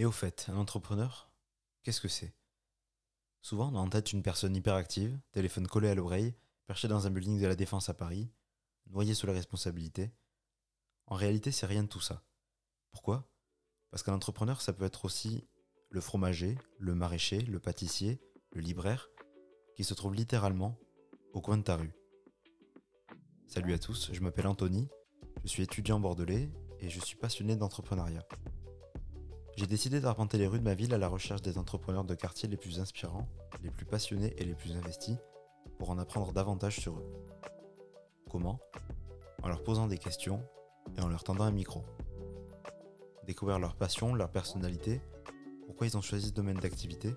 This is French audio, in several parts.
Mais au fait, un entrepreneur, qu'est-ce que c'est? Souvent, on a en tête une personne hyperactive, téléphone collé à l'oreille, perché dans un building de la Défense à Paris, noyé sous la responsabilité. En réalité, c'est rien de tout ça. Pourquoi? Parce qu'un entrepreneur, ça peut être aussi le fromager, le maraîcher, le pâtissier, le libraire, qui se trouve littéralement au coin de ta rue. Salut à tous, je m'appelle Anthony, je suis étudiant bordelais et je suis passionné d'entrepreneuriat. J'ai décidé d'arpenter les rues de ma ville à la recherche des entrepreneurs de quartier les plus inspirants, les plus passionnés et les plus investis pour en apprendre davantage sur eux. Comment? En leur posant des questions et en leur tendant un micro. Découvrir leur passion, leur personnalité, pourquoi ils ont choisi ce domaine d'activité?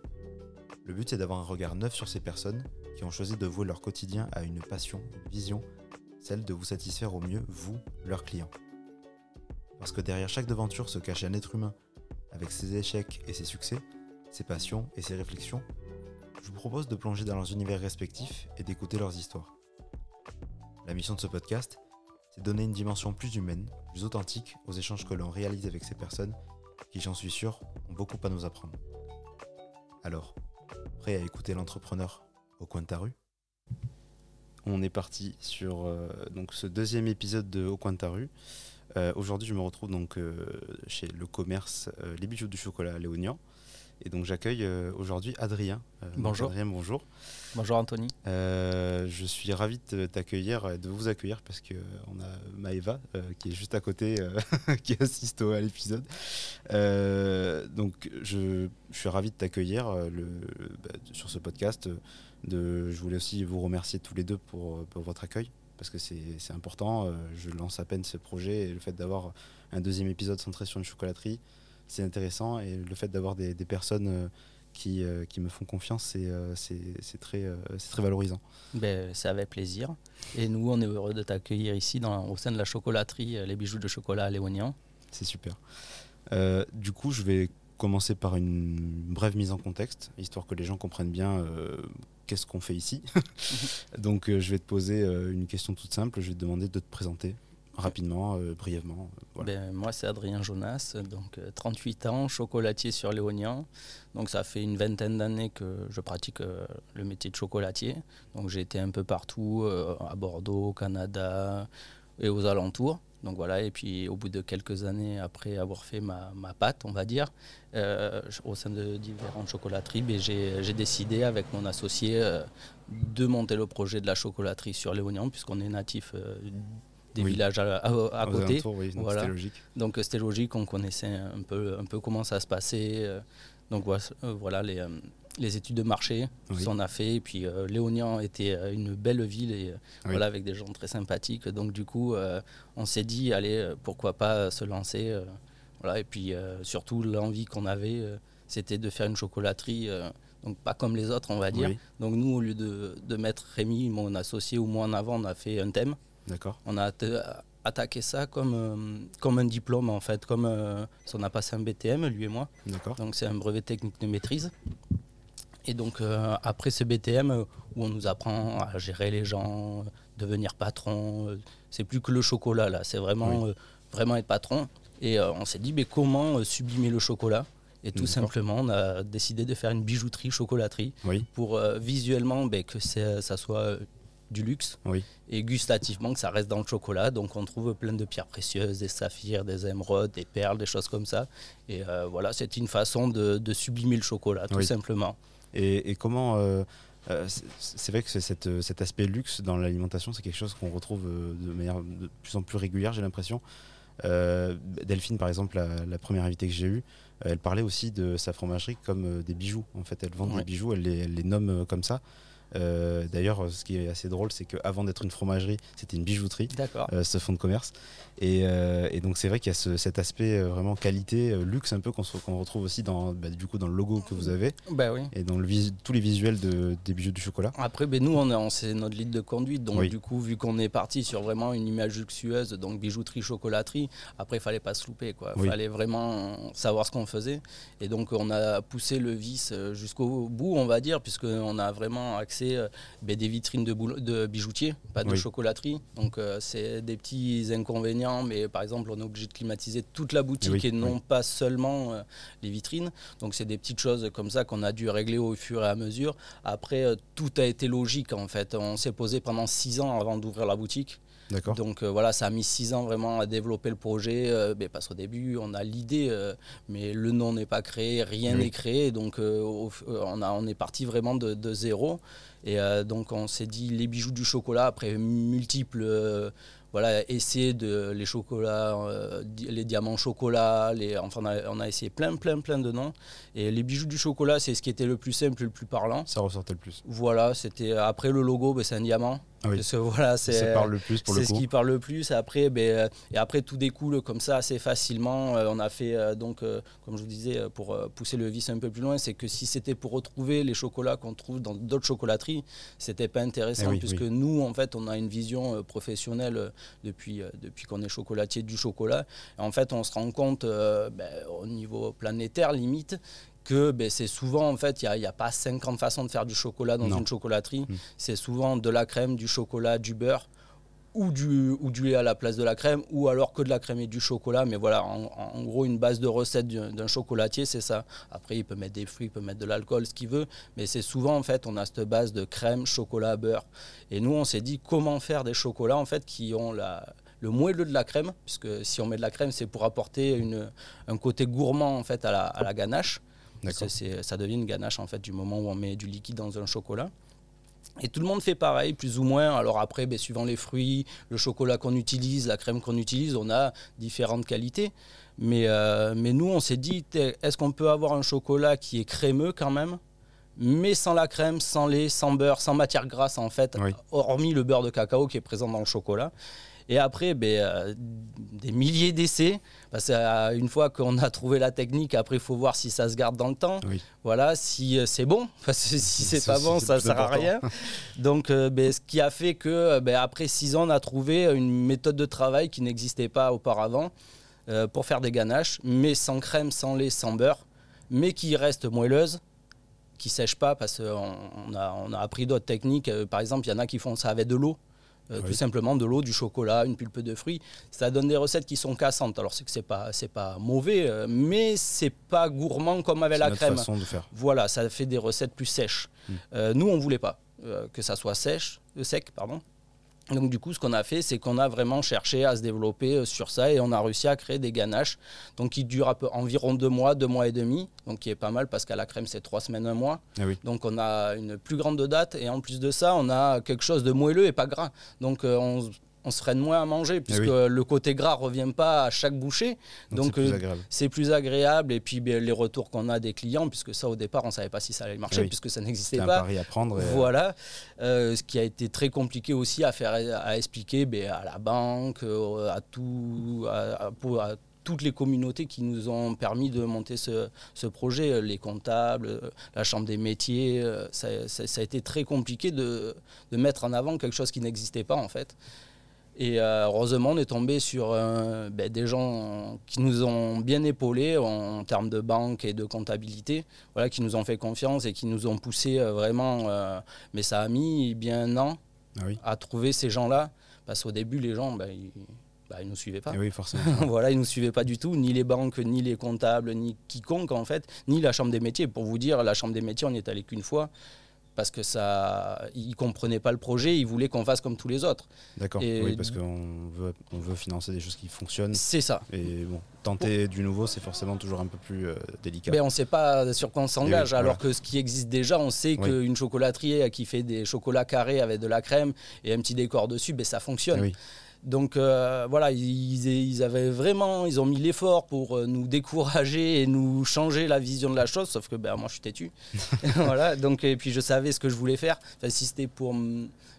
Le but c'est d'avoir un regard neuf sur ces personnes qui ont choisi de vouer leur quotidien à une passion, une vision, celle de vous satisfaire au mieux, vous, leurs clients. Parce que derrière chaque devanture se cache un être humain avec ses échecs et ses succès, ses passions et ses réflexions, je vous propose de plonger dans leurs univers respectifs et d'écouter leurs histoires. La mission de ce podcast, c'est donner une dimension plus humaine, plus authentique aux échanges que l'on réalise avec ces personnes qui, j'en suis sûr, ont beaucoup à nous apprendre. Alors, prêt à écouter l'entrepreneur au coin de ta rue? On est parti sur euh, donc ce deuxième épisode de Au coin de ta rue. Euh, aujourd'hui, je me retrouve donc euh, chez le commerce euh, Les Bijoux du Chocolat à Léognan. Et donc j'accueille aujourd'hui Adrien. bonjour. Adrien, bonjour. Bonjour Anthony. je suis ravi de t'accueillir, de vous accueillir parce qu'on a Maëva qui est juste à côté, qui assiste à l'épisode. donc je, suis ravi de t'accueillir bah, sur ce podcast. De, je voulais aussi vous remercier tous les deux pour votre accueil parce que c'est important. Euh, je lance à peine ce projet et le fait d'avoir un deuxième épisode centré sur une chocolaterie, c'est intéressant. Et le fait d'avoir des, personnes euh, qui, euh, qui, me font confiance, c'est très, très valorisant. Ben, c'est avec plaisir. Et nous, on est heureux de t'accueillir ici dans, au sein de la chocolaterie Les Bijoux de Chocolat à Léognan. C'est super. du coup, je vais commencer par une brève mise en contexte, histoire que les gens comprennent bien qu'est-ce qu'on fait ici Donc euh, je vais te poser euh, une question toute simple, je vais te demander de te présenter rapidement, euh, brièvement. Ben, moi c'est Adrien Jonas, donc 38 ans, chocolatier sur Léognan. Donc ça fait une vingtaine d'années que je pratique le métier de chocolatier. Donc j'ai été un peu partout, à Bordeaux, au Canada et aux alentours. Donc voilà, et puis au bout de quelques années, après avoir fait ma, ma pâte, on va dire, euh, au sein de différentes chocolateries, ben, j'ai décidé avec mon associé euh, de monter le projet de la chocolaterie sur Léognan, puisqu'on est natif euh, des villages à, côté. donc c'était logique. Donc c'était logique, on connaissait un peu, un peu comment ça se passait. donc voilà, les, les études de marché, oui. on a fait. Et puis euh, Léognan était euh, une belle ville et euh, voilà avec des gens très sympathiques. Donc du coup, on s'est dit allez, pourquoi pas se lancer. voilà et puis surtout l'envie qu'on avait, c'était de faire une chocolaterie. donc pas comme les autres, on va dire. Donc nous, au lieu de, de, mettre Rémi, mon associé, ou moi en avant, on a fait un thème. D'accord. On a attaqué ça comme, comme un diplôme en fait, comme on a passé un BTM, lui et moi. D'accord. Donc c'est un brevet technique de maîtrise. Et donc euh, après ce BTM euh, où on nous apprend à gérer les gens, devenir patron, euh, c'est plus que le chocolat là, c'est vraiment, vraiment être patron. Et on s'est dit mais comment sublimer le chocolat? Et tout simplement, on a décidé de faire une bijouterie, chocolaterie, pour visuellement ben, que ça soit du luxe et gustativement que ça reste dans le chocolat. Donc on trouve plein de pierres précieuses, des saphirs, des émeraudes, des perles, des choses comme ça. Et voilà, c'est une façon de, sublimer le chocolat, tout simplement. Et, comment. Euh, euh, c'est vrai que cette, cet aspect luxe dans l'alimentation, c'est quelque chose qu'on retrouve euh, de manière de plus en plus régulière, j'ai l'impression. Delphine, par exemple, la, première invitée que j'ai eue, elle parlait aussi de sa fromagerie comme des bijoux. En fait, elle vend des bijoux, elle les, elle les nomme comme ça. Euh, d'ailleurs, ce qui est assez drôle, c'est qu'avant d'être une fromagerie, c'était une bijouterie, euh, ce fonds de commerce. Euh, et, donc, c'est vrai qu'il y a cet aspect vraiment qualité, luxe un peu qu'on retrouve aussi dans, bah, du coup, dans le logo que vous avez bah et dans le tous les visuels de, des bijoux du chocolat. Après, ben, nous, on, c'est notre ligne de conduite. Donc, du coup, vu qu'on est parti sur vraiment une image luxueuse, donc bijouterie, chocolaterie, après, il fallait pas se louper. Il fallait vraiment savoir ce qu'on faisait. Et donc, on a poussé le vice jusqu'au bout, on va dire, puisqu'on a vraiment accès c'est ben, des vitrines de, de bijoutiers, pas de chocolaterie. Donc c'est des petits inconvénients, mais par exemple, on est obligé de climatiser toute la boutique et non pas seulement les vitrines. Donc c'est des petites choses comme ça qu'on a dû régler au fur et à mesure. Après, tout a été logique en fait. On s'est posé pendant six ans avant d'ouvrir la boutique. Donc euh, voilà, ça a mis six ans vraiment à développer le projet. Euh, mais parce qu'au début, on a l'idée, euh, mais le nom n'est pas créé, rien n'est créé. Donc on, a, on est parti vraiment de, de zéro. Et donc on s'est dit les bijoux du chocolat après multiples voilà, essayer de les chocolats, euh, les diamants chocolat, les, enfin on a, essayé plein, plein, plein de noms. Et les bijoux du chocolat, c'est ce qui était le plus simple, le plus parlant. Ça ressortait le plus. Voilà, c'était après le logo, ben, c'est un diamant. Ah voilà, c'est ce qui parle le plus. Après, ben, euh, et après tout découle comme ça assez facilement. Euh, on a fait euh, donc, comme je vous disais, pour pousser le vice un peu plus loin, c'est que si c'était pour retrouver les chocolats qu'on trouve dans d'autres chocolateries, c'était pas intéressant eh puisque nous, en fait, on a une vision professionnelle depuis depuis qu'on est chocolatier du chocolat. en fait, on se rend compte ben, au niveau planétaire limite que ben, c'est souvent, en fait, il n'y a, a, pas 50 façons de faire du chocolat dans une chocolaterie. Mm. C'est souvent de la crème, du chocolat, du beurre ou du, ou du lait à la place de la crème, ou alors que de la crème et du chocolat. Mais voilà, en, gros, une base de recette d'un chocolatier, c'est ça. Après, il peut mettre des fruits, il peut mettre de l'alcool, ce qu'il veut. Mais c'est souvent, en fait, on a cette base de crème, chocolat, beurre. Et nous, on s'est dit comment faire des chocolats, en fait, qui ont la, le moelleux de la crème, puisque si on met de la crème, c'est pour apporter une, un côté gourmand, en fait, à la, à la ganache ça devient une ganache en fait du moment où on met du liquide dans un chocolat. Et tout le monde fait pareil, plus ou moins. Alors après, ben, suivant les fruits, le chocolat qu'on utilise, la crème qu'on utilise, on a différentes qualités. Mais, euh, mais nous, on s'est dit, est-ce qu'on peut avoir un chocolat qui est crémeux quand même, mais sans la crème, sans lait, sans beurre, sans matière grasse en fait, hormis le beurre de cacao qui est présent dans le chocolat. Et après, ben, euh, des milliers d'essais. Parce euh, une fois qu'on a trouvé la technique, après, il faut voir si ça se garde dans le temps. Voilà, si euh, c'est bon. Parce que si c'est pas bon, ça ne sert à rien. Donc, ben, ce qui a fait que, ben, après six ans, on a trouvé une méthode de travail qui n'existait pas auparavant pour faire des ganaches, mais sans crème, sans lait, sans beurre, mais qui reste moelleuse qui sèche pas parce qu'on a, on a appris d'autres techniques. Par exemple, il y en a qui font ça avec de l'eau. Euh, tout simplement de l'eau, du chocolat, une pulpe de fruits. Ça donne des recettes qui sont cassantes. Alors c'est que c'est pas c'est pas mauvais, euh, mais c'est pas gourmand comme avec la crème. Façon de faire. Voilà, ça fait des recettes plus sèches. Hmm. Euh, nous on voulait pas que ça soit sèche, sec, pardon. Donc du coup, ce qu'on a fait, c'est qu'on a vraiment cherché à se développer euh, sur ça et on a réussi à créer des ganaches, donc qui durent environ deux mois, deux mois et demi, donc qui est pas mal parce qu'à la crème c'est trois semaines, un mois. Ah donc on a une plus grande date et en plus de ça, on a quelque chose de moelleux et pas gras. Donc euh, on on se freine moins à manger eh puisque le côté gras revient pas à chaque bouchée. Donc c'est plus, euh, agréable. Et puis ben, les retours qu'on a des clients, puisque ça au départ on savait pas si ça allait marcher puisque ça n'existait pas. Un pari à prendre. Voilà, euh, ce qui a été très compliqué aussi à faire à expliquer ben, à la banque, euh, à tout, à, toutes les communautés qui nous ont permis de monter ce, projet, les comptables, la chambre des métiers. Ça, a été très compliqué de, de, mettre en avant quelque chose qui n'existait pas en fait. Et euh, heureusement, on est tombé sur euh, ben, des gens qui nous ont bien épaulés en, termes de banque et de comptabilité, voilà, qui nous ont fait confiance et qui nous ont poussé euh, vraiment. mais ça a mis bien un an ah à trouver ces gens-là, parce qu'au début, les gens, ben, ils, ben, ils nous suivaient pas. Eh oui, forcément. voilà, ils nous suivaient pas du tout, ni les banques, ni les comptables, ni quiconque en fait, ni la chambre des métiers. Pour vous dire, la chambre des métiers, on n'y est allé qu'une fois parce que ça, ils comprenaient pas le projet, ils voulaient qu'on fasse comme tous les autres. D'accord. Oui, parce qu'on veut, on veut financer des choses qui fonctionnent. C'est ça. Et bon, tenter du nouveau, c'est forcément toujours un peu plus euh, délicat. Mais on ne sait pas sur quoi on s'engage, alors que ce qui existe déjà, on sait qu'une chocolaterie qui fait des chocolats carrés avec de la crème et un petit décor dessus, ben, ça fonctionne. Oui. Donc euh, voilà, ils, avaient vraiment, ils ont mis l'effort pour euh, nous décourager et nous changer la vision de la chose, sauf que ben, moi je suis têtu. voilà, donc, et puis je savais ce que je voulais faire. Enfin, si c'était pour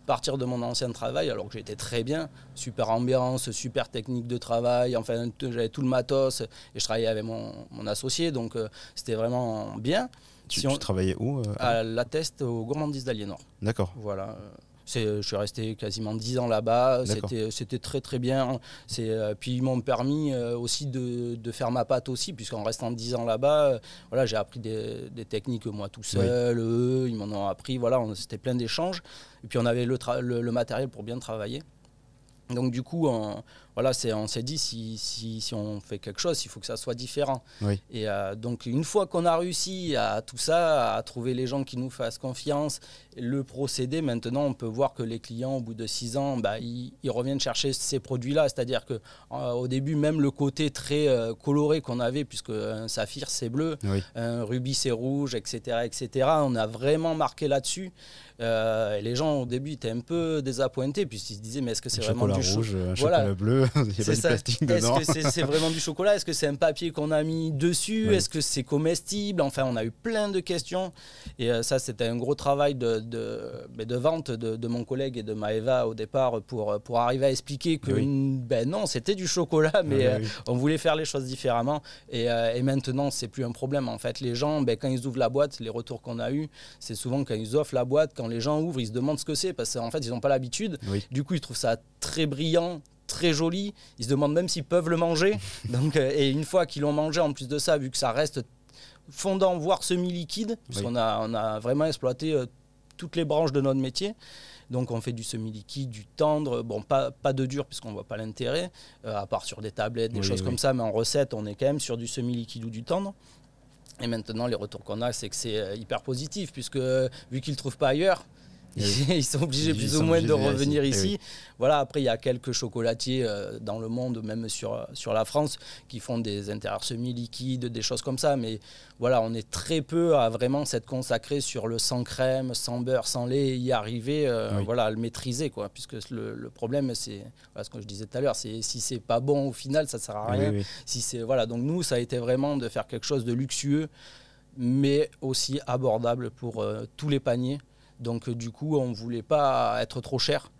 partir de mon ancien travail, alors que j'étais très bien, super ambiance, super technique de travail, enfin j'avais tout le matos et je travaillais avec mon, associé, donc euh, c'était vraiment bien. Tu, travaillais où À la Teste, au Gourmandise d'Aliénor. D'accord. Voilà. Je suis resté quasiment 10 ans là-bas. C'était très très bien. puis ils m'ont permis aussi de, de, faire ma patte aussi, puisqu'en restant 10 ans là-bas, voilà, j'ai appris des, des, techniques moi tout seul. Eux, ils m'en ont appris. Voilà, c'était plein d'échanges. Et puis on avait le, le, matériel pour bien travailler. Donc du coup, on, voilà, on s'est dit si, si, si, on fait quelque chose, il faut que ça soit différent. Et euh, donc une fois qu'on a réussi à tout ça, à trouver les gens qui nous fassent confiance, le procédé, maintenant on peut voir que les clients au bout de six ans, bah, ils, reviennent chercher ces produits-là. C'est-à-dire que euh, au début, même le côté très euh, coloré qu'on avait, puisque un saphir c'est bleu, un rubis c'est rouge, etc., etc. On a vraiment marqué là-dessus. Et les gens au début étaient un peu désappointés puisqu'ils se disaient mais est-ce que c'est vraiment du rouge, un chocolat bleu est-ce que c'est vraiment du chocolat? Est-ce que c'est un papier qu'on a mis dessus? Est-ce que c'est comestible? Enfin, on a eu plein de questions. Et euh, ça, c'était un gros travail de, de, de vente de, mon collègue et de Maeva au départ pour, pour arriver à expliquer que ben non, c'était du chocolat, mais euh, on voulait faire les choses différemment. Et, euh, et maintenant, c'est plus un problème. En fait, les gens, ben, quand ils ouvrent la boîte, les retours qu'on a eu, c'est souvent quand ils offrent la boîte, quand les gens ouvrent, ils se demandent ce que c'est parce qu'en fait, ils n'ont pas l'habitude. Du coup, ils trouvent ça très brillant, très joli. Ils se demandent même s'ils peuvent le manger. Donc, euh, et une fois qu'ils l'ont mangé, en plus de ça, vu que ça reste fondant, voire semi-liquide, puisqu'on a, on a vraiment exploité euh, toutes les branches de notre métier. Donc on fait du semi-liquide, du tendre, bon pas, pas de dur puisqu'on ne voit pas l'intérêt, euh, à part sur des tablettes, des choses comme ça, mais en recette on est quand même sur du semi-liquide ou du tendre. Et maintenant les retours qu'on a c'est que c'est hyper positif puisque vu qu'ils ne trouvent pas ailleurs, ils sont obligés plus ou moins de revenir eh ici. Voilà, après, il y a quelques chocolatiers euh, dans le monde, même sur, sur la France, qui font des intérieurs semi-liquides, des choses comme ça. Mais voilà, on est très peu à vraiment s'être consacré sur le sans crème, sans beurre, sans lait, y arriver euh, voilà, à le maîtriser. Quoi, puisque le, problème, c'est ce que je disais tout à l'heure, c'est si c'est pas bon au final, ça sert à rien. si c'est voilà, donc nous, ça a été vraiment de faire quelque chose de luxueux, mais aussi abordable pour euh, tous les paniers. Donc euh, du coup, on ne voulait pas être trop cher.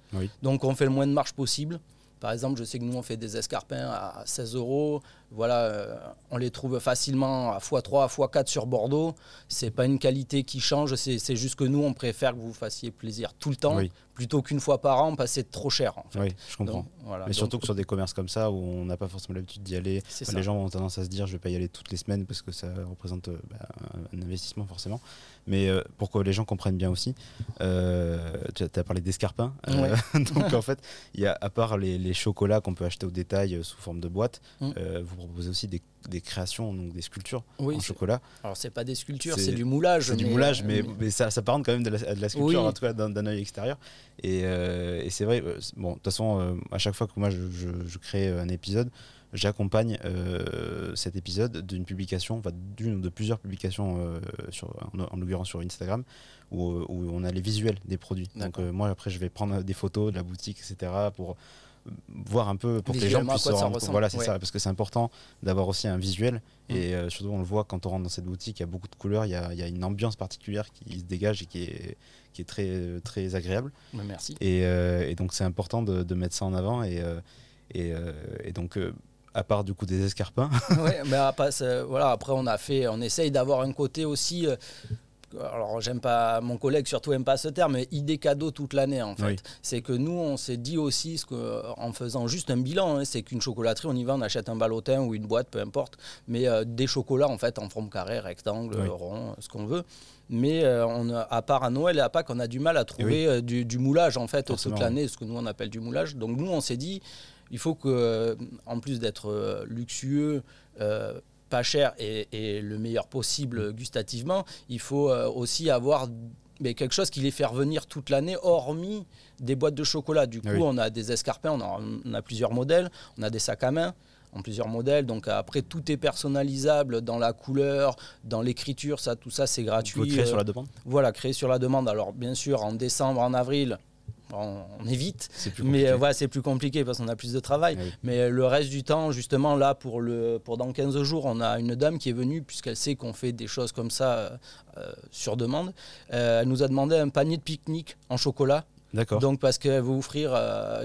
Donc on fait le moins de marge possible. Par exemple, je sais que nous, on fait des escarpins à 16 euros. Voilà, euh, on les trouve facilement à x3, à x4 sur Bordeaux. C'est pas une qualité qui change, c'est juste que nous, on préfère que vous fassiez plaisir tout le temps, plutôt qu'une fois par an, c'est trop cher. Oui, je comprends. Mais surtout que sur des commerces comme ça, où on n'a pas forcément l'habitude d'y aller, les gens ont tendance à se dire, je vais pas y aller toutes les semaines, parce que ça représente euh, bah, un investissement forcément. Mais euh, pour que les gens comprennent bien aussi, euh, tu as parlé d'escarpins. Euh, donc en fait, il y a, à part les, chocolats qu'on peut acheter au détail sous forme de boîte, mm. vous proposez aussi des, créations, donc des sculptures en chocolat. Alors c'est pas des sculptures, c'est du moulage. C'est du moulage, mais, mais, ça, ça quand même de la, sculpture, en tout cas d'un œil extérieur. Et, et c'est vrai, bon, de toute façon, à chaque fois que moi je, je crée un épisode, j'accompagne euh, cet épisode d'une publication, enfin d'une ou de plusieurs publications, euh, sur, en, l'occurrence sur Instagram, où, euh, où, on a les visuels des produits. Donc moi après je vais prendre des photos de la boutique, etc. pour voir un peu pour que les gens puissent se rendre Voilà, c'est ça, parce que c'est important d'avoir aussi un visuel. Mm. Et surtout, on le voit quand on rentre dans cette boutique, il y a beaucoup de couleurs, il y a, il y a une ambiance particulière qui se dégage et qui est, qui est très, très agréable. merci. Et, et donc, c'est important de, de, mettre ça en avant. Et, et, et donc, à part du coup des escarpins. oui, mais après, voilà, après on a fait, on essaye d'avoir un côté aussi. Euh, alors j'aime pas, mon collègue surtout aime pas ce terme, mais idée cadeau toute l'année en fait. C'est que nous on s'est dit aussi, ce que, en faisant juste un bilan, hein, c'est qu'une chocolaterie, on y va, on achète un ballotin ou une boîte, peu importe, mais euh, des chocolats en fait en forme carrée, rectangle, rond, ce qu'on veut. Mais euh, on à part à Noël et à Pâques, on a du mal à trouver du, du, moulage en fait toute l'année, ce que nous on appelle du moulage. Donc nous on s'est dit, il faut que, euh, en plus d'être euh, luxueux, euh, pas cher et, le meilleur possible gustativement, il faut aussi avoir mais quelque chose qui les fait revenir toute l'année, hormis des boîtes de chocolat. Du coup, on a des escarpins, on a, plusieurs modèles, on a des sacs à main en plusieurs modèles. Donc après, tout est personnalisable dans la couleur, dans l'écriture, ça, tout ça, c'est gratuit. créer sur la demande? Voilà, créer sur la demande. Alors bien sûr, en décembre, en avril, on, évite. Mais euh, voilà, c'est plus compliqué parce qu'on a plus de travail. Mais euh, le reste du temps, justement, là, pour, le, pour dans 15 jours, on a une dame qui est venue, puisqu'elle sait qu'on fait des choses comme ça euh, sur demande. elle nous a demandé un panier de pique-nique en chocolat. D'accord. Donc parce qu'elle veut offrir,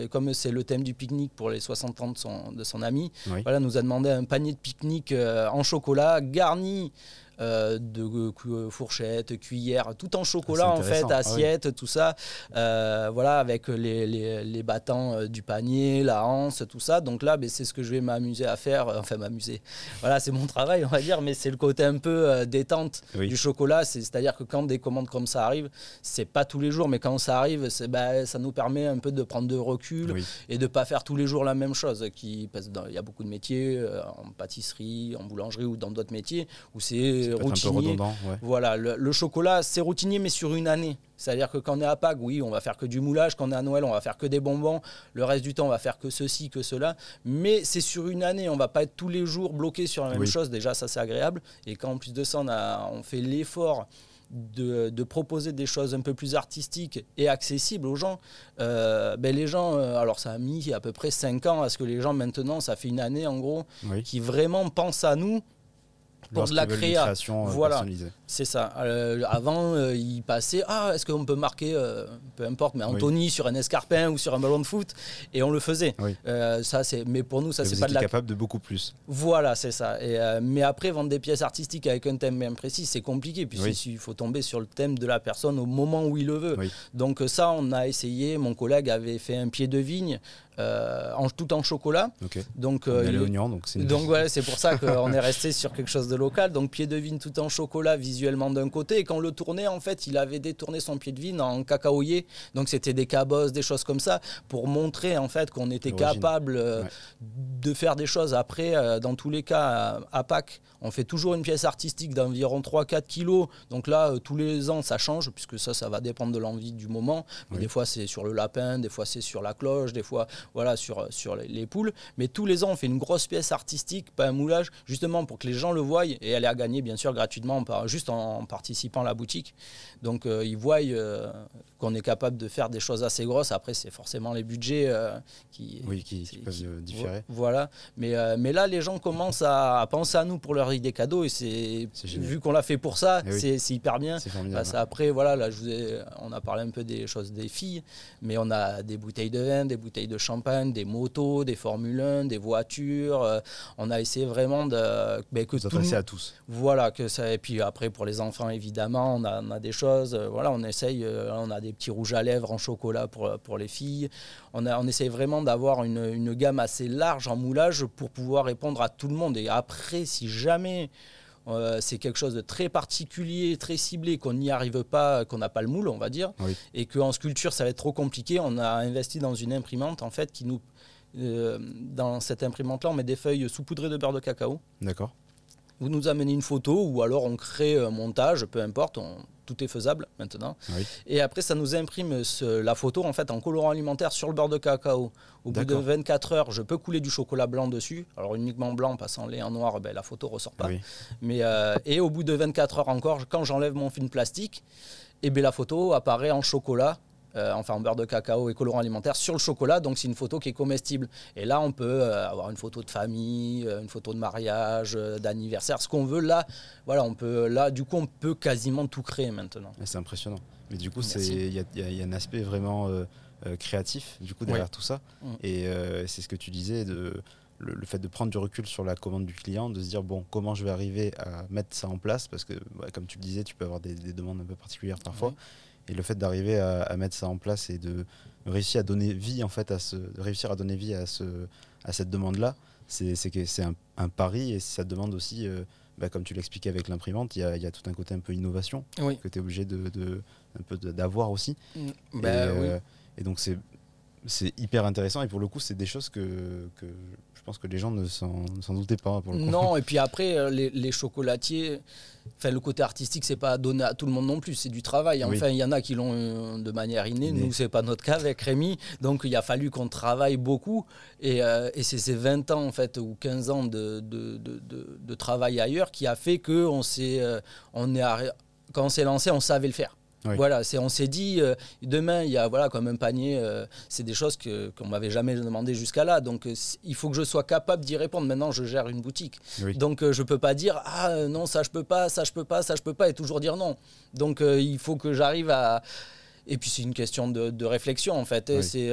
comme c'est le thème du pique-nique pour les 60 ans de son, de son ami, voilà, nous a demandé un panier de pique-nique en chocolat garni de fourchettes, cuillères, tout en chocolat en fait, ah assiettes, tout ça. voilà, avec les, les, les battants du panier, la hanse, tout ça. Donc là, ben, c'est ce que je vais m'amuser à faire. Enfin, m'amuser. Voilà, c'est mon travail, on va dire, mais c'est le côté un peu détente du chocolat. C'est-à-dire que quand des commandes comme ça arrivent, c'est pas tous les jours, mais quand ça arrive, bah, ça nous permet un peu de prendre de recul et de pas faire tous les jours la même chose. Qui, il y a beaucoup de métiers, euh, en pâtisserie, en boulangerie ou dans d'autres métiers, où c'est routinier. Voilà, le, chocolat, c'est routinier, mais sur une année. C'est-à-dire que quand on est à Pâques, oui, on va faire que du moulage. Quand on est à Noël, on va faire que des bonbons. Le reste du temps, on va faire que ceci, que cela. Mais c'est sur une année. On va pas être tous les jours bloqué sur la même chose. Déjà, ça, c'est agréable. Et quand en plus de ça, on, a, on fait l'effort de, proposer des choses un peu plus artistiques et accessibles aux gens, euh, ben les gens, euh, alors ça a mis à peu près 5 ans à ce que les gens maintenant, ça fait une année en gros, qui vraiment pensent à nous pour de la création. Euh, voilà, c'est ça. Euh, avant, euh, il passait Ah, est-ce qu'on peut marquer, peu importe, mais Anthony sur un escarpin ou sur un ballon de foot Et on le faisait. ça, c'est. Mais pour nous, ça, c'est pas de la. capable de beaucoup plus. Voilà, c'est ça. Et, mais après, vendre des pièces artistiques avec un thème bien précis, c'est compliqué. Puisqu'il faut tomber sur le thème de la personne au moment où il le veut. Donc, ça, on a essayé. Mon collègue avait fait un pied de vigne euh, en, tout en chocolat. Donc, euh, donc c'est donc c'est pour ça qu'on est resté sur quelque chose de local. Donc pied de vigne tout en chocolat visuellement d'un côté. Et quand on le tournait, en fait, il avait détourné son pied de vigne en cacaoyer. Donc c'était des cabosses, des choses comme ça, pour montrer en fait qu'on était capable euh, de faire des choses. Après, dans tous les cas, à, Pâques, on fait toujours une pièce artistique d'environ 3-4 kilos. Donc là, tous les ans, ça change, puisque ça, ça va dépendre de l'envie du moment. Mais des fois, c'est sur le lapin, des fois, c'est sur la cloche, des fois, voilà, sur, sur les, poules. Mais tous les ans, on fait une grosse pièce artistique, pas un moulage, justement pour que les gens le voient. Et est à gagner, bien sûr, gratuitement, juste en, participant à la boutique. Donc, euh, ils voient euh, qu'on est capable de faire des choses assez grosses. Après, c'est forcément les budgets euh, qui, oui, qui, peuvent différer. Voilà. Mais, mais là, les gens commencent à, penser à nous pour leur idée cadeau. Et c'est vu qu'on l'a fait pour ça, eh c'est hyper bien. Parce après, voilà, là, je vous ai, on a parlé un peu des choses des filles, mais on a des bouteilles de vin, des bouteilles de champagne des motos, des Formule 1, des voitures. Euh, on a essayé vraiment de ben, que tout à tous. Voilà que ça. Et puis après pour les enfants évidemment, on a, on a des choses. Euh, voilà, on essaye. Euh, on a des petits rouges à lèvres en chocolat pour pour les filles. On a on essaye vraiment d'avoir une, une gamme assez large en moulage pour pouvoir répondre à tout le monde. Et après, si jamais c'est quelque chose de très particulier, très ciblé, qu'on n'y arrive pas, qu'on n'a pas le moule, on va dire, et qu'en sculpture, ça va être trop compliqué. On a investi dans une imprimante, en fait, qui nous... Euh, dans cette imprimante-là, on met des feuilles saupoudrées de beurre de cacao. D'accord. Vous nous amenez une photo, ou alors on crée un montage, peu importe, on, tout est faisable maintenant. Et après, ça nous imprime la photo en fait en colorant alimentaire sur le beurre de cacao. Au bout de 24 heures, je peux couler du chocolat blanc dessus. Alors uniquement blanc, passant lait en noir, ben, la photo ressort pas. Mais, euh, et au bout de 24 heures encore, quand j'enlève mon film plastique, et eh ben, la photo apparaît en chocolat euh, enfin en beurre de cacao et colorant alimentaire sur le chocolat. Donc c'est une photo qui est comestible. Et là, on peut euh, avoir une photo de famille, euh, une photo de mariage, d'anniversaire, ce qu'on veut. Là, voilà, on peut. Là, du coup, on peut quasiment tout créer maintenant. C'est impressionnant. Mais du coup, il y, a un aspect vraiment créatif du coup derrière tout ça. Mm. Et c'est ce que tu disais de le, fait de prendre du recul sur la commande du client, de se dire bon comment je vais arriver à mettre ça en place? Parce que comme tu le disais, tu peux avoir des, demandes un peu particulières parfois. Et le fait d'arriver à, mettre ça en place et de réussir à donner vie en fait à ce, réussir à donner vie à ce, à cette demande-là, c'est c'est un, un, pari et ça demande aussi, euh, bah, comme tu l'expliquais avec l'imprimante, il y, y a, tout un côté un peu innovation que tu es obligé de, de un peu d'avoir aussi. Mm. Bah, euh, et, donc c'est c'est hyper intéressant et pour le coup c'est des choses que, pense que les gens ne s'en doutaient pas. Pour le non, et puis après, euh, les, les chocolatiers, enfin, le côté artistique, c'est pas donné à tout le monde non plus, c'est du travail. Enfin, il y en a qui l'ont euh, de manière innée, nous, c'est pas notre cas avec Rémi. Donc, il a fallu qu'on travaille beaucoup. Et, euh, et c'est ces 20 ans, en fait, ou 15 ans de, de, de, de travail ailleurs qui a fait que on s'est, on est, quand on s'est lancé, on savait le faire. Voilà, c'est, on s'est dit, euh, demain, il y a voilà, comme un panier, euh, c'est des choses que, qu'on m'avait jamais demandé jusqu'à là. Donc, euh, il faut que je sois capable d'y répondre. Maintenant, je gère une boutique. Donc, je ne peux pas dire, ah non, ça, je peux pas, ça, je peux pas, ça, je peux pas, et toujours dire non. Donc, il faut que j'arrive à. Et puis c'est une question de, réflexion en fait. C'est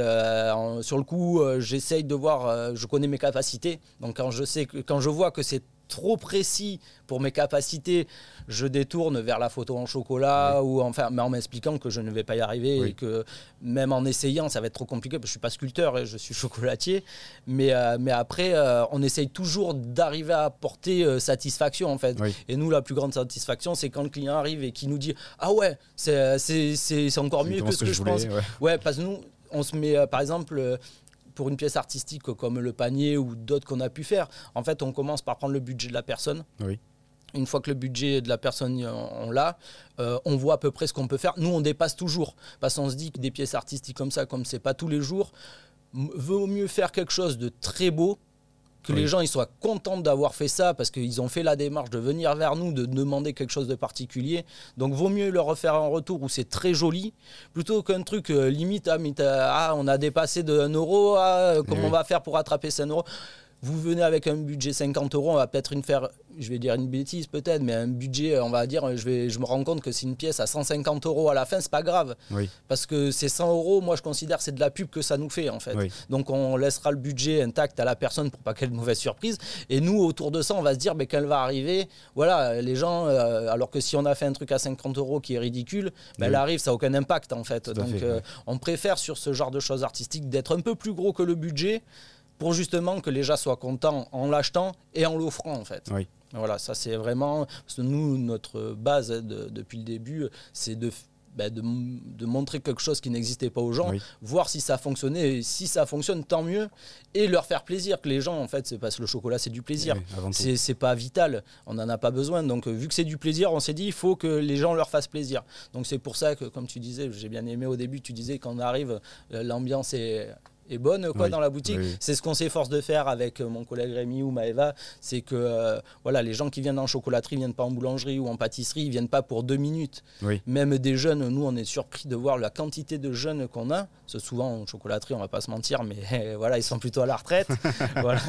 sur le coup, j'essaye de voir, je connais mes capacités. Donc quand je sais que, quand je vois que c'est trop précis pour mes capacités, je détourne vers la photo en chocolat ou enfin, mais en m'expliquant que je ne vais pas y arriver et que même en essayant, ça va être trop compliqué. Parce que je suis pas sculpteur, je suis chocolatier, mais euh, mais après, euh, on essaye toujours d'arriver à apporter euh, satisfaction en fait. Et nous, la plus grande satisfaction, c'est quand le client arrive et qui nous dit ah ouais, c'est c'est encore mieux que ce que, je, pense. Ouais. parce que nous, on se met par exemple pour une pièce artistique comme le panier ou d'autres qu'on a pu faire, en fait, on commence par prendre le budget de la personne. Oui. Une fois que le budget de la personne, on l'a, euh, on voit à peu près ce qu'on peut faire. Nous, on dépasse toujours. Parce qu'on se dit que des pièces artistiques comme ça, comme c'est pas tous les jours, vaut mieux faire quelque chose de très beau que les gens ils soient contents d'avoir fait ça parce qu'ils ont fait la démarche de venir vers nous, de demander quelque chose de particulier. Donc vaut mieux leur refaire un retour où c'est très joli plutôt qu'un truc euh, limite ah, ah, on a dépassé de 1 euro, ah, comment on va faire pour rattraper ces 1 euro vous venez avec un budget 50 euros, on va peut-être une faire, je vais dire une bêtise peut-être, mais un budget, on va dire, je, vais, je me rends compte que c'est une pièce à 150 euros à la fin, c'est pas grave. Parce que ces 100 euros, moi je considère c'est de la pub que ça nous fait en fait. Donc on laissera le budget intact à la personne pour pas qu'elle ait de mauvaise surprise. Et nous, autour de ça, on va se dire mais qu'elle va arriver. Voilà, les gens, euh, alors que si on a fait un truc à 50 euros qui est ridicule, ben, elle arrive, ça n'a aucun impact en fait. Donc euh, on préfère sur ce genre de choses artistiques d'être un peu plus gros que le budget pour justement que les gens soient contents en l'achetant et en l'offrant en fait. Oui. Voilà, ça c'est vraiment parce que nous notre base depuis le début, c'est bah, de de, montrer quelque chose qui n'existait pas aux gens, voir si ça fonctionnait, et si ça fonctionne, tant mieux, et leur faire plaisir. Que les gens, en fait, c'est parce que le chocolat, c'est du plaisir. c'est pas vital, on n'en a pas besoin. Donc, vu que c'est du plaisir, on s'est dit, il faut que les gens leur fassent plaisir. Donc, c'est pour ça que, comme tu disais, j'ai bien aimé au début, tu disais, quand on arrive, euh, l'ambiance est est bonne quoi dans la boutique. C'est ce qu'on s'efforce de faire avec euh, mon collègue Rémi ou Maëva, c'est que euh, voilà, les gens qui viennent en chocolaterie viennent pas en boulangerie ou en pâtisserie, ils viennent pas pour deux minutes. Même des jeunes, nous on est surpris de voir la quantité de jeunes qu'on a. Parce souvent en chocolaterie, on va pas se mentir, mais voilà, ils sont plutôt à la retraite. voilà.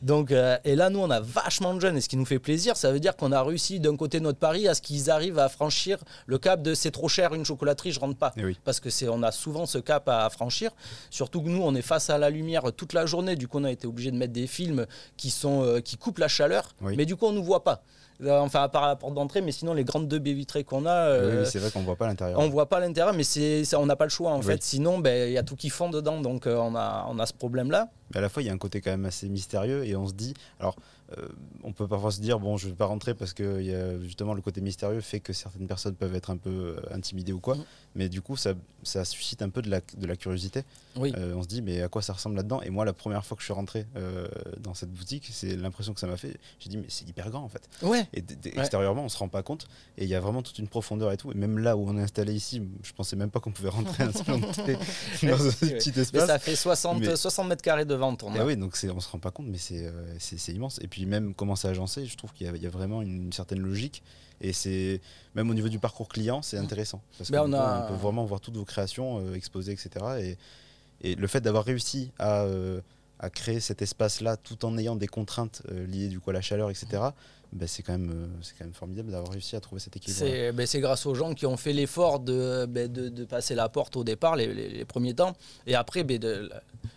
Donc euh, et là nous on a vachement de jeunes et ce qui nous fait plaisir, ça veut dire qu'on a réussi d'un côté notre pari à ce qu'ils arrivent à franchir le cap de c'est trop cher une chocolaterie, je rentre pas. Parce que c'est on a souvent ce cap à franchir, surtout que nous on est face à la lumière toute la journée. Du coup, on a été obligé de mettre des films qui, sont, euh, qui coupent la chaleur, mais du coup, on ne nous voit pas. Euh, enfin, à part la porte d'entrée, mais sinon, les grandes deux baies vitrées qu'on a. Euh, c'est vrai qu'on voit pas l'intérieur. On voit pas l'intérieur, mais c'est, on n'a pas le choix en fait. Sinon, ben, il y a tout qui fond dedans, donc on, a, on a ce problème-là. Mais à la fois, il y a un côté quand même assez mystérieux et on se dit. Alors, on peut parfois se dire bon je vais pas rentrer parce que y a justement le côté mystérieux fait que certaines personnes peuvent être un peu intimidées ou quoi mm. Mais du coup ça, ça, suscite un peu de la, de la curiosité. Euh, on se dit mais à quoi ça ressemble là-dedans? Et moi la première fois que je suis rentré dans cette boutique c'est l'impression que ça m'a fait. J'ai dit mais c'est hyper grand en fait. Ouais. et extérieurement on se rend pas compte. Et il y a vraiment toute une profondeur et tout. Et même là où on est installé ici je pensais même pas qu'on pouvait rentrer dans ce petit espace. mais ça fait 60, 60 mètres carrés de vente on, oui donc on se rend pas compte mais c'est immense. Et puis même comment c'est agencé, je trouve qu'il y, a vraiment une, certaine logique. Et c'est même au niveau du parcours client, c'est intéressant. Parce ben, qu'on on, peut vraiment voir toutes vos créations euh, exposées, etc. Et, et le fait d'avoir réussi à, euh, à, créer cet espace-là tout en ayant des contraintes euh, liées du coup, à la chaleur, etc., ben, c'est quand, même, c'est quand même formidable d'avoir réussi à trouver cet équilibre. C'est, ben, c'est grâce aux gens qui ont fait l'effort de, ben, de, de, passer la porte au départ, les, les, premiers temps. Et après, ben, de,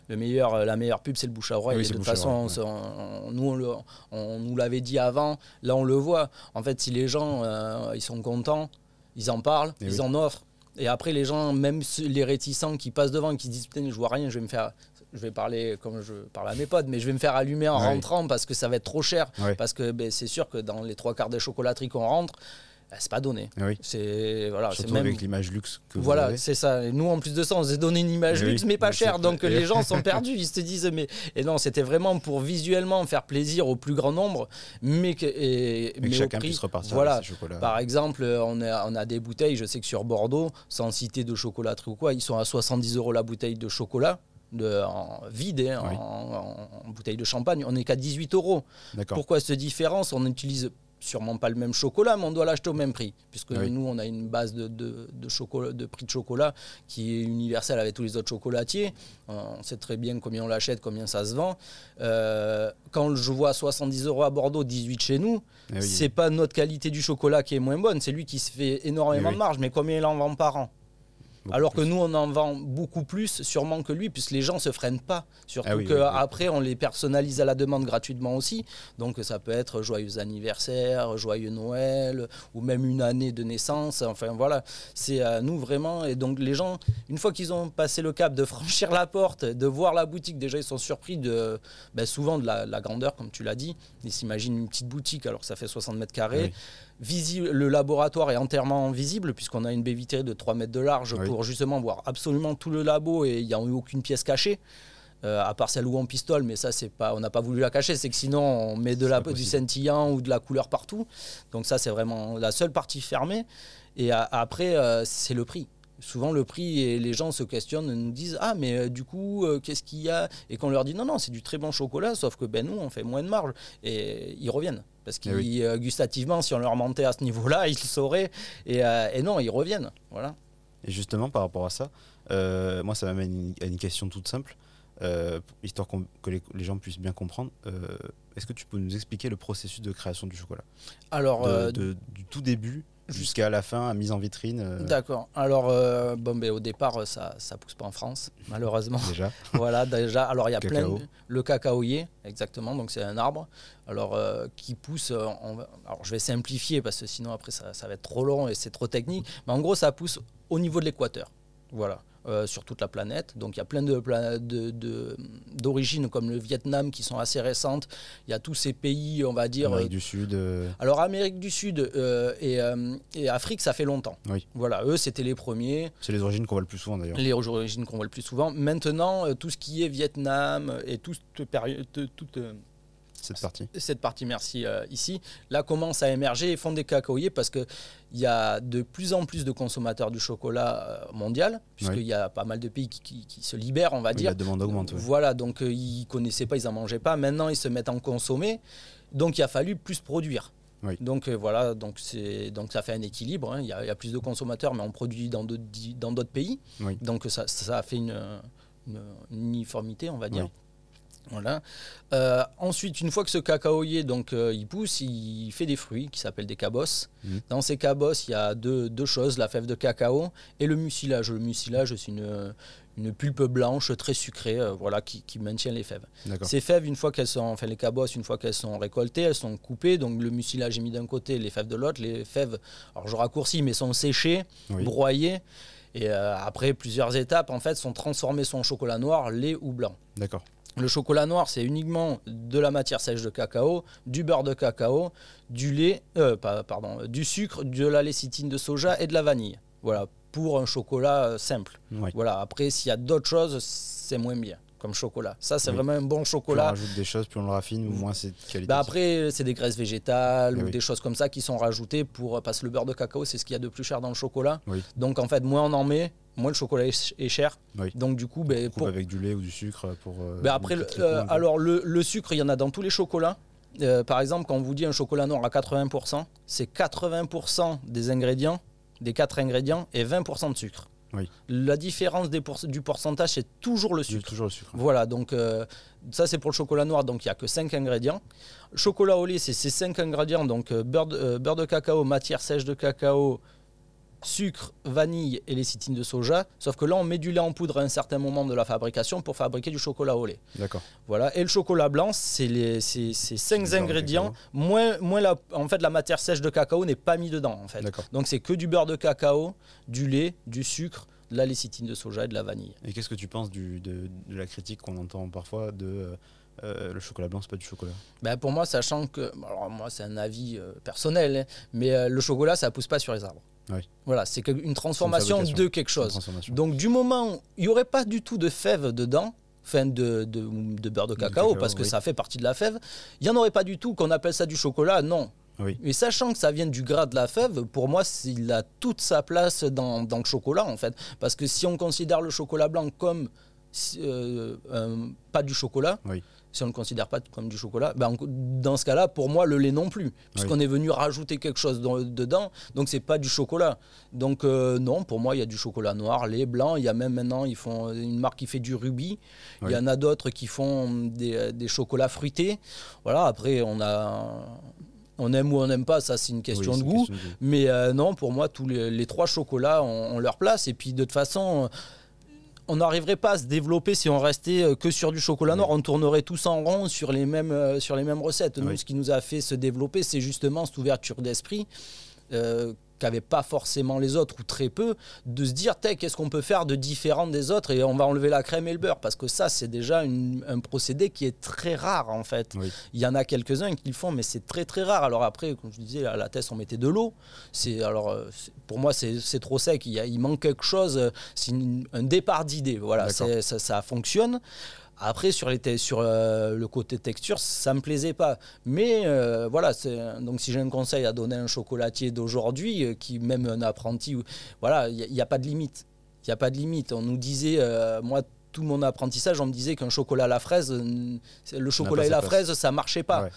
le meilleur, euh, la meilleure pub, c'est le bouche à oreille. de toute façon, nous, on, nous l'avait dit avant, là, on le voit. En fait, si les gens, euh, ils sont contents, ils en parlent, ils en offrent. Et après, les gens, même les réticents qui passent devant, qui disent Putain, je vois rien, je vais me faire. Je vais parler comme je parle à mes potes, mais je vais me faire allumer en rentrant parce que ça va être trop cher. Parce que ben, c'est sûr que dans les trois quarts des chocolateries qu'on rentre, bah, c'est pas donné. Oui. C'est voilà, c'est même avec l'image luxe que Voilà, c'est ça. Et nous en plus de ça, on s'est donné une image luxe mais pas chère, donc les gens sont perdus, ils se disent mais et non, c'était vraiment pour visuellement faire plaisir au plus grand nombre, mais que et, mais, chacun puisse repartir voilà. Par exemple, on a on a des bouteilles, je sais que sur Bordeaux, sans citer de chocolaterie ou quoi, ils sont à 70 euros la bouteille de chocolat. De, en vide, hein, en, bouteille de champagne, on n'est qu'à 18 euros. Pourquoi cette différence? On utilise sûrement pas le même chocolat, mais on doit l'acheter au même prix. Puisque nous, on a une base de, de, chocolat, de prix de chocolat qui est universelle avec tous les autres chocolatiers. On sait très bien combien on l'achète, combien ça se vend. Euh, quand je vois 70 euros à Bordeaux, 18 chez nous, ce eh c'est pas notre qualité du chocolat qui est moins bonne, c'est lui qui se fait énormément eh de marge. Mais combien il en vend par an? Alors plus. que nous, on en vend beaucoup plus, sûrement que lui, puisque les gens se freinent pas. Surtout Ah oui, qu'après, oui, oui. on les personnalise à la demande gratuitement aussi. Donc ça peut être joyeux anniversaire, joyeux Noël, ou même une année de naissance. Enfin voilà, c'est à nous vraiment. Et donc les gens, une fois qu'ils ont passé le cap de franchir la porte, de voir la boutique, déjà ils sont surpris de, ben, souvent de la, la grandeur, comme tu l'as dit. Ils s'imaginent une petite boutique alors que ça fait 60 mètres carrés. Visible, le laboratoire est entièrement visible puisqu'on a une baie vitrée de 3 mètres de large Oui. pour justement voir absolument tout le labo et il n'y a eu aucune pièce cachée. euh, à part celle où on pistole, mais ça, c'est pas, on n'a pas voulu la cacher, c'est que sinon on met de la, du scintillant ou de la couleur partout. Donc ça, c'est vraiment la seule partie fermée. Et a- après, euh, c'est le prix. Souvent le prix et les gens se questionnent, nous disent ah mais euh, du coup euh, qu'est-ce qu'il y a? Et qu'on leur dit non non c'est du très bon chocolat sauf que ben nous on fait moins de marge. Et ils reviennent. Parce que Eh oui. gustativement si on leur mentait à ce niveau-là ils le sauraient. Et, euh, et non ils reviennent. Voilà. Et justement, par rapport à ça, euh, moi, ça m'amène à une question toute simple, euh, histoire que les, les gens puissent bien comprendre. Euh, Est-ce que tu peux nous expliquer le processus de création du chocolat? Alors De- euh, de- Du tout début jusqu'à la fin, à mise en vitrine euh, D'accord. Alors, euh, bon, ben, au départ, ça ne pousse pas en France, malheureusement. déjà. voilà, déjà. Alors, il y a plein de... Le cacaoyer, exactement. Donc, c'est un arbre alors, euh, qui pousse... on Alors, je vais simplifier parce que sinon, après, ça, ça va être trop long et c'est trop technique. Mais en gros, ça pousse au niveau de l'équateur. Voilà. Euh, sur toute la planète. Donc il y a plein de pla- de- de- d'origines comme le Vietnam qui sont assez récentes. Il y a tous ces pays, on va dire, Amérique du Sud. euh, alors Amérique du Sud euh, et, euh, et Afrique, ça fait longtemps. Oui. Voilà, eux, c'était les premiers, C'est les origines qu'on voit le plus souvent d'ailleurs. les origines qu'on voit le plus souvent. Maintenant, euh, tout ce qui est Vietnam et toute, euh, Cette partie. cette partie, merci, euh, ici, là commence à émerger et font des cacaoyers parce qu'il y a de plus en plus de consommateurs du chocolat euh, mondial, puisqu'il y a pas mal de pays qui, qui- qui se libèrent, on va Oui, dire. la demande augmente. ouais. Voilà, donc euh, ils connaissaient pas, ils en mangeaient pas. Maintenant, ils se mettent à en consommer. Donc, il a fallu plus produire. Oui. Donc euh, voilà, donc c'est donc ça fait un équilibre. hein. Il y, a- il y a plus de consommateurs, mais on produit dans d'autres di- dans d'autres pays. Oui. Donc ça, ça a fait une, une- une uniformité, on va dire. Oui. Voilà. Euh, ensuite, une fois que ce cacaoyer donc euh, il pousse, il fait des fruits qui s'appellent des cabosses. Mhm. Dans ces cabosses, il y a deux, deux choses la fève de cacao et le mucilage. Le mucilage, c'est une une pulpe blanche très sucrée, euh, voilà, qui, qui maintient les fèves. Ces fèves, une fois qu'elles sont, enfin les cabosses, une fois qu'elles sont récoltées, elles sont coupées. Donc le mucilage est mis d'un côté, les fèves de l'autre. Les fèves, alors je raccourcis, mais sont séchées, Oui. broyées. Et euh, après plusieurs étapes, en fait, sont transformées en chocolat noir, lait ou blanc. D'accord. Le chocolat noir, c'est uniquement de la matière sèche de cacao, du beurre de cacao, du lait, euh, pas- pardon, du sucre, de la lécithine de soja et de la vanille. Voilà, pour un chocolat euh, simple. Oui. Voilà, après, s'il y a d'autres choses, c'est moins bien, comme chocolat. Ça, c'est Oui. vraiment un bon Plus on chocolat. rajoute des choses, plus on le raffine, moins c'est de qualité. Bah après, c'est des graisses végétales Eh ou oui. des choses comme ça qui sont rajoutées pour parce que le beurre de cacao, c'est ce qu'il y a de plus cher dans le chocolat. Oui. Donc en fait, moins on en met, moins le chocolat est cher. Oui. Donc du coup, Coupe pour- avec du lait ou du sucre pour. euh, ben, après, le- euh, alors le, le sucre, il y en a dans tous les chocolats. Euh, par exemple, quand on vous dit un chocolat noir à 80%, c'est 80% des ingrédients, des quatre ingrédients, et 20% de sucre. Oui. La différence des pour- du pourcentage, c'est toujours le sucre. toujours le sucre. Voilà, donc euh, ça c'est pour le chocolat noir, donc il n'y a que 5 ingrédients. Chocolat au lait, c'est ces 5 ingrédients, donc euh, beurre, de, beurre de cacao, matière sèche de cacao, sucre, vanille et lécithine de soja. Sauf que là, on met du lait en poudre à un certain moment de la fabrication pour fabriquer du chocolat au lait. D'accord. Voilà, et le chocolat blanc, c'est les c'est, c'est cinq ingrédients. Moins, moins la, en fait, la matière sèche de cacao n'est pas mis dedans, en fait. D'accord. Donc c'est que du beurre de cacao, du lait, du sucre, de la lécithine de soja et de la vanille. Et qu'est-ce que tu penses du, de, de la critique qu'on entend parfois de euh, euh, le chocolat blanc, c'est pas du chocolat? Ben, pour moi, sachant que, alors moi c'est un avis euh, personnel, hein, mais euh, le chocolat ça pousse pas sur les arbres. Oui. Voilà, c'est une transformation de quelque chose. Donc du moment il n'y aurait pas du tout de fève dedans, enfin de, de, de beurre de cacao, cacao, parce que oui. ça fait partie de la fève, il n'y en aurait pas du tout qu'on appelle ça du chocolat, non. Oui. Et sachant que ça vient du gras de la fève, pour moi, il a toute sa place dans, dans le chocolat, en fait. Parce que si on considère le chocolat blanc comme euh, un- pas du chocolat, Oui. Si on ne le considère pas comme du chocolat, ben, en- dans ce cas-là, pour moi, le lait non plus. Puisqu'on est venu rajouter quelque chose dans- dedans, donc c'est pas du chocolat. Donc euh, non, pour moi, il y a du chocolat noir, lait, blanc. Il y a même maintenant, ils font une marque qui fait du rubis. Il y en a d'autres qui font des, des chocolats fruités. Voilà, après, on a On aime ou on n'aime pas, ça c'est une question de goût. Mais non, pour moi, tous les, trois chocolats ont, leur place. Et puis de toute façon, on n'arriverait pas à se développer si on restait que sur du chocolat noir. On tournerait tous en rond sur les mêmes, sur les mêmes recettes. Nous, ce qui nous a fait se développer, c'est justement cette ouverture d'esprit qu'avaient pas forcément les autres ou très peu, de se dire qu'est-ce qu'on peut faire de différent des autres et on va enlever la crème et le beurre parce que ça c'est déjà un procédé qui est très rare en fait. Il y en a quelques-uns qui le font mais c'est très très rare. Alors après comme je disais à la thèse on mettait de l'eau. C'est alors euh, pour moi c'est trop sec. Il, il, manque quelque chose. C'est un départ d'idée. Voilà ça, ça fonctionne. Après, sur, les sur euh, le côté texture, ça me plaisait pas. Mais euh, voilà, donc si j'ai un conseil à donner à un chocolatier d'aujourd'hui, euh, qui même un apprenti, voilà, il n'y a, pas de limite. Il n'y a pas de limite. On nous disait, moi, tout mon apprentissage, on me disait qu'un chocolat à la fraise, le chocolat et la fraise, ça marchait pas.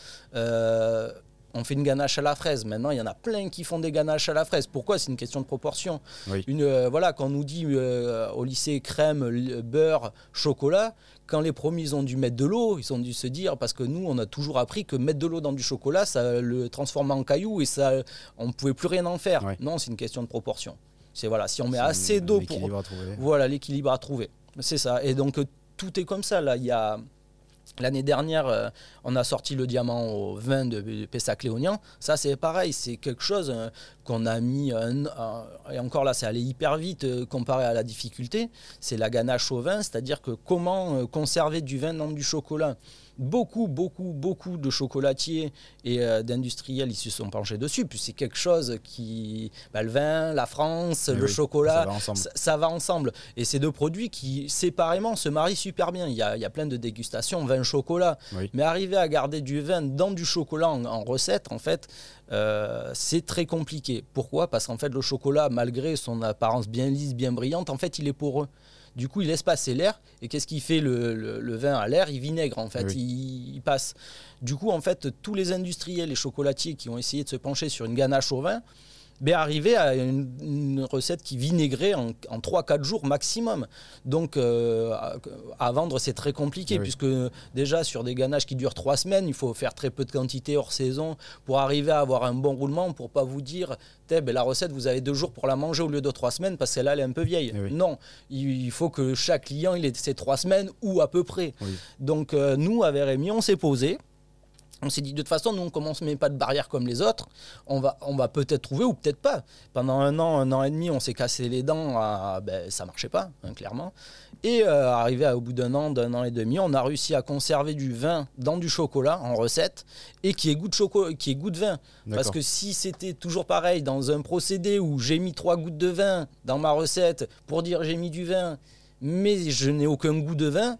On fait une ganache à la fraise. Maintenant, il y en a plein qui font des ganaches à la fraise. Pourquoi? C'est une question de proportion. Une, voilà, quand on nous dit au lycée crème, beurre, chocolat, quand les premiers ont dû mettre de l'eau, ils ont dû se dire, parce que nous, on a toujours appris que mettre de l'eau dans du chocolat, ça le transforme en caillou et ça, on ne pouvait plus rien en faire. Non, c'est une question de proportion. C'est voilà, si on met assez d'eau pour. Voilà, l'équilibre à trouver. C'est ça. Et donc, tout est comme ça. Là, il y a L'année dernière, euh, on a sorti le diamant au vin de, Pessac-Léognan. Ça, c'est pareil, c'est quelque chose euh, qu'on a mis. et encore là, c'est allé hyper vite euh, comparé à la difficulté. C'est la ganache au vin, c'est-à-dire que comment conserver du vin dans du chocolat beaucoup, beaucoup, beaucoup de chocolatiers et euh, d'industriels, ils se sont penchés dessus. Puis c'est quelque chose qui. Bah, le vin, la France, le chocolat, ça va, ensemble. Et ces deux produits qui, séparément, se marient super bien. Il y a, il y a plein de dégustations, vin-chocolat. Mais arriver à garder du vin dans du chocolat en, recette, en fait, euh, c'est très compliqué. Pourquoi? Parce qu'en fait, le chocolat, malgré son apparence bien lisse, bien brillante, en fait, il est poreux. Du coup, il laisse passer l'air. Et qu'est-ce qui fait le, vin à l'air? Il vinaigre, en fait. Il, passe. Du coup, en fait, tous les industriels et chocolatiers qui ont essayé de se pencher sur une ganache au vin, ben, arriver à une, recette qui vinaigrait en, en 3-4 jours maximum. Donc euh, à, vendre, c'est très compliqué, puisque déjà sur des ganaches qui durent 3 semaines, il faut faire très peu de quantité hors saison pour arriver à avoir un bon roulement, pour pas vous dire, ben, la recette, vous avez 2 jours pour la manger au lieu de 3 semaines, parce qu'elle elle est un peu vieille. Non, il, faut que chaque client, il ait ses 3 semaines ou à peu près. Donc euh, nous, avec Rémi, on s'est posé on s'est dit, de toute façon, nous, on commence met pas de barrière comme les autres. On va, on va peut-être trouver ou peut-être pas. Pendant un an, un an et demi, on s'est cassé les dents. À, ben, ça marchait pas, hein, clairement. Et euh, arrivé au bout d'un an, d'un an et demi, on a réussi à conserver du vin dans du chocolat en recette et qui est goût de, chocolat, qui est goût de vin. Parce que si c'était toujours pareil dans un procédé où j'ai mis trois gouttes de vin dans ma recette pour dire j'ai mis du vin mais je n'ai aucun goût de vin,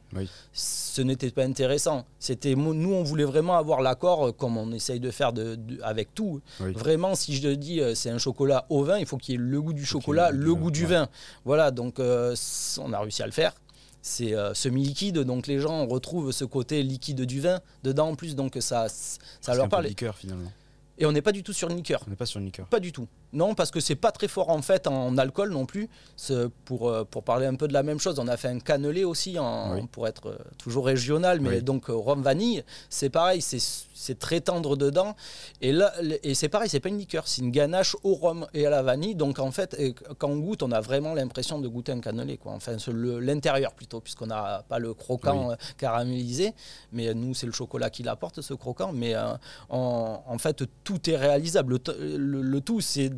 ce n'était pas intéressant. C'était nous, on voulait vraiment avoir l'accord euh, comme on essaye de faire de, avec tout. Vraiment, si je dis euh, c'est un chocolat au vin, il faut qu'il y ait le goût du chocolat, le goût du vin. Voilà, donc euh, on a réussi à le faire. C'est semi-liquide, donc les gens retrouvent ce côté liquide du vin dedans en plus, donc ça, ça leur parle. liqueur finalement. Et on n'est pas du tout sur une liqueur. On n'est pas sur une liqueur. Pas du tout. Non, parce que c'est pas très fort en fait en alcool non plus. Pour, euh, pour parler un peu de la même chose, on a fait un cannelé aussi en, pour être euh, toujours régional, mais donc euh, rhum vanille, c'est pareil, c'est très tendre dedans. Et là, et c'est pareil, c'est pas une liqueur, c'est une ganache au rhum et à la vanille. Donc en fait, quand on goûte, on a vraiment l'impression de goûter un cannelé, quoi. Enfin, l'intérieur plutôt, puisqu'on n'a pas le croquant caramélisé. Mais nous, c'est le chocolat qui l'apporte, ce croquant. Mais en, fait, tout est réalisable. le tout, c'est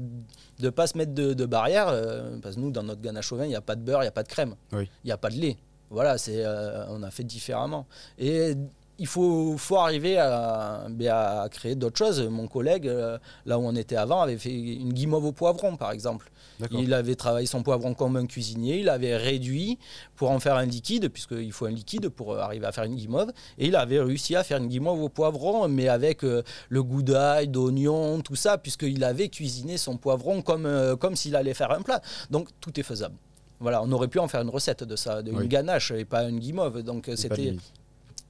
de ne pas se mettre de, barrière, euh, parce que nous, dans notre ganache au vin, il n'y a pas de beurre, il n'y a pas de crème, il n'y a pas de lait. Voilà, c'est, euh, on a fait différemment. Et il faut, faut arriver à, ben, à créer d'autres choses. Mon collègue, euh, là où on était avant, avait fait une guimauve au poivron, par exemple. Il avait travaillé son poivron comme un cuisinier, il avait réduit pour en faire un liquide, puisqu'il faut un liquide pour arriver à faire une guimauve. Et il avait réussi à faire une guimauve au poivron, mais avec euh, le goût d'ail, d'oignon, tout ça, puisqu'il avait cuisiné son poivron comme, euh, comme s'il allait faire un plat. Donc tout est faisable. Voilà, on aurait pu en faire une recette de ça, de une ganache et pas une guimauve. Donc c'était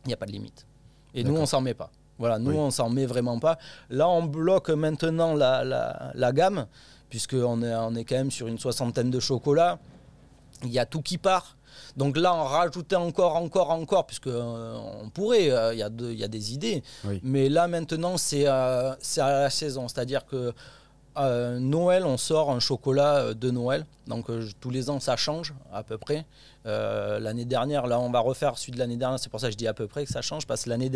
il n'y a pas de limite. Et nous, on s'en met pas. Voilà, nous, on s'en met vraiment pas. Là, on bloque maintenant la, la, la gamme, puisqu'on est, on est quand même sur une soixantaine de chocolats. Il y a tout qui part. Donc là, on rajoutait encore, encore, encore, puisque euh, on pourrait, il y, a y a des idées. Mais là, maintenant, c'est à la saison. C'est-à-dire que Noël, on sort un chocolat de Noël. Donc tous les ans, ça change à peu près. Euh, l'année dernière, là, on va refaire celui de l'année dernière. C'est pour ça que je dis à peu près que ça change parce que l'année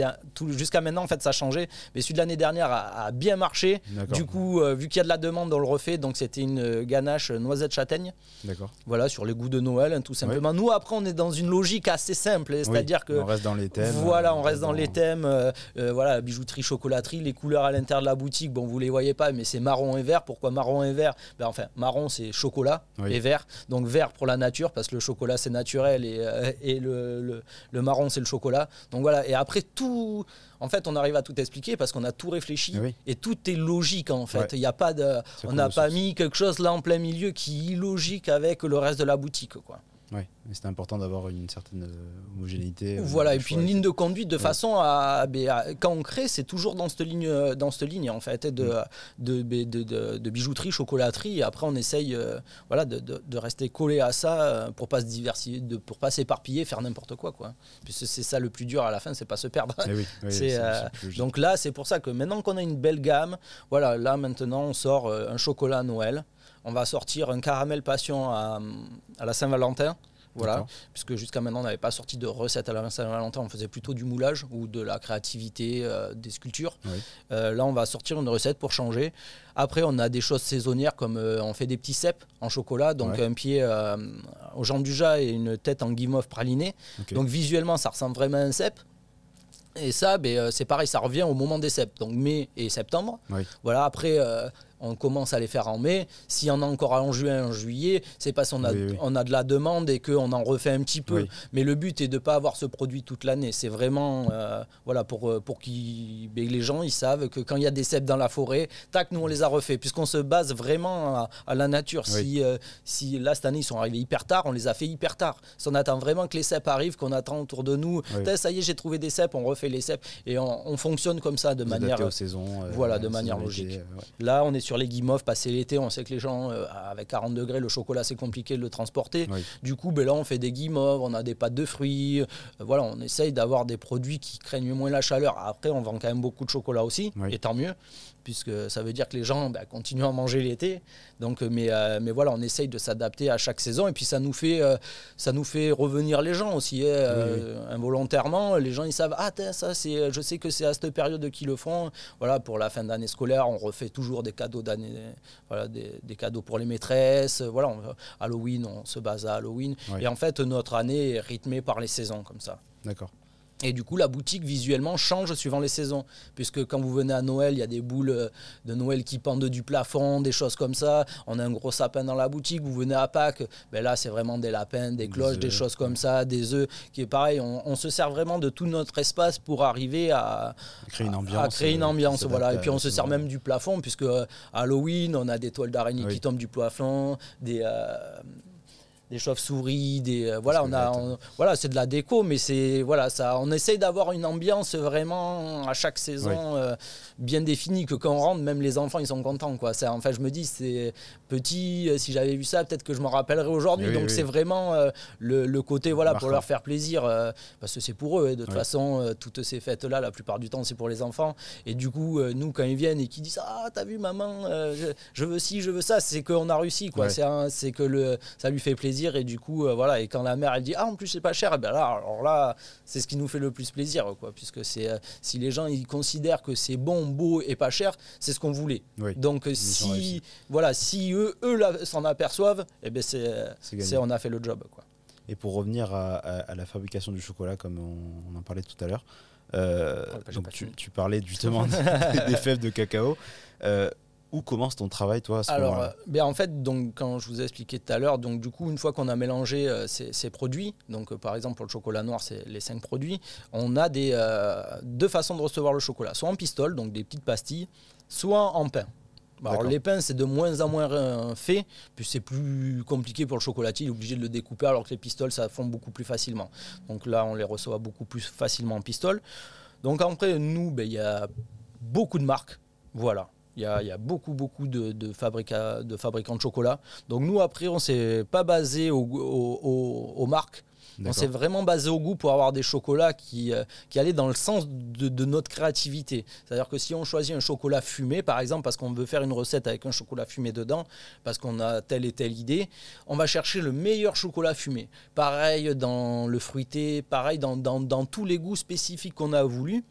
jusqu'à maintenant, en fait, ça a changé. Mais celui de l'année dernière a, bien marché. Du coup, euh, vu qu'il y a de la demande, on le refait. Donc, c'était une ganache noisette châtaigne. D'accord. Voilà, sur les goûts de Noël, hein, tout simplement. Nous, après, on est dans une logique assez simple, c'est-à-dire que on reste dans les thèmes. Voilà, on reste dans, les thèmes. Euh, voilà, bijouterie, chocolaterie, les couleurs à l'intérieur de la boutique. Bon, vous les voyez pas, mais c'est marron et vert. Pourquoi marron et vert? Ben, enfin, marron c'est chocolat et vert. Donc vert pour la nature parce que le chocolat c'est naturel et euh, et le, le, marron, c'est le chocolat. Donc voilà, et après tout, en fait, on arrive à tout expliquer parce qu'on a tout réfléchi et tout est logique en fait. Il y a pas de, on n'a pas mis quelque chose là en plein milieu qui est illogique avec le reste de la boutique, quoi. Oui, c'est important d'avoir une certaine euh, homogénéité. Euh, voilà, et puis une ligne de conduite de façon à, Quand on crée, c'est toujours dans cette ligne, euh, dans cette ligne en fait, de, mm. de, de, de, bijouterie, chocolaterie. Et après, on essaye voilà, de, rester collé à ça pour pas se diversifier, de, pour pas s'éparpiller, faire n'importe quoi. quoi. Puisque c'est ça le plus dur à la fin, c'est pas se perdre. Eh donc là, c'est pour ça que maintenant qu'on a une belle gamme, voilà, là maintenant, on sort un chocolat à Noël on va sortir un caramel passion à, la Saint-Valentin. Voilà, puisque jusqu'à maintenant on n'avait pas sorti de recette à la Saint-Valentin, on faisait plutôt du moulage ou de la créativité euh, des sculptures. Euh, là on va sortir une recette pour changer. Après on a des choses saisonnières comme euh, on fait des petits cèpes en chocolat, donc un pied au Jean Dujas et une tête en guimauve praliné. Donc visuellement ça ressemble vraiment à un cèpe. Et ça, ben, c'est pareil, ça revient au moment des cèpes, donc mai et septembre. Voilà, après, on commence à les faire en mai. S'il y en a encore en juin, en juillet, c'est parce qu'on a, On a de la demande et qu'on en refait un petit peu. Mais le but est de ne pas avoir ce produit toute l'année. C'est vraiment euh, voilà, pour, euh, pour que ben, les gens ils savent que quand il y a des cèpes dans la forêt, tac, nous on les a refaits. Puisqu'on se base vraiment à, la nature. Si, euh, si là, cette année, ils sont arrivés hyper tard, on les a fait hyper tard. Si on attend vraiment que les cèpes arrivent, qu'on attend autour de nous, ça y est, j'ai trouvé des cèpes, on refait les cèpes. Et on, fonctionne comme ça de manière. Aux saisons, voilà, de manière logique. Là, on est sur les guimauves, passer l'été, on sait que les gens, euh, avec 40 degrés, le chocolat, c'est compliqué de le transporter. Du coup, ben là, on fait des guimauves, on a des pâtes de fruits. Euh, voilà, on essaye d'avoir des produits qui craignent moins la chaleur. Après, on vend quand même beaucoup de chocolat aussi, et tant mieux puisque ça veut dire que les gens bah, continuent à manger l'été. Donc, euh, mais, euh, mais voilà, on essaye de s'adapter à chaque saison et puis ça nous fait, euh, ça nous fait revenir les gens aussi. Hein, involontairement, les gens ils savent ah ça c'est, je sais que c'est à cette période qu'ils le font. Voilà, pour la fin d'année scolaire, on refait toujours des cadeaux d'année, voilà, des, des, cadeaux pour les maîtresses. Voilà, Halloween, on se base à Halloween. Et en fait, notre année est rythmée par les saisons comme ça. D'accord. Et du coup, la boutique visuellement change suivant les saisons. Puisque quand vous venez à Noël, il y a des boules euh, de Noël qui pendent du plafond, des choses comme ça. On a un gros sapin dans la boutique. Vous venez à Pâques, ben là, c'est vraiment des lapins, des cloches, des, choses comme ça, des œufs. Qui est pareil, on, se sert vraiment de tout notre espace pour arriver à, créer une ambiance. créer une ambiance voilà. Et puis on se sert même du plafond, puisque euh, Halloween, on a des toiles d'araignée qui tombent du plafond, des. Euh, des chauves-souris, des euh, voilà, on a voilà, c'est de la déco, mais c'est voilà, ça, on essaye d'avoir une ambiance vraiment à chaque saison euh, bien définie que quand on rentre, même les enfants ils sont contents quoi. C'est enfin je me dis c'est petit, euh, si j'avais vu ça, peut-être que je m'en rappellerais aujourd'hui. Donc c'est vraiment le, côté voilà pour leur faire plaisir parce que c'est pour eux. de toute façon, toutes ces fêtes là, la plupart du temps c'est pour les enfants. Et du coup, nous quand ils viennent et qu'ils disent ah t'as vu maman, je, veux ci, je veux ça, c'est qu'on a réussi quoi. C'est que le ça lui fait plaisir et du coup euh, voilà et quand la mère elle dit ah en plus c'est pas cher eh ben là alors là c'est ce qui nous fait le plus plaisir quoi puisque c'est euh, si les gens ils considèrent que c'est bon beau et pas cher c'est ce qu'on voulait. Donc si voilà si eux eux s'en aperçoivent et eh ben c'est on a fait le job quoi. Et pour revenir à, la fabrication du chocolat comme on, en parlait tout à l'heure euh, donc tu, tu, parlais justement des fèves de cacao où commence ton travail, toi Alors, euh, ben en fait, donc, quand je vous ai expliqué tout à l'heure, donc du coup, une fois qu'on a mélangé euh, ces, produits, donc euh, par exemple pour le chocolat noir, c'est les cinq produits, on a des, deux façons de recevoir le chocolat, soit en pistole, donc des petites pastilles, soit en pain. Alors les pains, c'est de moins en moins fait, puis c'est plus compliqué pour le chocolatier, il est obligé de le découper, alors que les pistoles, ça fond beaucoup plus facilement. Donc là, on les reçoit beaucoup plus facilement en pistole. Donc après, nous, ben, il y a beaucoup de marques, voilà. Il y, a, il y a beaucoup, beaucoup de, de, fabrica- de fabricants de chocolat. Donc nous, après, on s'est pas basé au- au- au- aux marques. On s'est vraiment basé au goût pour avoir des chocolats qui, euh, qui allaient dans le sens de, de notre créativité. C'est-à-dire que si on choisit un chocolat fumé, par exemple, parce qu'on veut faire une recette avec un chocolat fumé dedans, parce qu'on a telle et telle idée, on va chercher le meilleur chocolat fumé. Pareil dans le fruité, pareil dans, dans- dans tous les goûts spécifiques qu'on a voulu.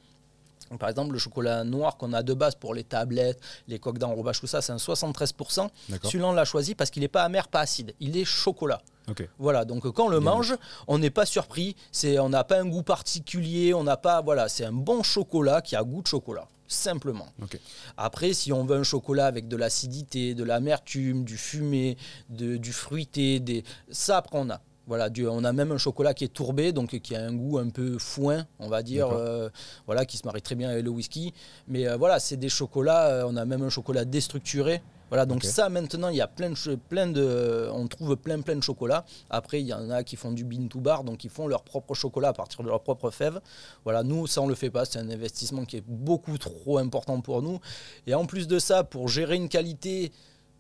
Par exemple, le chocolat noir qu'on a de base pour les tablettes, les coques d'enrobage, tout ça, c'est un 73%. D'accord. Celui-là, on l'a choisi parce qu'il n'est pas amer, pas acide. Il est chocolat. Ok. Voilà, donc quand on le Bien mange, on n'est pas surpris. C'est, on n'a pas un goût particulier, on n'a pas, voilà, c'est un bon chocolat qui a goût de chocolat, simplement. Ok. Après, si on veut un chocolat avec de l'acidité, de l'amertume, du fumé, de- du fruité, des, ça après on a. Voilà, du- on a même un chocolat qui est tourbé, donc qui a un goût un peu foin, on va dire, euh, voilà, qui se marie très bien avec le whisky. Mais euh, voilà, c'est des chocolats. euh, on a même un chocolat déstructuré. Voilà, donc ça maintenant, il y a plein de, plein de, on trouve plein plein de chocolats. Après, il y en a qui font du bean to bar, donc ils font leur propre chocolat à partir de leur propre fève. Voilà, nous, ça on le fait pas. C'est un investissement qui est beaucoup trop important pour nous. Et en plus de ça, pour gérer une qualité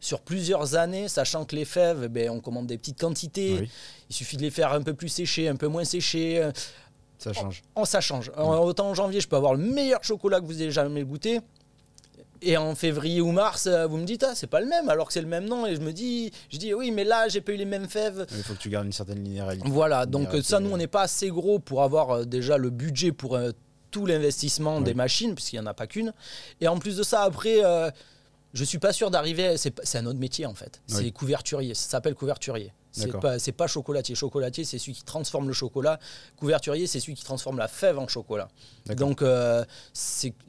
sur plusieurs années, sachant que les fèves, ben, on commande des petites quantités. Oui, Il suffit de les faire un peu plus séchées, un peu moins séchées. ça change. En ça change. En- Autant en janvier, je peux avoir le meilleur chocolat que vous ayez jamais goûté. Et en février ou mars, euh, vous me dites, ah, c'est pas le même, alors que c'est le même nom. Et je me dis, je dis, oui, mais là, j'ai pas eu les mêmes fèves. Il faut que tu gardes une certaine linéarité. Voilà, donc Linéarité, euh, ça, nous, on n'est pas assez gros pour avoir euh, déjà le budget pour euh, tout l'investissement Oui. des machines, puisqu'il n'y en a pas qu'une. Et en plus de ça, après, euh, je suis pas sûr d'arriver. C'est un autre métier, en fait. Oui. C'est couverturier. Ça s'appelle couverturier. C'est pas, pas chocolatier. Chocolatier, c'est celui qui transforme le chocolat. Couverturier, c'est celui qui transforme la fève en chocolat. Donc, euh,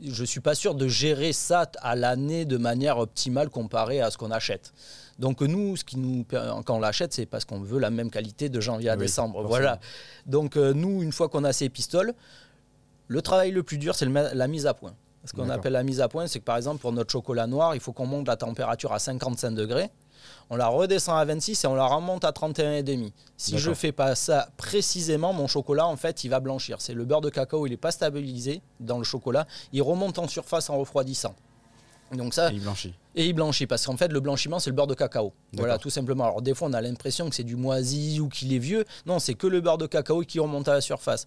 je suis pas sûr de gérer ça à l'année de manière optimale comparée à ce qu'on achète. Donc nous, ce qui nous, quand on l'achète, c'est parce qu'on veut la même qualité de janvier à Oui, décembre. forcément. Voilà. Donc euh, nous, une fois qu'on a ces pistoles, le travail le plus dur, c'est la mise à point. Ce qu'on appelle la mise à point, c'est que par exemple pour notre chocolat noir, il faut qu'on monte la température à 55 degrés. On la redescend à 26 et on la remonte à 31,5. Si je D'accord. fais pas ça précisément, mon chocolat, en fait, il va blanchir. C'est le beurre de cacao, il n'est pas stabilisé dans le chocolat. Il remonte en surface en refroidissant. Donc ça, Et il blanchit. et il blanchit parce qu'en fait le blanchiment c'est le beurre de cacao. Voilà tout simplement. Alors des fois on a l'impression que c'est du moisi ou qu'il est vieux. Non, c'est que le beurre de cacao qui remonte à la surface.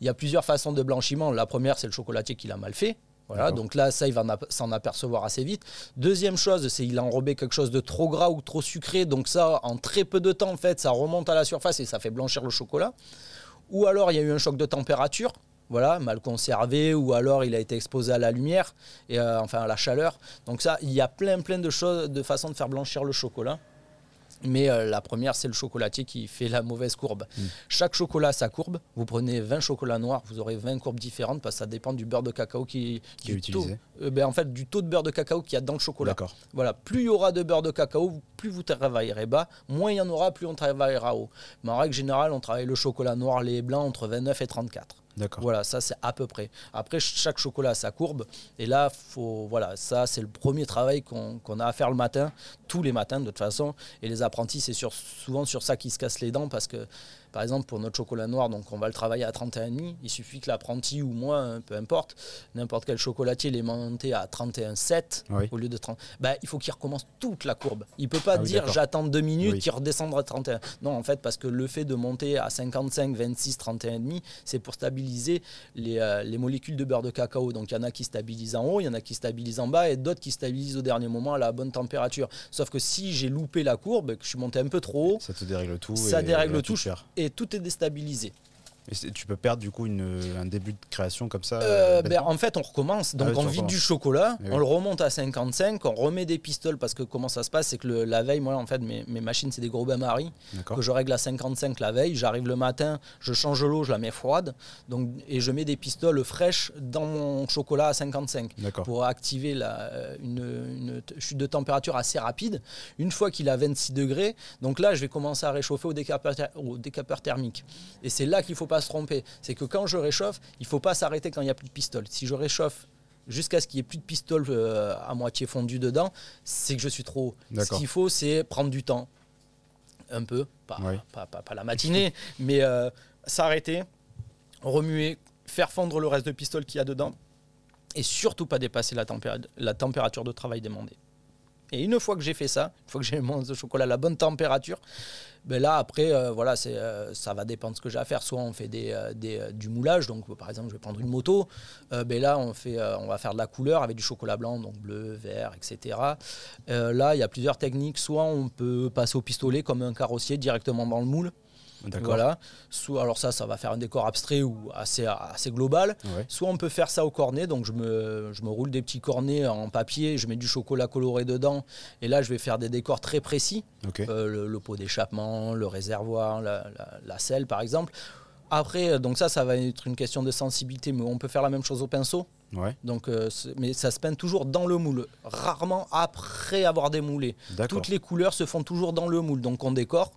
Il y a plusieurs façons de blanchiment. La première c'est le chocolatier qui l'a mal fait. Voilà, donc là, ça, il va s'en apercevoir assez vite. Deuxième chose, c'est il a enrobé quelque chose de trop gras ou trop sucré. Donc ça, en très peu de temps, en fait, ça remonte à la surface et ça fait blanchir le chocolat. Ou alors, il y a eu un choc de température, voilà, mal conservé, ou alors il a été exposé à la lumière, et euh, enfin à la chaleur. Donc ça, il y a plein, plein de choses, de façons de faire blanchir le chocolat. Mais euh, la première, c'est le chocolatier qui fait la mauvaise courbe. Mm. Chaque chocolat a sa courbe. Vous prenez 20 chocolats noirs, vous aurez 20 courbes différentes parce que ça dépend du beurre de cacao qui, Qui est du taux- utilisé. euh, ben, en fait, du taux de beurre de cacao qu'il y a dans le chocolat. Voilà, plus il y aura de beurre de cacao, plus vous travaillerez bas, moins il y en aura, plus on travaillera haut. Mais en règle générale, on travaille le chocolat noir, les blancs entre 29 et 34. Voilà, ça c'est à peu près. Après, chaque chocolat a sa courbe. Et là, faut, voilà, ça c'est le premier travail qu'on qu'on a à faire le matin, tous les matins de toute façon. Et les apprentis, c'est sur- souvent sur ça qu'ils se cassent les dents parce que, par exemple, pour notre chocolat noir, donc on va le travailler à 31,5. Il suffit que l'apprenti ou moi, hein, peu importe, n'importe quel chocolatier l'ait monté à 31,7 Oui. au lieu de 30. Bah, il faut qu'il recommence toute la courbe. Il peut pas Ah dire j'attends deux minutes, Oui. qu'il redescendra à 31. Non, en fait, parce que le fait de monter à 55, 26, 31,5, c'est pour stabiliser les, euh, les molécules de beurre de cacao. Donc il y en a qui stabilisent en haut, il y en a qui stabilisent en bas et d'autres qui stabilisent au dernier moment à la bonne température. Sauf que si j'ai loupé la courbe, que je suis monté un peu trop haut, Ça te dérègle tout. Ça et dérègle là, tout. Perds. Tout est déstabilisé. Et tu peux perdre du coup une, un début de création comme ça. Euh, euh, ben, en fait, on recommence. Donc, Ah tu on vide du chocolat, Eh on le remonte à 55, on remet des pistoles parce que comment ça se passe, c'est que le- la veille, moi, en fait, mes, mes machines, c'est des gros bains-maries D'accord. que je règle à 55 la veille. J'arrive le matin, je change l'eau, je la mets froide, donc et je mets des pistoles fraîches dans mon chocolat à 55 D'accord. pour activer la, euh, une, chute de température assez rapide. Une fois qu'il a 26 degrés, donc là, je vais commencer à réchauffer au décapeur, au décapeur thermique. Et c'est là qu'il faut pas se tromper. C'est que quand je réchauffe, il faut pas s'arrêter quand il n'y a plus de pistole. Si je réchauffe jusqu'à ce qu'il n'y ait plus de pistole euh, à moitié fondu dedans, c'est que je suis trop haut. Ce qu'il faut, c'est prendre du temps. Un peu, pas, Oui. pas, pas- pas la matinée, mais euh, s'arrêter, remuer, faire fondre le reste de pistole qu'il y a dedans. et surtout pas dépasser la, la température de travail demandée. Et une fois que j'ai fait ça, une fois que j'ai mon chocolat à la bonne température, ben là après euh, voilà c'est euh, ça va dépendre de ce que j'ai à faire. Soit on fait des, euh, des du moulage donc par exemple je vais prendre une moto. Ben là on fait on va faire de la couleur avec du chocolat blanc donc bleu vert etc là il y a plusieurs techniques. Soit on peut passer au pistolet comme un carrossier directement dans le moule voilà. Soit, alors ça, ça va faire un décor abstrait ou assez, assez global. Soit on peut faire ça au cornet. Donc je me, je me roule des petits cornets en papier, je mets du chocolat coloré dedans. Et là, je vais faire des décors très précis. Euh, le, pot d'échappement, le réservoir, la, la, selle par exemple. Après, donc ça, ça va être une question de sensibilité, mais on peut faire la même chose au pinceau. Donc, euh, mais ça se peint toujours dans le moule, rarement après avoir démoulé. Toutes les couleurs se font toujours dans le moule, donc on décore.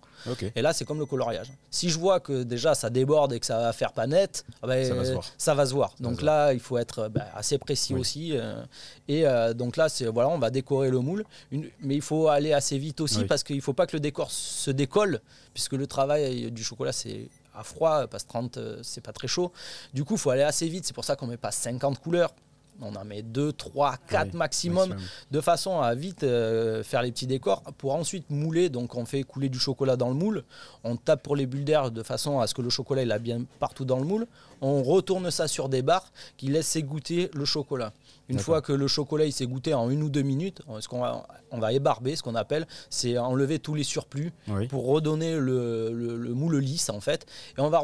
Et là, c'est comme le coloriage. Si je vois que déjà ça déborde et que ça va faire pas net, ah ben, ça, va se voir. Donc là, il faut être ben, assez précis aussi. Euh, et euh, donc là, c'est voilà, on va décorer le moule, mais il faut aller assez vite aussi parce qu'il ne faut pas que le décor se décolle, puisque le travail du chocolat, c'est à froid, passe 30, euh, c'est pas très chaud. Du coup, il faut aller assez vite. C'est pour ça qu'on met pas 50 couleurs. On en met 2, 3, 4 maximum, de façon à vite euh, faire les petits décors pour ensuite mouler. Donc on fait couler du chocolat dans le moule, on tape pour les bulles d'air de façon à ce que le chocolat il a bien partout dans le moule. On retourne ça sur des barres qui laissent égoutter le chocolat. Une fois que le chocolat il s'est goûté en une ou deux minutes, ce qu'on va, on va ébarber, ce qu'on appelle, c'est enlever tous les surplus pour redonner le, le, moule lisse en fait. Et on va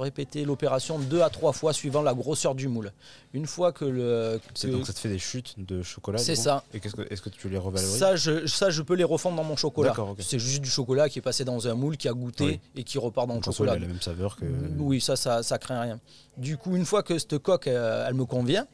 répéter l'opération deux à trois fois suivant la grosseur du moule. Une fois que le. donc ça te fait des chutes de chocolat C'est ça. Et est-ce que, est que, tu les revalorises ça je, ça, je peux les refondre dans mon chocolat. C'est juste du chocolat qui est passé dans un moule, qui a goûté et qui repart dans le chocolat. Il a la même saveur que. Oui, ça, ça, ça craint rien. Du coup, une fois que cette coque, euh, elle me convient,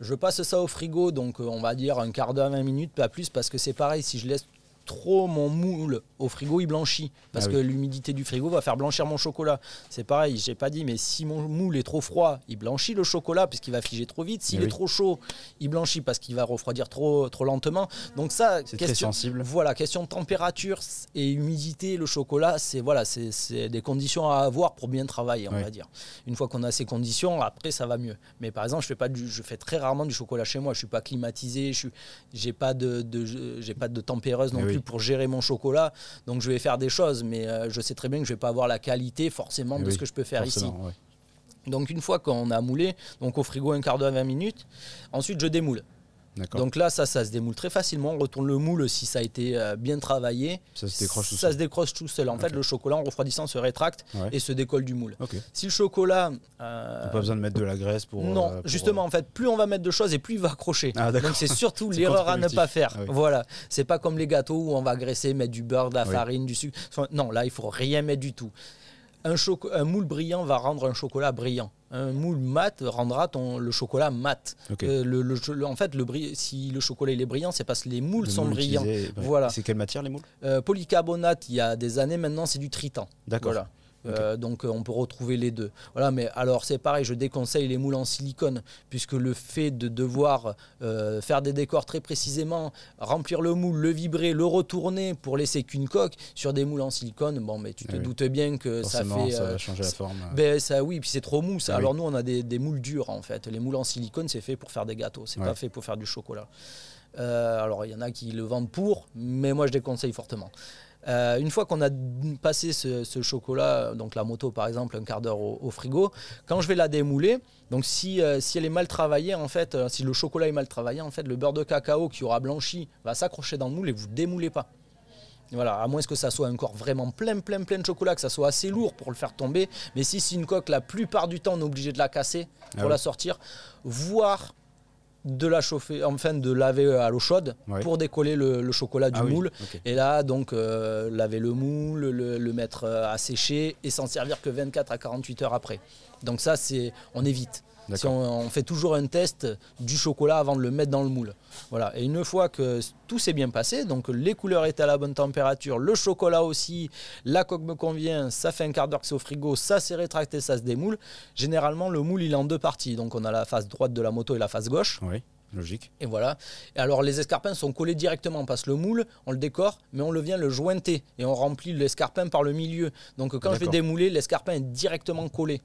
je passe ça au frigo, donc euh, on va dire un quart d'heure, 20 minutes, pas plus, parce que c'est pareil, si je laisse trop mon moule au frigo, il blanchit. Parce ah que l'humidité du frigo va faire blanchir mon chocolat. C'est pareil, j'ai pas dit, mais si mon moule est trop froid, il blanchit le chocolat puisqu'il va figer trop vite. S'il est trop chaud, il blanchit parce qu'il va refroidir trop, trop lentement. Donc ça, c'est très sensible. Voilà, question de température et humidité, le chocolat, c'est voilà, c'est des conditions à avoir pour bien travailler, on va dire. Une fois qu'on a ces conditions, après ça va mieux. Mais par exemple, je fais pas du, je fais très rarement du chocolat chez moi. Je suis pas climatisé, je suis, j'ai pas de, j'ai pas de tempéreuse non plus pour gérer mon chocolat. Donc je vais faire des choses, mais euh, je sais très bien que je vais pas avoir la qualité forcément de ce que je peux faire ici. Donc une fois qu'on a moulé, donc au frigo un quart d'heure, 20 minutes, ensuite je démoule. Donc là, ça, ça se démoule très facilement. On retourne le moule si ça a été euh, bien travaillé. Ça se décroche tout seul. Ça se décroche tout seul. En fait, le chocolat en refroidissant se rétracte et se décolle du moule. Si le chocolat. Euh... pas besoin de mettre de la graisse pour. Non, euh, justement, en fait, plus on va mettre de choses et plus il va accrocher. Ah, Donc c'est surtout l'erreur à ne pas faire. Ah voilà. C'est pas comme les gâteaux où on va graisser, mettre du beurre, de la farine, du sucre. Non, là, il faut rien mettre du tout. Un, un, moule brillant va rendre un chocolat brillant. Un moule mat rendra ton, le chocolat mat. Euh, le, en fait, le, si le chocolat il est brillant, c'est parce que les moules sont brillants. Voilà. C'est quelle matière les moules? Euh, Polycarbonate, il y a des années maintenant, c'est du tritan. D'accord. Voilà. Euh, donc euh, on peut retrouver les deux. Voilà, mais alors c'est pareil, je déconseille les moules en silicone, puisque le fait de devoir euh, faire des décors très précisément, remplir le moule, le vibrer, le retourner pour laisser qu'une coque sur des moules en silicone, bon, mais tu te doutes bien que ça fait. ça va changer la forme. Ben, ça, oui, puis c'est trop mou. Ah alors nous, on a des, moules durs en fait. Les moules en silicone, c'est fait pour faire des gâteaux, c'est pas fait pour faire du chocolat. alors il y en a qui le vendent pour, mais moi je déconseille fortement. Euh, une fois qu'on a passé ce, chocolat, donc la moto par exemple, un quart d'heure au, frigo, quand je vais la démouler, donc si, euh, si elle est mal travaillée, en fait, euh, si le chocolat est mal travaillé, en fait, le beurre de cacao qui aura blanchi va s'accrocher dans le moule et vous démoulez pas. Voilà, à moins que ça soit encore vraiment plein, plein, plein de chocolat, que ça soit assez lourd pour le faire tomber. Mais si c'est une coque, la plupart du temps, on est obligé de la casser pour ah la sortir, voire de la chauffer, enfin de laver à l'eau chaude pour décoller le, chocolat du ah moule. Et là, donc, euh, laver le moule, le, mettre euh, à sécher et s'en servir que 24 à 48 heures après. Donc ça, c'est, on évite. On, fait toujours un test du chocolat avant de le mettre dans le moule. Voilà. Et une fois que tout s'est bien passé, donc les couleurs étaient à la bonne température, le chocolat aussi, la coque me convient, ça fait un quart d'heure que c'est au frigo, ça s'est rétracté, ça se démoule. Généralement, le moule, il est en deux parties. Donc on a la face droite de la moto et la face gauche. Logique. Et voilà. Et alors les escarpins sont collés directement. On passe le moule, on le décore, mais on le vient le jointer et on remplit l'escarpin par le milieu. Donc quand je vais démouler, l'escarpin est directement collé.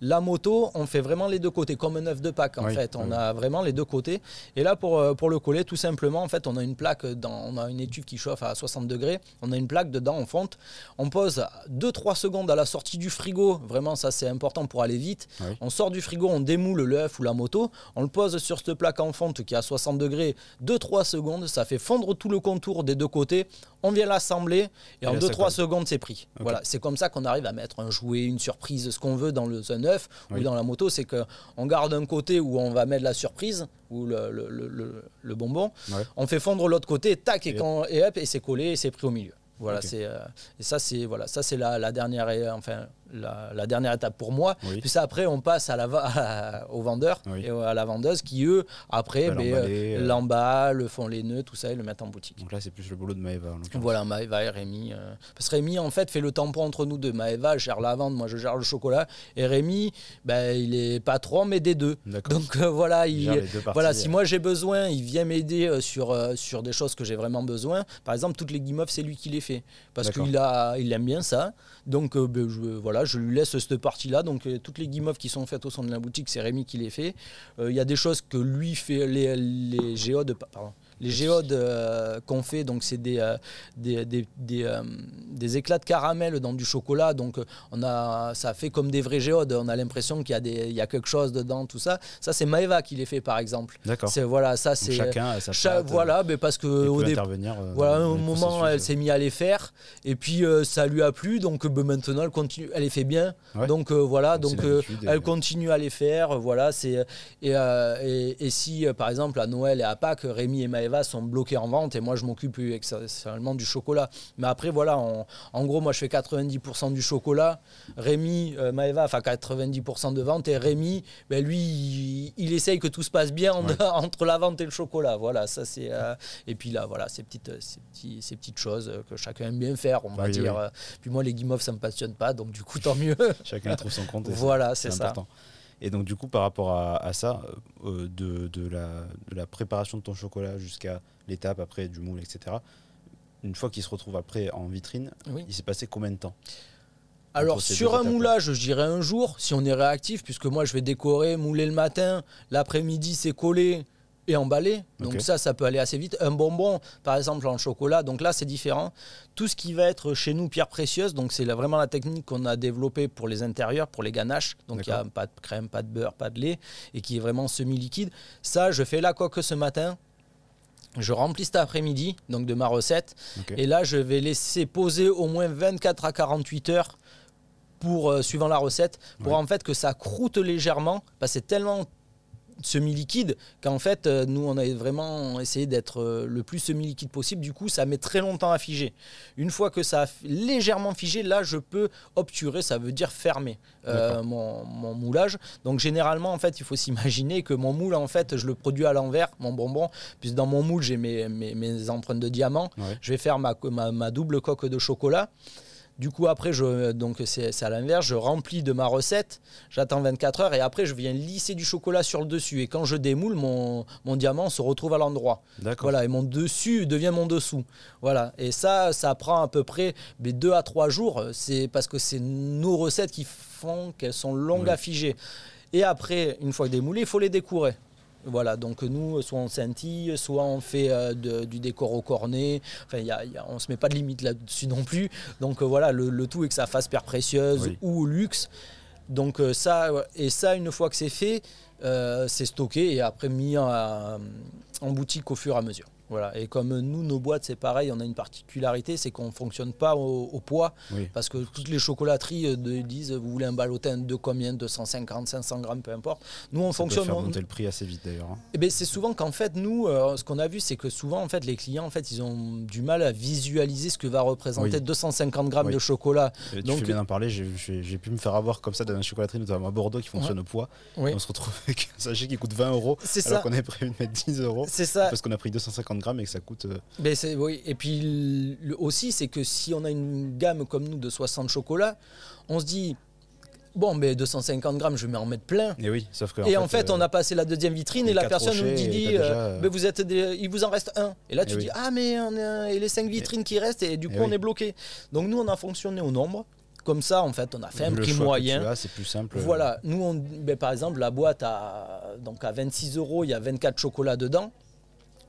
La moto, on fait vraiment les deux côtés, comme un œuf de Pâques en Oui, fait. On oui. a vraiment les deux côtés. Et là, pour, euh, pour le coller, tout simplement, en fait, on a une plaque, dans, on a une étuve qui chauffe à 60 degrés. On a une plaque dedans en fonte. On pose 2-3 secondes à la sortie du frigo. Vraiment, ça c'est important pour aller vite. Oui. On sort du frigo, on démoule l'œuf ou la moto. On le pose sur cette plaque en fonte qui est à 60 degrés. 2-3 secondes, ça fait fondre tout le contour des deux côtés. On vient l'assembler et, Et en là, ça 2-3 colle. secondes, c'est pris. Voilà, c'est comme ça qu'on arrive à mettre un jouet, une surprise, ce qu'on veut dans le un œuf Oui. ou dans la moto. C'est qu'on garde un côté où on va mettre la surprise ou le, le- le- bonbon. Ouais. On fait fondre l'autre côté, tac, et, Et- quand, et hop, et c'est collé et c'est pris au milieu. Voilà, c'est euh, et ça c'est voilà, ça c'est la, la dernière et- enfin la, la dernière étape pour moi. Oui. Puis ça, après on passe à la, à- aux vendeurs Oui. et à la vendeuse qui eux après ben, euh, euh. l'emballent, font les nœuds, tout ça et le mettent en boutique. Donc là, c'est plus le boulot de en l'occurrence. Voilà, Maëva et Rémi. euh, Parce que Rémi, en fait, fait le tampon entre nous deux. Maëva gère la vente, moi je gère le chocolat. Et Rémi, ben, il est patron, mais des deux. Donc euh, voilà, Il il, parties, voilà, si euh. moi j'ai besoin, il vient m'aider euh, sur, euh, sur des choses que j'ai vraiment besoin. Par exemple, toutes les guimauves, c'est lui qui les fait. Parce qu'il il aime bien ça. Donc euh, ben, je, voilà, je lui laisse cette partie-là. Donc euh, toutes les guimauves qui sont faites au sein de la boutique, c'est Rémi qui les fait. Euh, Il y a des choses que lui fait, les, les géodes, pardon, les géodes euh, qu'on fait, donc c'est des, euh, des, des, des, euh, des éclats de caramel dans du chocolat. Donc on a, ça fait comme des vrais géodes. On a l'impression qu'il y, a des- il y a quelque chose dedans, tout ça. Ça, c'est Maëva qui les fait, par exemple. D'accord. C'est voilà, ça Donc c'est chacun a sa cha- voilà, mais parce que au intervenir. Voilà, au moment, elle s'est mise à les faire, et puis ça lui a plu, donc ben, maintenant elle continue, elle les fait bien, Ouais. donc voilà, Donc, elle continue à les faire, voilà, c'est et, et, et si par exemple à Noël et à Pâques, Rémi et Sont bloqués en vente, et moi je m'occupe exceptionnellement du chocolat, mais après voilà, en, en gros moi je fais 90% du chocolat, Rémi, euh, Maëva, enfin 90% de vente, et Rémi, ben lui, il, il essaye que tout se passe bien Ouais. entre la vente et le chocolat, voilà, ça c'est euh, et puis là, voilà, ces petites, ces, petits- ces petites choses euh, que chacun aime bien faire, on va Oui, dire. oui. Euh, Puis moi, les guimauves, ça me passionne pas, donc du coup, tant mieux. Chacun trouve son compte. et voilà, c'est ça. important. Et donc, du coup, par rapport à, à ça, euh, de, de la, de la préparation de ton chocolat jusqu'à l'étape après du moule, etc., une fois qu'il se retrouve après en vitrine, Oui. il s'est passé combien de temps? Alors, sur un moulage, je dirais un jour, si on est réactif, puisque moi, je vais décorer, mouler le matin, l'après-midi, c'est collé et emballé. Donc ça, ça peut aller assez vite. Un bonbon, par exemple, en chocolat, donc là, c'est différent. Tout ce qui va être chez nous pierre précieuse, donc c'est vraiment la technique qu'on a développée pour les intérieurs, pour les ganaches. Donc il n'y a pas de crème, pas de beurre, pas de lait, et qui est vraiment semi-liquide. Ça, je fais la coque ce matin. Je remplis cet après-midi, donc de ma recette. Et là, je vais laisser poser au moins 24 à 48 heures pour, euh, suivant la recette, pour Ouais. en fait que ça croûte légèrement, parce que c'est tellement semi-liquide qu'en fait, euh, nous, on a vraiment essayé d'être euh, le plus semi-liquide possible. Du coup, ça met très longtemps à figer. Une fois que ça a légèrement figé, là, je peux obturer, ça veut dire fermer euh, mon, mon moulage. Donc, généralement, en fait, il faut s'imaginer que mon moule, en fait, je le produis à l'envers, mon bonbon, puisque dans mon moule, j'ai mes, mes- mes empreintes de diamant. Ouais. Je vais faire ma, ma, ma double coque de chocolat. Du coup, après, je, donc c'est à l'inverse, je remplis de ma recette, j'attends 24 heures et après, je viens lisser du chocolat sur le dessus. Et quand je démoule, mon, mon diamant se retrouve à l'endroit. D'accord. Voilà, et mon dessus devient mon dessous. Voilà, et ça, ça prend à peu près 2 à 3 jours. C'est parce que c'est nos recettes qui font qu'elles sont longues Oui. à figer. Et après, une fois démoulées, il faut les décourer. Voilà, donc nous, soit on scintille, soit on fait euh, de- du décor au cornet. Enfin, il y a- il y a- on ne se met pas de limite là-dessus non plus. Donc euh, voilà, le, le tout est que ça fasse pierre précieuse Oui. ou luxe. Donc euh, ça, et ça, une fois que c'est fait, c'est stocké et après mis en, en boutique au fur et à mesure. Voilà. Et comme nous, nos boîtes, c'est pareil, on a une particularité, c'est qu'on ne fonctionne pas au, au poids. Oui. Parce que toutes les chocolateries euh, de- disent, vous voulez un ballotin de combien? 250, 500 grammes, peu importe. Nous, on Ça peut fonctionne... faire on- monter le prix assez vite d'ailleurs. hein. eh ben, c'est souvent qu'en fait, nous, euh, ce qu'on a vu, c'est que souvent, en fait, les clients, en fait, ils ont du mal à visualiser ce que va représenter Oui. 250 grammes Oui. de chocolat. Et Tu Donc- fais bien d'en parler, j'ai- pu me faire avoir comme ça dans une chocolaterie, notamment à Bordeaux, qui fonctionne au poids. On se retrouve avec un sachet qui coûte 20 euros, C'est alors qu'on avait prévu de mettre 10 euros. C'est ça. Parce qu'on a pris 250 grammes et que ça coûte. euh, Ben, c'est- oui. Et puis le- aussi, c'est que si on a une gamme comme nous de 60 chocolats, on se dit, bon, mais 250 grammes, je vais m'en mettre plein. Et oui, sauf que. et en fait, on a passé la deuxième vitrine et la personne nous dit, dit déjà... mais vous êtes il vous en reste un. Et là, tu Et dis, oui. ah, mais on a- et les cinq vitrines qui restent, et du coup, Et on oui. est bloqué. Donc, nous, on a fonctionné au nombre. Comme ça, en fait, on a fait un prix moyen. tu c'est plus simple. Voilà, nous, on, ben, par exemple, la boîte à, donc à 26 euros, il y a 24 chocolats dedans.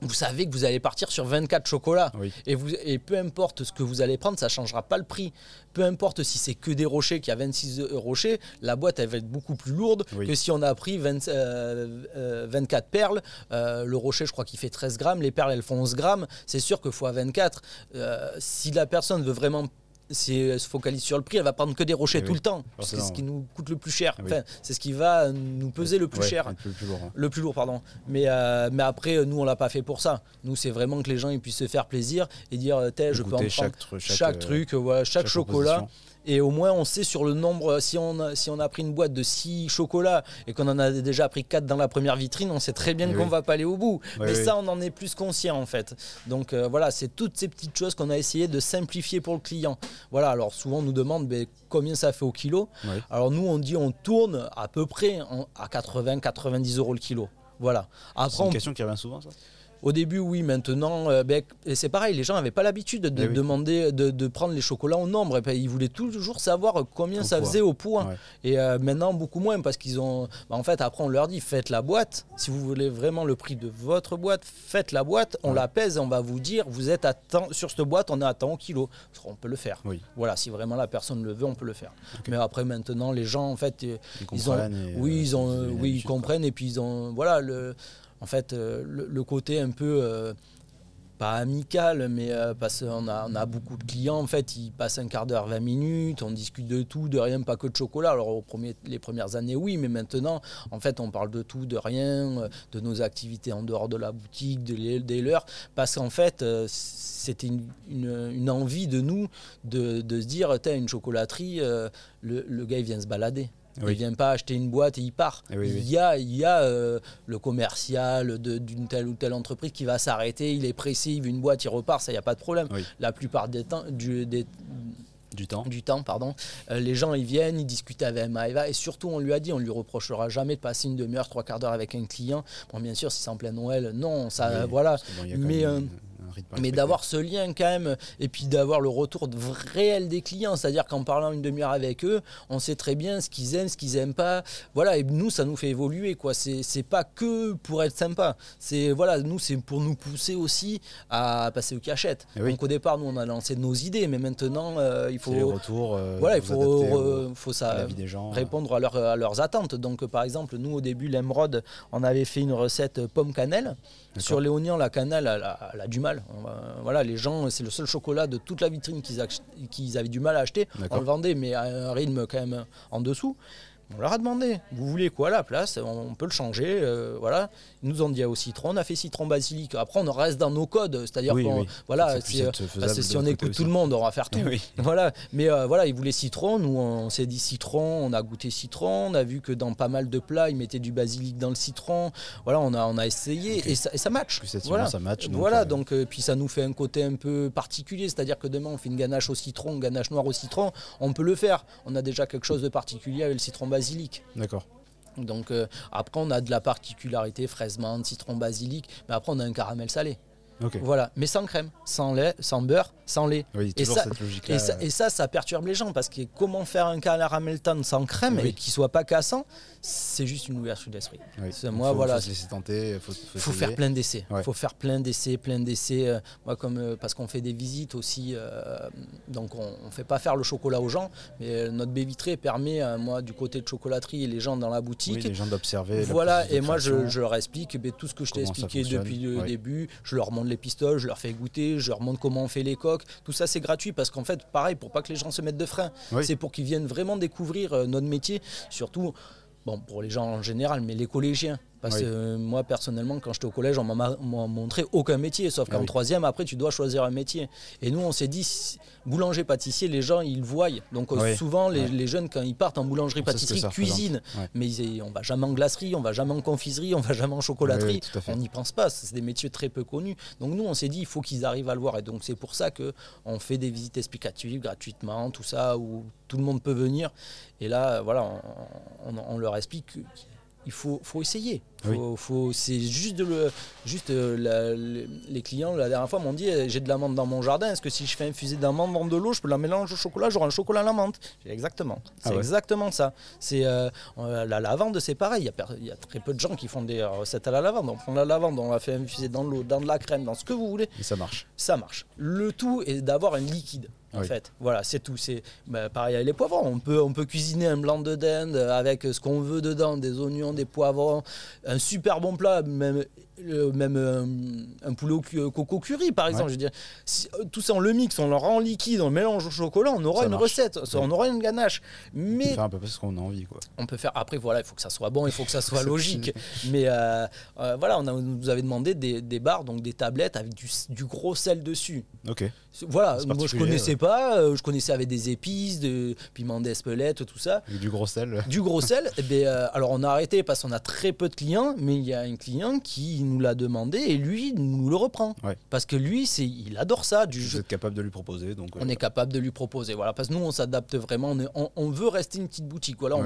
Vous savez que vous allez partir sur 24 chocolats. Oui. Et, vous, et peu importe ce que vous allez prendre, ça ne changera pas le prix. Peu importe si c'est que des rochers, qu'il y a 26 rochers, la boîte elle va être beaucoup plus lourde Oui. que si on a pris 20, euh, euh, 24 perles. Euh, le rocher, je crois qu'il fait 13 grammes, les perles elles font 11 grammes. C'est sûr que fois 24, euh, si la personne veut vraiment si elle se focalise sur le prix, elle va prendre que des rochers Eh tout le temps. C'est ce qui nous coûte le plus cher. Enfin, c'est ce qui va nous peser le plus cher. peu plus lourd. hein. Le plus lourd, pardon. Mais, euh, mais après, nous, on l'a pas fait pour ça. Nous, c'est vraiment que les gens ils puissent se faire plaisir et dire, euh, je peux en prendre chaque, tru- chaque, chaque, euh, truc, voilà, chaque, chaque chocolat. Et au moins, on sait sur le nombre, si on a, si on a pris une boîte de 6 chocolats et qu'on en a déjà pris 4 dans la première vitrine, on sait très bien Eh qu'on oui. va pas aller au bout. Mais oui. ça, on en est plus conscient en fait. Donc euh, voilà, c'est toutes ces petites choses qu'on a essayé de simplifier pour le client. Voilà, alors souvent on nous demande ben, combien ça fait au kilo. Alors nous, on dit on tourne à peu près en- à 80-90 euros le kilo. Voilà. C'est une on question qui revient souvent, ça? Au début, oui, maintenant, euh, ben, c'est pareil, les gens n'avaient pas l'habitude de Eh oui. demander, de, de prendre les chocolats au nombre. Et ben, ils voulaient toujours savoir combien Au ça poids. faisait au poids. Ouais. Et euh, maintenant, beaucoup moins, parce qu'ils ont. bah, en fait, après, on leur dit faites la boîte. Si vous voulez vraiment le prix de votre boîte, faites la boîte, on Ouais. la pèse et on va vous dire vous êtes à tant, sur cette boîte, on est à tant au kilo. On peut le faire. Oui. Voilà, si vraiment la personne le veut, on peut le faire. Mais après, maintenant, les gens, en fait, euh, Ils ils ont, oui, ils ont, oui, ils comprennent et puis ils ont, voilà, le, en fait, euh, le, côté un peu euh, pas amical, mais euh, parce qu'on a, beaucoup de clients, en fait, ils passent un quart d'heure, 20 minutes, on discute de tout, de rien, pas que de chocolat. Alors, au premier, les premières années, oui, mais maintenant, en fait, on parle de tout, de rien, de nos activités en dehors de la boutique, de les- des leurs, parce qu'en fait, c'était une, envie de nous de, de se dire, t'as une chocolaterie, le, le gars, il vient se balader. Il Oui. vient pas acheter une boîte et il part. Eh oui. Il y a, il y a euh, le commercial d'une telle ou telle entreprise qui va s'arrêter, il est pressé, il veut une boîte, il repart, ça, il n'y a pas de problème. La plupart des temps, du, des- Du temps. du temps, pardon, euh, les gens ils viennent, ils discutent avec Maëva et surtout on lui a dit, on lui reprochera jamais de passer une demi-heure, trois quarts d'heure avec un client. Bon, bien sûr, si c'est en plein Noël, non, ça, Oui, voilà. bon, Mais, euh, rythme Mais d'avoir ce lien quand même, et puis d'avoir le retour de réel des clients, c'est-à-dire qu'en parlant une demi-heure avec eux, on sait très bien ce qu'ils aiment, ce qu'ils aiment pas. Voilà, et nous, ça nous fait évoluer, quoi. C'est pas que pour être sympa. C'est voilà, nous, c'est pour nous pousser aussi à passer au cachette. Eh oui. Donc au départ, nous, on a lancé nos idées, mais maintenant, euh, il les faut retours. euh, voilà, il faut, faut ça des gens. répondre à, leur- à leurs attentes. Donc, euh, par exemple, nous, au début, l'Emeraude, on avait fait une recette euh, pomme cannelle. Sur les oignons, la cannelle, elle a, elle a du mal. Va- voilà, les gens, c'est le seul chocolat de toute la vitrine qu'ils avaient du mal à acheter. On le vendait, mais à un rythme quand même en dessous. On leur a demandé, vous voulez quoi à la place On peut le changer, euh, voilà. Ils nous ont dit au citron, on a fait citron basilic. Après, on reste dans nos codes, c'est-à-dire Oui, qu'on, oui. voilà, euh, parce que de si on écoute tout le monde, on va faire tout. Oui. Voilà, mais euh, voilà, ils voulaient citron. Nous, on s'est dit citron. On a goûté citron. On a vu que dans pas mal de plats, ils mettaient du basilic dans le citron. Voilà, on a, on a essayé et, ça, et ça match. Plus Voilà, ça match. donc, voilà. euh, Donc, puis ça nous fait un côté un peu particulier, c'est-à-dire que demain on fait une ganache au citron, une ganache noire au citron. On peut le faire. On a déjà quelque chose de particulier avec le citron basilic. D'accord. Donc euh, après, on a de la particularité fraise menthe, citron basilic. Mais après, on a un caramel salé. Ok. Voilà, mais sans crème, sans lait, sans beurre, sans lait. Oui, Et ça- cette. Et ça, et ça, ça perturbe les gens parce que comment faire un caramel tendre sans crème Oui. et qui soit pas cassant, c'est juste une ouverture d'esprit. Oui. moi, faut, voilà. Faut se laisser tenter. Faut, faut, Il faut essayer. faire plein d'essais. Il Ouais. faut faire plein d'essais, plein d'essais. euh, moi, comme euh, parce qu'on fait des visites aussi, euh, donc on, on fait pas faire le chocolat aux gens, mais notre baie vitrée permet, moi, du côté de chocolaterie et les gens dans la boutique. les gens d'observer. Voilà, et moi je, leur explique ben, tout ce que je t'ai expliqué depuis le ouais. début. Je leur montre les pistoles, je leur fais goûter, je leur montre comment on fait les coques. Tout ça c'est gratuit parce qu'en fait, pareil, pour pas que les gens se mettent de frein, Oui. c'est pour qu'ils viennent vraiment découvrir euh, notre métier, surtout. Bon, pour les gens en général, mais les collégiens. Parce que moi, personnellement, quand j'étais au collège, on m'a montré aucun métier, sauf ah qu'en troisième, après, tu dois choisir un métier. Et nous, on s'est dit, boulanger-pâtissier, les gens, ils voient. Donc euh, souvent, les, jeunes, quand ils partent en boulangerie-pâtisserie, cuisinent. Mais ils, on va jamais en glacerie, on va jamais en confiserie, on va jamais en chocolaterie. on n'y pense pas. C'est des métiers très peu connus. Donc nous, on s'est dit, il faut qu'ils arrivent à le voir. Et donc c'est pour ça qu'on fait des visites explicatives gratuitement, tout ça, où tout le monde peut venir. Et là, voilà, on, on leur explique il faut, faut essayer. Faut, c'est juste, de le, juste euh, les clients, la dernière fois, m'ont dit eh, j'ai de la menthe dans mon jardin, est-ce que si je fais infuser de la menthe dans de l'eau, je peux la mélanger au chocolat, j'aurai un chocolat à la menthe Exactement. C'est ah exactement ça. C'est, euh, la lavande, c'est pareil. Il y, a, très peu de gens qui font des recettes à la lavande. On prend la lavande, on la fait infuser dans l'eau, dans de la crème, dans ce que vous voulez. Et ça marche. Ça marche. Le tout est d'avoir un liquide en fait. Voilà, c'est tout. C'est bah, pareil avec les poivrons. On peut, on peut cuisiner un blanc de dinde avec ce qu'on veut dedans, des oignons, des poivrons, un super bon plat, même même euh, un, poulet au coco curry par exemple. Je veux dire, euh, tout ça on le mixe, on le rend liquide, on le mélange au chocolat, on aura une recette, on aura une ganache. Mais on peut faire un peu ce qu'on a envie quoi. On peut faire. Après voilà, il faut que ça soit bon, il faut que ça soit logique. Mais euh, voilà, on, a, nous avait demandé des, des barres, donc des tablettes avec du, du gros sel dessus. Ok. Voilà, moi je connaissais pas, je connaissais avec des épices, de piment d'Espelette, tout ça. du gros sel. Du gros sel. et eh ben, alors on a arrêté parce qu'on a très peu de clients, mais il y a un client qui nous l'a demandé et lui nous le reprend. Parce que lui, c'est, il adore ça. Du Vous êtes capable de lui proposer. Donc, on est capable de lui proposer. Voilà, parce que nous, on s'adapte vraiment. On, on, veut rester une petite boutique. Voilà,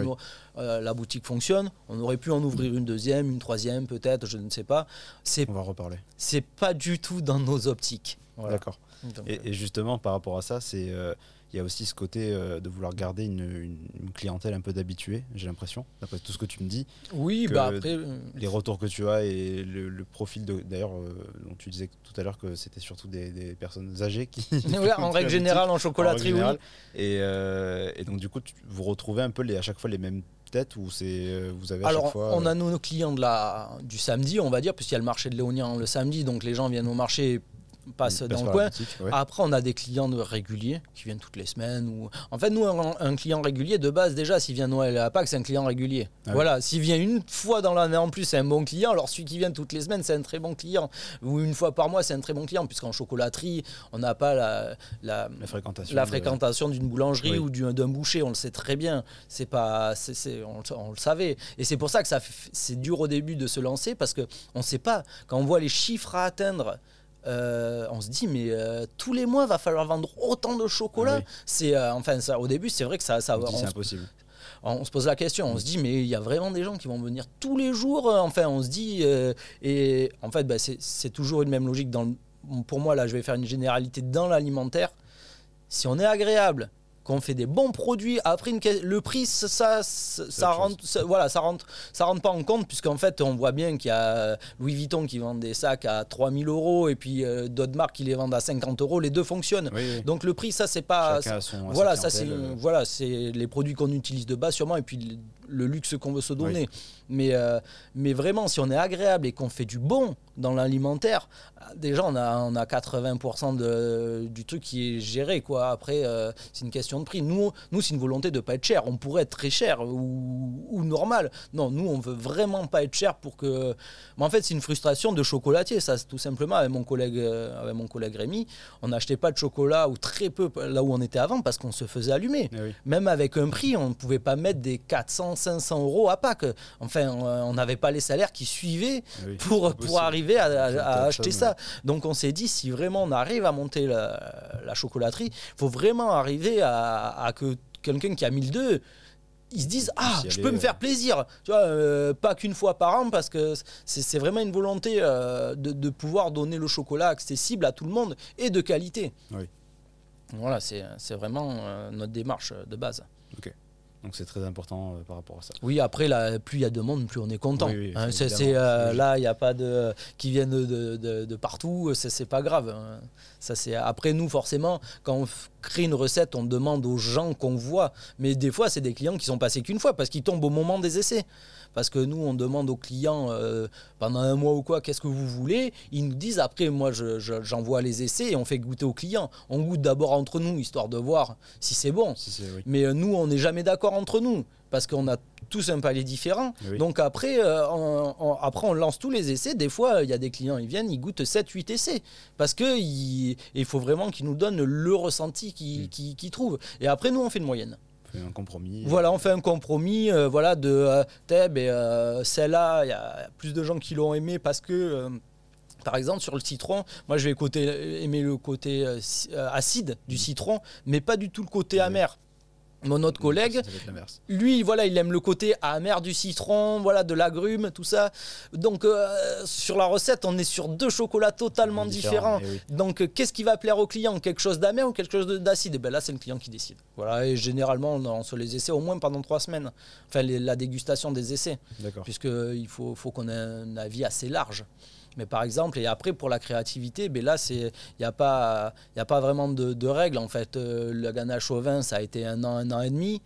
euh, la boutique fonctionne. On aurait pu en ouvrir une deuxième, une troisième, peut-être, je ne sais pas. C'est, on va reparler. C'est pas du tout dans nos optiques. D'accord. Et, et, justement, par rapport à ça, c'est. Euh, il y a aussi ce côté euh, de vouloir garder une, clientèle un peu d'habitués, j'ai l'impression, d'après tout ce que tu me dis. Oui, bah après. Euh, les retours que tu as et le, profil de. D'ailleurs, euh, dont tu disais tout à l'heure que c'était surtout des, personnes âgées qui. en règle générale, en chocolaterie, oui. Et, et, donc, du coup, vous retrouvez un peu les, à chaque fois les mêmes têtes ou c'est vous avez à Alors, chaque fois, on a nos clients de la, du samedi, on va dire, puisqu'il y a le marché de Léonien le samedi, donc les gens viennent au marché passe dans le coin. Après, on a des clients réguliers qui viennent toutes les semaines. Ou... En fait, nous, un, client régulier, de base, déjà, s'il vient Noël à Pâques, c'est un client régulier. Ah voilà, s'il vient une fois dans l'année en plus, c'est un bon client. Alors, celui qui vient toutes les semaines, c'est un très bon client. Ou une fois par mois, c'est un très bon client, puisqu'en chocolaterie, on n'a pas la, la, fréquentation, la fréquentation d'une boulangerie ou d'un boucher. On le sait très bien. C'est pas, c'est on, on, le savait. Et c'est pour ça que c'est dur au début de se lancer, parce qu'on ne sait pas. Quand on voit les chiffres à atteindre, euh, on se dit mais euh, tous les mois va falloir vendre autant de chocolat. Ah c'est euh, enfin ça au début c'est vrai que ça ça c'est impossible. On se pose la question, on se dit mais il y a vraiment des gens qui vont venir tous les jours. Enfin on se dit et en fait bah, c'est toujours une même logique dans pour moi là je vais faire une généralité dans l'alimentaire. Si on est agréable, qu'on fait des bons produits. Après, une, le prix, ça, ça, rentre, voilà, ça rentre, ça rentre pas en compte puisqu'en fait, on voit bien qu'il y a Louis Vuitton qui vend des sacs à 3000 euros et puis euh, d'autres marques qui les vendent à 50 euros. Les deux fonctionnent. Donc le prix, ça c'est pas, voilà, ça c'est, euh. voilà, c'est les produits qu'on utilise de base sûrement et puis le luxe qu'on veut se donner. Mais, euh, mais vraiment, si on est agréable et qu'on fait du bon dans l'alimentaire, déjà on a, on a 80% de, du truc qui est géré. Quoi. Après, euh, c'est une question de prix. Nous, nous c'est une volonté de ne pas être cher. On pourrait être très cher ou, ou, normal. Non, nous, on veut vraiment pas être cher pour que. Mais en fait, c'est une frustration de chocolatier, ça, tout simplement. Avec mon collègue, euh, avec mon collègue Rémi, on n'achetait pas de chocolat ou très peu là où on était avant parce qu'on se faisait allumer. Eh Même avec un prix, on ne pouvait pas mettre des 400, 500 euros à Pâques. Enfin, on n'avait pas les salaires qui suivaient eh pour, pour arriver à, acheter ça. Donc on s'est dit, si vraiment on arrive à monter la, chocolaterie, il faut vraiment arriver à, que quelqu'un qui a 1002 ils se disent ah je peux me faire plaisir. Tu vois euh, pas qu'une fois par an parce que c'est vraiment une volonté euh, de, pouvoir donner le chocolat accessible à tout le monde et de qualité. Voilà c'est vraiment euh, notre démarche de base. Ok donc c'est très important euh, par rapport à ça. Oui, après, là, plus il y a de monde, plus on est content. Hein, c'est, euh, là, il n'y a pas de qui viennent de, de, de partout, c'est, pas grave. Hein. Ça, c'est après nous forcément quand on crée une recette, on demande aux gens qu'on voit, mais des fois c'est des clients qui sont passés qu'une fois parce qu'ils tombent au moment des essais. Parce que nous, on demande aux clients euh, pendant un mois ou quoi, qu'est-ce que vous voulez Ils nous disent après, moi, j'envoie les essais et on fait goûter aux clients. On goûte d'abord entre nous, histoire de voir si c'est bon. Mais euh, nous, on n'est jamais d'accord entre nous. parce qu'on a tous un palais différent. Oui. Donc après, euh, on, on- après, on lance tous les essais. Des fois, il y a des clients, ils viennent, ils goûtent 7-8 essais. Parce qu'il il faut vraiment qu'ils nous donnent le ressenti qu'ils Mm. trouvent. Et après, nous, on fait une moyenne. On fait un compromis. Voilà, on fait un compromis, euh, voilà, de euh, T'es, ben, euh, celle-là, il y a plus de gens qui l'ont aimé parce que, euh, par exemple, sur le citron, moi je vais côté, aimer le côté euh, ci- euh, acide du citron, mais pas du tout le côté amer. Mon autre collègue, lui, voilà, il aime le côté amer du citron, voilà, de l'agrume, tout ça. Donc, euh, sur la recette, on est sur deux chocolats totalement différents. eh oui. Donc, euh, qu'est-ce qui va plaire au client? Quelque chose d'amer ou quelque chose de- d'acide? Et ben là, c'est le client qui décide. Voilà, et généralement, on, on se les essaie au moins pendant trois semaines. Enfin, les- la dégustation des essais, D'accord. puisqu'il faut, faut qu'on ait un avis assez large. Mais par exemple, et après pour la créativité, ben là, il n'y a, pas- y a pas vraiment de, de règles. En fait, Euh, le ganache au vin, ça a été un an, un an et demi.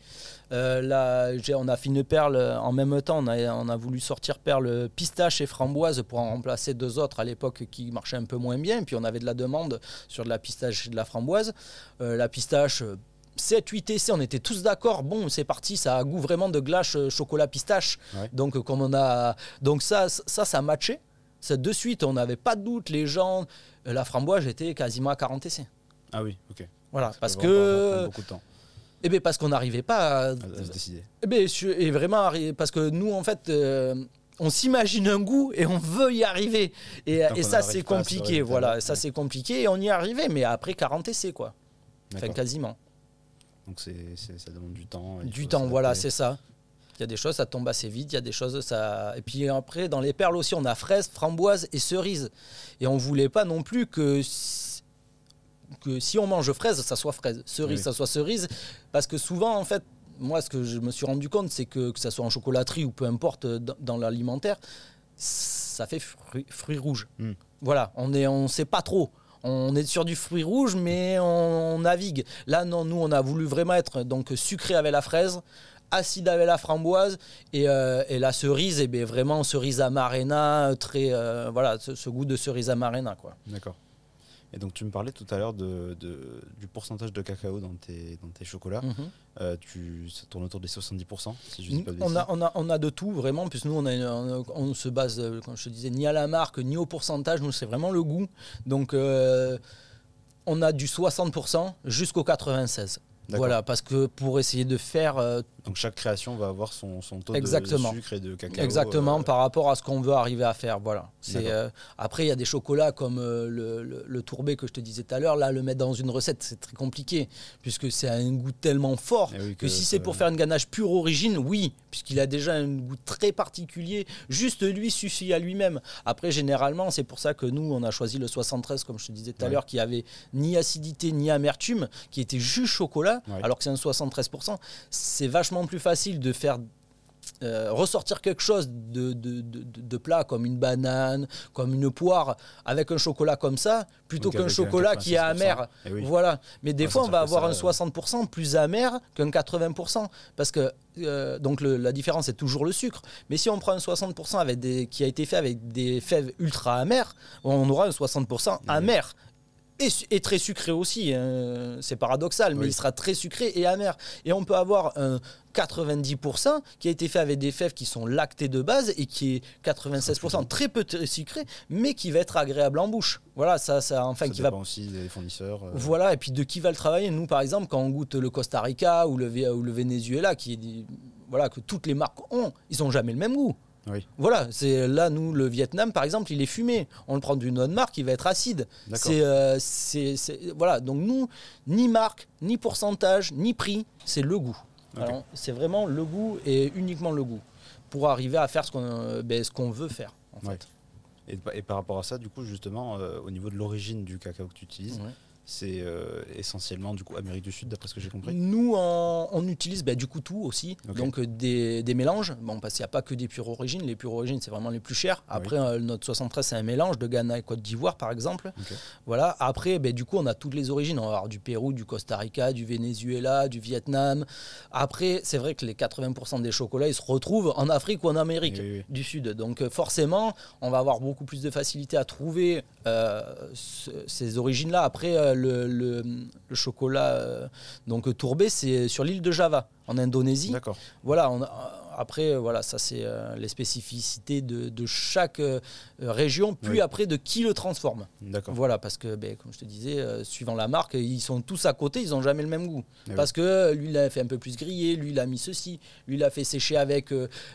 Euh, là, on a fait une perle en même temps. On a, on a voulu sortir perle pistache et framboise pour en remplacer deux autres à l'époque qui marchaient un peu moins bien. Puis on avait de la demande sur de la pistache et de la framboise. Euh, la pistache. euh, 7, 8 essais, on était tous d'accord. Bon, c'est parti, ça a goût vraiment de glace chocolat pistache. Ouais. Donc, comme on a. Donc, ça, ça, ça matchait. Ça, de suite, on n'avait pas de doute. Les gens. euh, La framboise, j'étais quasiment à 40 essais. Ah oui, ok. Voilà, Ça parce que. beaucoup de temps Eh bien, parce qu'on n'arrivait pas à, à, se décider. eh je- et vraiment, parce que nous, en fait, euh, on s'imagine un goût et on veut y arriver. Et, ça, c'est compliqué. Voilà, ouais. ça, c'est compliqué et on y arrivait, mais après 40 essais, quoi. Enfin, quasiment. Donc c'est, ça demande du temps. Du temps, voilà, c'est ça. Il y a des choses, ça tombe assez vite. Il y a des choses, ça. Et puis après, dans les perles aussi, on a fraise, framboise et cerise. Et on voulait pas non plus que. si- que si on mange fraise, ça soit fraise, cerise, Oui. ça soit cerise, parce que souvent, en fait, moi, ce que je me suis rendu compte, c'est que que ça soit en chocolaterie ou peu importe euh, dans, dans l'alimentaire, ça fait fruit, fruit rouge. Mm. Voilà, on est, on sait pas trop. On est sur du fruit rouge, mais on, on navigue. Là, non, nous, on a voulu vraiment être donc sucré avec la fraise, acide avec la framboise et, euh, et la cerise, et bien vraiment cerise amarena, très euh, voilà, ce, ce goût de cerise amarena quoi. D'accord. Et donc tu me parlais tout à l'heure de, de- du pourcentage de cacao dans tes, dans tes chocolats. Mhm. Euh, tu, ça tourne autour des 70%, si je dis pas de On a, on, a, on a de tout vraiment, puisque nous on, a, une- on, on se base, comme je te disais, ni à la marque, ni au pourcentage, nous c'est vraiment le goût. Donc on a du 60% jusqu'au 96%. Voilà, parce que pour essayer de faire euh, Donc chaque création va avoir son, son taux Exactement. de sucre et de cacao. Exactement, euh, par rapport à ce qu'on veut arriver à faire. Voilà. C'est, euh, après, il y a des chocolats comme le, le, le tourbé que je te disais tout à l'heure. Là, le mettre dans une recette, c'est très compliqué, puisque c'est un goût tellement fort eh oui, que si c'est pour faire une ganache pure origine, oui, puisqu'il a déjà un goût très particulier. Juste lui suffit à lui-même. Après, généralement, c'est pour ça que nous, on a choisi le 73, comme je te disais tout à l'heure, qui avait ni acidité ni amertume, qui était juste chocolat, Ouais. alors que c'est un 73%. C'est vachement plus facile de faire euh, ressortir quelque chose de, de, de- plat comme une banane, comme une poire, avec un chocolat comme ça, plutôt qu'un chocolat qui est 96%. amer. Eh oui. Voilà. Mais des Ouais, fois, on va avoir un euh. 60% plus amer qu'un 80%. Parce que euh, donc le- la différence est toujours le sucre. Mais si on prend un 60% avec des, qui a été fait avec des fèves ultra amères, on aura un 60% amer. Et, très sucré aussi, hein. c'est paradoxal, mais Oui. il sera très sucré et amer. Et on peut avoir un 90% qui a été fait avec des fèves qui sont lactées de base et qui est 96% très peu sucré, mais qui va être agréable en bouche. Voilà, ça, ça enfin, ça qui va dépend aussi des fournisseurs. euh, voilà, et puis de qui va le travailler? Nous, par exemple, quand on goûte le Costa Rica ou le, ou le Venezuela, qui voilà, que toutes les marques ont, ils n'ont jamais le même goût. Oui, Voilà, c'est là, nous, le Vietnam, par exemple, il est fumé. On le prend d'une autre marque, il va être acide. C'est, euh, voilà, donc nous, ni marque, ni pourcentage, ni prix, c'est le goût. C'est vraiment le goût et uniquement le goût pour arriver à faire ce qu'on euh, ben, ce qu'on veut faire. En Ouais. fait. Et, pa- et par rapport à ça, du coup, justement, euh, au niveau de l'origine du cacao que tu utilises, Ouais. C'est euh, essentiellement du coup Amérique du Sud, d'après ce que j'ai compris. Nous, on, on utilise bah, du coup tout aussi, donc euh, des, des mélanges. Bon, parce qu'il n'y a pas que des pures origines. Les pures origines, c'est vraiment les plus chers. Oui. Après, euh, notre 73, c'est un mélange de Ghana et Côte d'Ivoire, par exemple. Voilà. Après, bah, du coup, on a toutes les origines. On va avoir du Pérou, du Costa Rica, du Venezuela, du Vietnam. Après, c'est vrai que les 80% des chocolats, ils se retrouvent en Afrique ou en Amérique Oui, oui, oui. du Sud. Donc, forcément, on va avoir beaucoup plus de facilité à trouver euh, ces origines-là. Après, euh, le, le, le, chocolat euh, donc tourbé, c'est sur l'île de Java, en Indonésie. D'accord. Voilà, on a, après, euh, voilà, ça c'est euh, les spécificités de, de chaque euh, région, puis Oui. après de qui le transforme. D'accord. Voilà, parce que, ben, comme je te disais, suivant la marque, ils sont tous à côté, ils n'ont jamais le même goût. Eh parce que lui, il a fait un peu plus grillé, lui, il a mis ceci, lui, il a fait sécher avec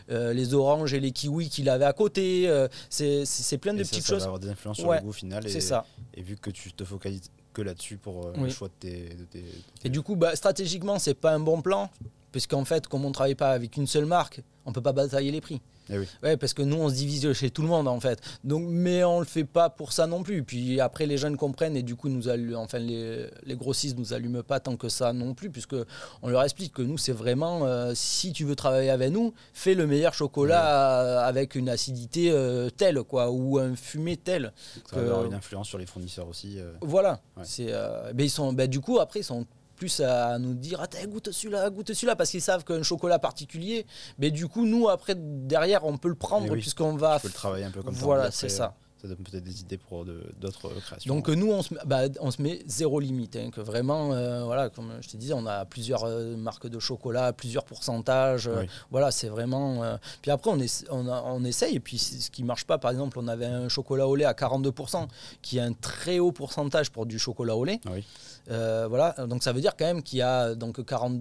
les oranges et les kiwis qu'il avait à côté. c'est plein de Et ça, petites ça va choses. avoir des influences sur le goût final. Et, C'est ça. Et vu que tu te focalises que là-dessus pour euh, Oui. le choix de tes. de tes- Et du coup, bah, stratégiquement, c'est pas un bon plan, puisqu'en fait, comme on ne travaille pas avec une seule marque, on peut pas batailler les prix. Eh oui. Ouais, parce que nous, on se divise chez tout le monde, en fait. Donc, mais on le fait pas pour ça non plus. Puis après, les jeunes comprennent et du coup, nous enfin, les, les grossistes nous allument pas tant que ça non plus, puisque on leur explique que nous, c'est vraiment, euh, si tu veux travailler avec nous, fais le meilleur chocolat euh, avec une acidité euh, telle, quoi, ou un fumé tel. Ça va que- avoir une influence sur les fournisseurs aussi. euh. Voilà. Ouais. C'est, ben, ils sont, ben, du coup, après, ils sont plus à nous dire Attends, goûte celui-là, goûte celui-là, parce qu'ils savent qu'un chocolat particulier, mais du coup, nous, après, derrière, on peut le prendre, Eh oui. puisqu'on va. Le travailler un peu comme ça. Voilà, c'est ça. Ça donne peut-être des idées pour de- d'autres euh, créations. Donc euh, nous, on se, met- bah, on se met zéro limite. hein, que vraiment, euh, voilà, comme je te disais, on a plusieurs euh, marques de chocolat, plusieurs pourcentages. euh, Oui. Voilà, c'est vraiment. euh, Puis après, on, essa- on, a- on essaye. Et puis ce qui marche pas, par exemple, on avait un chocolat au lait à 42%, qui est un très haut pourcentage pour du chocolat au lait. Oui. Euh, voilà, donc ça veut dire quand même qu'il a donc 40,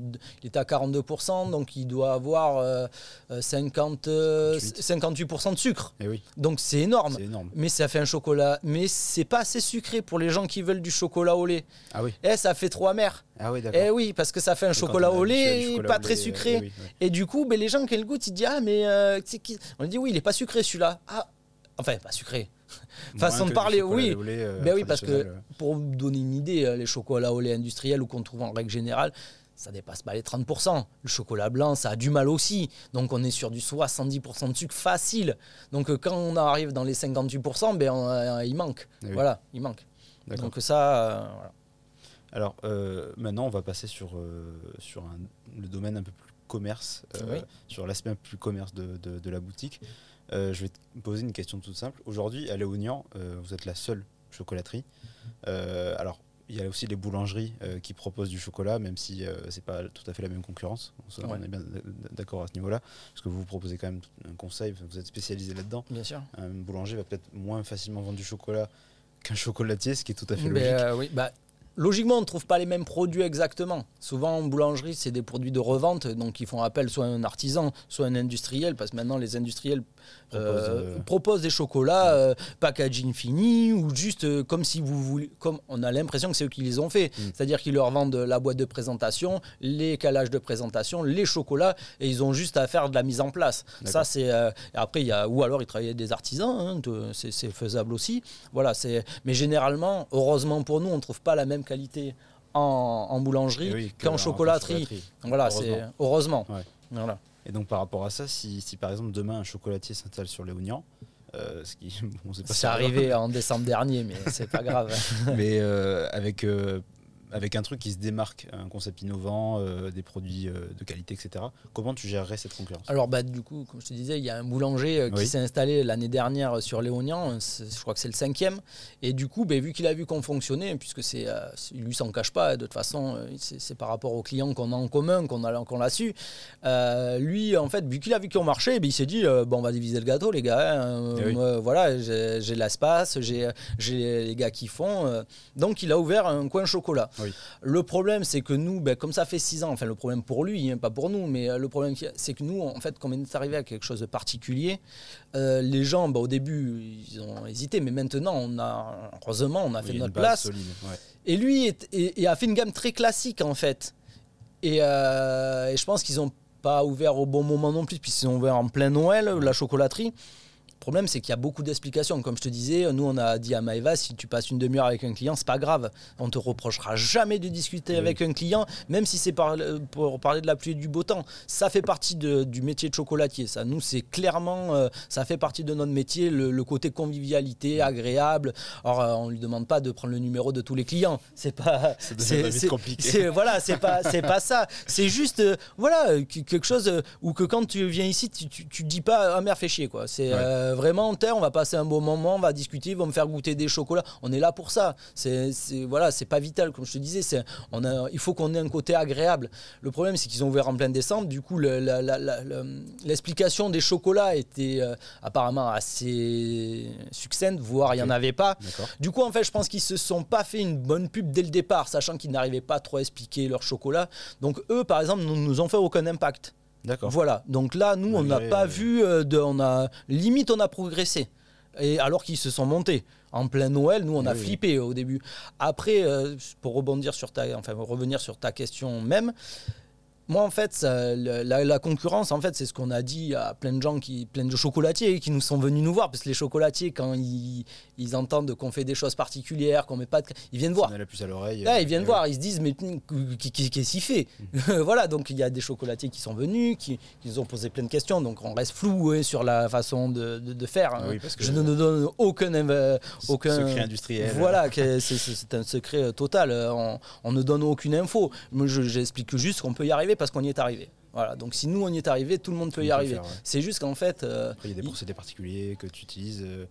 il était à 42%, donc il doit avoir euh, euh, 50, euh, 58. 58% de sucre. Et oui, Donc c'est énorme. Mais ça fait un chocolat. Mais c'est pas assez sucré pour les gens qui veulent du chocolat au lait. Ah oui. Eh, ça fait trop amer. Ah oui, d'accord. Eh oui, parce que ça fait un Et chocolat au lait chocolat pas au très lait, sucré. eh oui. Et du coup, ben, les gens qui le goûtent, ils disent Ah, mais. euh, On lui dit Oui, il est pas sucré celui-là. Ah, enfin, pas sucré. Façon de parler, oui. au lait, euh, Ben oui, parce que- Pour vous donner une idée, euh, les chocolats au lait industriels ou qu'on trouve en règle générale, ça dépasse pas les 30%. Le chocolat blanc, ça a du mal aussi. Donc on est sur du 70% de sucre facile. Donc euh, quand on arrive dans les 58%, ben, on, euh, il manque. Eh oui. Voilà, il manque. Donc ça, euh, voilà. Alors euh, maintenant, on va passer sur, sur un- le domaine un peu plus commerce, Oui. sur l'aspect un peu plus commerce de, de- de la boutique. Euh, je vais te poser une question toute simple. Aujourd'hui, à Léognan, euh, vous êtes la seule chocolaterie. Euh, alors, il y a aussi les boulangeries euh, qui proposent du chocolat, même si c'est pas tout à fait la même concurrence. On, Ouais. est bien d'accord à ce niveau-là, parce que vous proposez quand même un conseil, vous êtes spécialisé là-dedans. bien sûr. Un boulanger va peut-être moins facilement vendre du chocolat qu'un chocolatier, ce qui est tout à fait Ben, logique. oui, bah, logiquement, on ne trouve pas les mêmes produits exactement. Souvent, en boulangerie, c'est des produits de revente, donc ils font appel soit à un artisan, soit à un industriel, parce que maintenant, les industriels Propose, euh, proposent des chocolats euh, packaging fini ou juste euh, comme si vous voulez, comme on a l'impression que c'est eux qui les ont fait, Mm. c'est-à-dire qu'ils leur vendent la boîte de présentation, les calages de présentation, les chocolats, et ils ont juste à faire de la mise en place. Ça, c'est euh, après il y a ou alors ils travaillent avec des artisans, hein, c'est faisable aussi. Voilà, c'est mais généralement, heureusement pour nous, on ne trouve pas la même qualité en, en boulangerie Eh oui, qu'en en chocolaterie. Voilà, c'est heureusement. Ouais. Voilà. Et donc par rapport à ça, si, si par exemple demain un chocolatier s'installe sur Léognan, euh, ce qui, bon, c'est pas C'est sûr, arrivé en décembre dernier, mais c'est pas grave. mais euh, avec euh, avec un truc qui se démarque, un concept innovant, euh, des produits euh, de qualité, etc. Comment tu gérerais cette concurrence? Alors, bah, du coup, comme je te disais, il y a un boulanger euh, qui Oui. s'est installé l'année dernière sur c'est- Je crois que c'est le cinquième. Et du coup, bah, vu qu'il a vu qu'on fonctionnait, puisque c'est, lui s'en cache pas, de toute façon, c'est, par rapport aux clients qu'on a en commun qu'on, a, qu'on l'a su. Lui, en fait, vu qu'il a vu qu'on marchait, bah, il s'est dit bon, on va diviser le gâteau, les gars. hein. Eh oui. voilà, j'ai, j'ai l'espace, j'ai, les gars qui font. donc, il a ouvert un coin chocolat. Oui. Le problème, c'est que nous, ben, comme ça fait six ans, enfin le problème pour lui, hein, pas pour nous, mais euh, le problème, c'est que nous, en fait, comme on est arrivé à quelque chose de particulier, euh, les gens, ben, au début, ils ont hésité, mais maintenant, on a, heureusement, on a Oui, fait notre place. solide, ouais. Et lui est- et- et a fait une gamme très classique, en fait. Et, euh, et je pense qu'ils n'ont pas ouvert au bon moment non plus, puisqu'ils ont ouvert en plein Noël, la chocolaterie. Problème, c'est qu'il y a beaucoup d'explications. Comme je te disais, nous, on a dit à Maëva, si tu passes une demi-heure avec un client, c'est pas grave. On te reprochera jamais de discuter Oui. avec un client, même si c'est par- pour parler de la pluie et du beau temps. Ça fait partie de- du métier de chocolatier. Ça, nous, c'est clairement, euh, ça fait partie de notre métier, le, le côté convivialité, agréable. Alors, euh, on lui demande pas de prendre le numéro de tous les clients. C'est pas, vite compliqué. c'est- voilà, c'est pas, c'est pas ça. C'est juste, euh, voilà, euh, que- quelque chose euh, où que quand tu viens ici, tu, tu, tu dis pas, ah merde, fais chier, quoi. C'est Ouais. Vraiment, on va passer un bon moment, on va discuter, ils vont me faire goûter des chocolats. On est là pour ça. C'est voilà, c'est pas vital, comme je te disais. C'est on a, il faut qu'on ait un côté agréable. Le problème, c'est qu'ils ont ouvert en plein décembre. Du coup, l'explication des chocolats était euh, apparemment assez succincte, voire il n'y en avait pas. Du coup, en fait, je pense qu'ils se sont pas fait une bonne pub dès le départ, sachant qu'ils n'arrivaient pas trop à expliquer leur chocolat. Donc eux, par exemple, ne nous ont fait aucun impact. D'accord. Voilà. Donc là, nous, on n'a pas vu euh, de, on a limite, on a progressé. Et alors qu'ils se sont montés en plein Noël, nous on a flippé au début. Après, euh, pour rebondir sur ta, enfin revenir sur ta question même, moi, en fait, la, concurrence, en fait, c'est ce qu'on a dit à plein de gens, qui, plein de chocolatiers qui nous sont venus nous voir. Parce que les chocolatiers, quand ils, ils entendent qu'on fait des choses particulières, qu'on met pas de. Ils viennent voir. la puce à l'oreille. ils viennent voir. Ils se disent, mais qu'est-ce qu'il fait mm. Voilà, donc il y a des chocolatiers qui sont venus, qui, qui, nous ont posé plein de questions. Donc on reste flou sur la façon de, de, faire. Hein. Oui, parce que Je ne donne aucun. Euh, aucun secret industriel. Voilà, c'est un secret euh, total. On, on, ne donne aucune info. Moi, j'explique juste qu'on peut y arriver parce qu'on y est arrivé. Voilà, donc si nous on y est arrivé, tout le monde peut y arriver. C'est juste qu'en fait. Euh, il y a des procédés particuliers que tu utilises. Euh,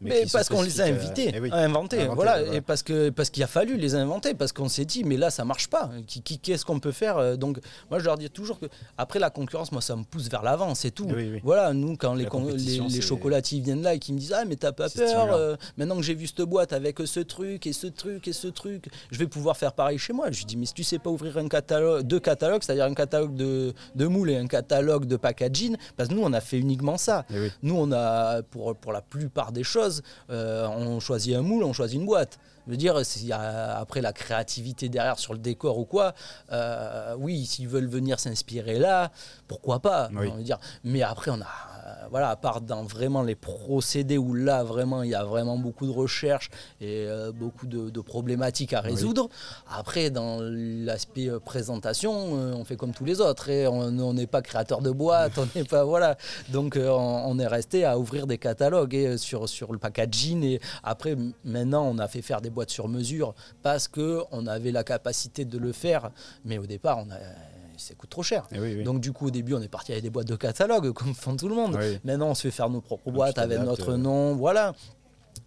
mais, parce qu'on les a invités, eh à inventer, voilà, et parce que parce qu'il a fallu les inventer, parce qu'on s'est dit mais là ça marche pas. Qui, qu'est-ce qu'on peut faire euh, Donc moi je leur dis toujours que après la concurrence, moi ça me pousse vers l'avant, c'est tout. Voilà, nous quand les, les, chocolatiers viennent là et qui me disent ah mais t'as pas peur, euh, maintenant que j'ai vu cette boîte avec ce truc et ce truc et ce truc, je vais pouvoir faire pareil chez moi. Je dis mais si tu sais pas ouvrir un catalogue, deux catalogues, c'est-à-dire un catalogue de, de moules et un catalogue de packaging, parce que nous on a fait uniquement ça. Eh nous on a pour pour la plupart des choses euh, on choisit un moule, on choisit une boîte. Je veux dire, s'il y a après la créativité derrière sur le décor ou quoi, euh, oui, s'ils veulent venir s'inspirer là, pourquoi pas dire. Mais après, on a voilà, à part dans vraiment les procédés où là vraiment il y a vraiment beaucoup de recherches et euh, beaucoup de, problématiques à résoudre. Après, dans l'aspect euh, présentation, on fait comme tous les autres et on n'est pas créateur de boîte, on n'est pas voilà. Donc on, est resté à ouvrir des catalogues et, sur sur le packaging et après maintenant on a fait faire des boîtes sur mesure parce que on avait la capacité de le faire, mais au départ on a ça coûte trop cher. Eh Donc du coup au début on est parti avec des boîtes de catalogue comme font tout le monde. Maintenant on se fait faire nos propres boîtes avec notre euh. nom, voilà.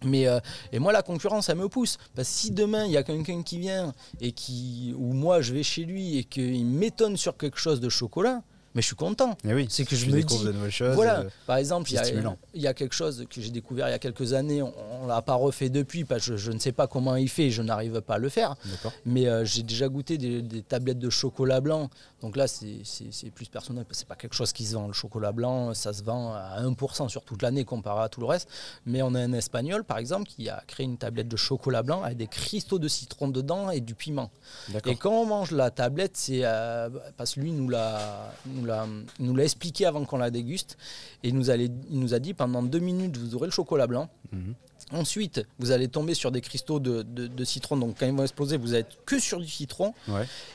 Mais euh, et moi la concurrence elle me pousse parce que si demain il y a quelqu'un qui vient et qui ou moi je vais chez lui et qu'il m'étonne sur quelque chose de chocolat, mais je suis content. Eh oui, c'est que je me dis, de nouvelles choses, voilà. Euh, Par exemple, il y, a quelque chose que j'ai découvert il y a quelques années. On, ne l'a pas refait depuis parce que je, ne sais pas comment il fait. Je n'arrive pas à le faire. Mais euh, j'ai déjà goûté des, tablettes de chocolat blanc. Donc là, c'est plus personnel. C'est pas quelque chose qui se vend. Le chocolat blanc, ça se vend à 1% sur toute l'année comparé à tout le reste. Mais on a un espagnol, par exemple, qui a créé une tablette de chocolat blanc avec des cristaux de citron dedans et du piment. Et quand on mange la tablette, c'est euh, parce que lui nous l'a nous l'a expliqué avant qu'on la déguste. Et il nous, il nous a dit pendant deux minutes, vous aurez le chocolat blanc. Mhm. Ensuite, vous allez tomber sur des cristaux de, citron. Donc, quand ils vont exploser, vous n'êtes que sur du citron.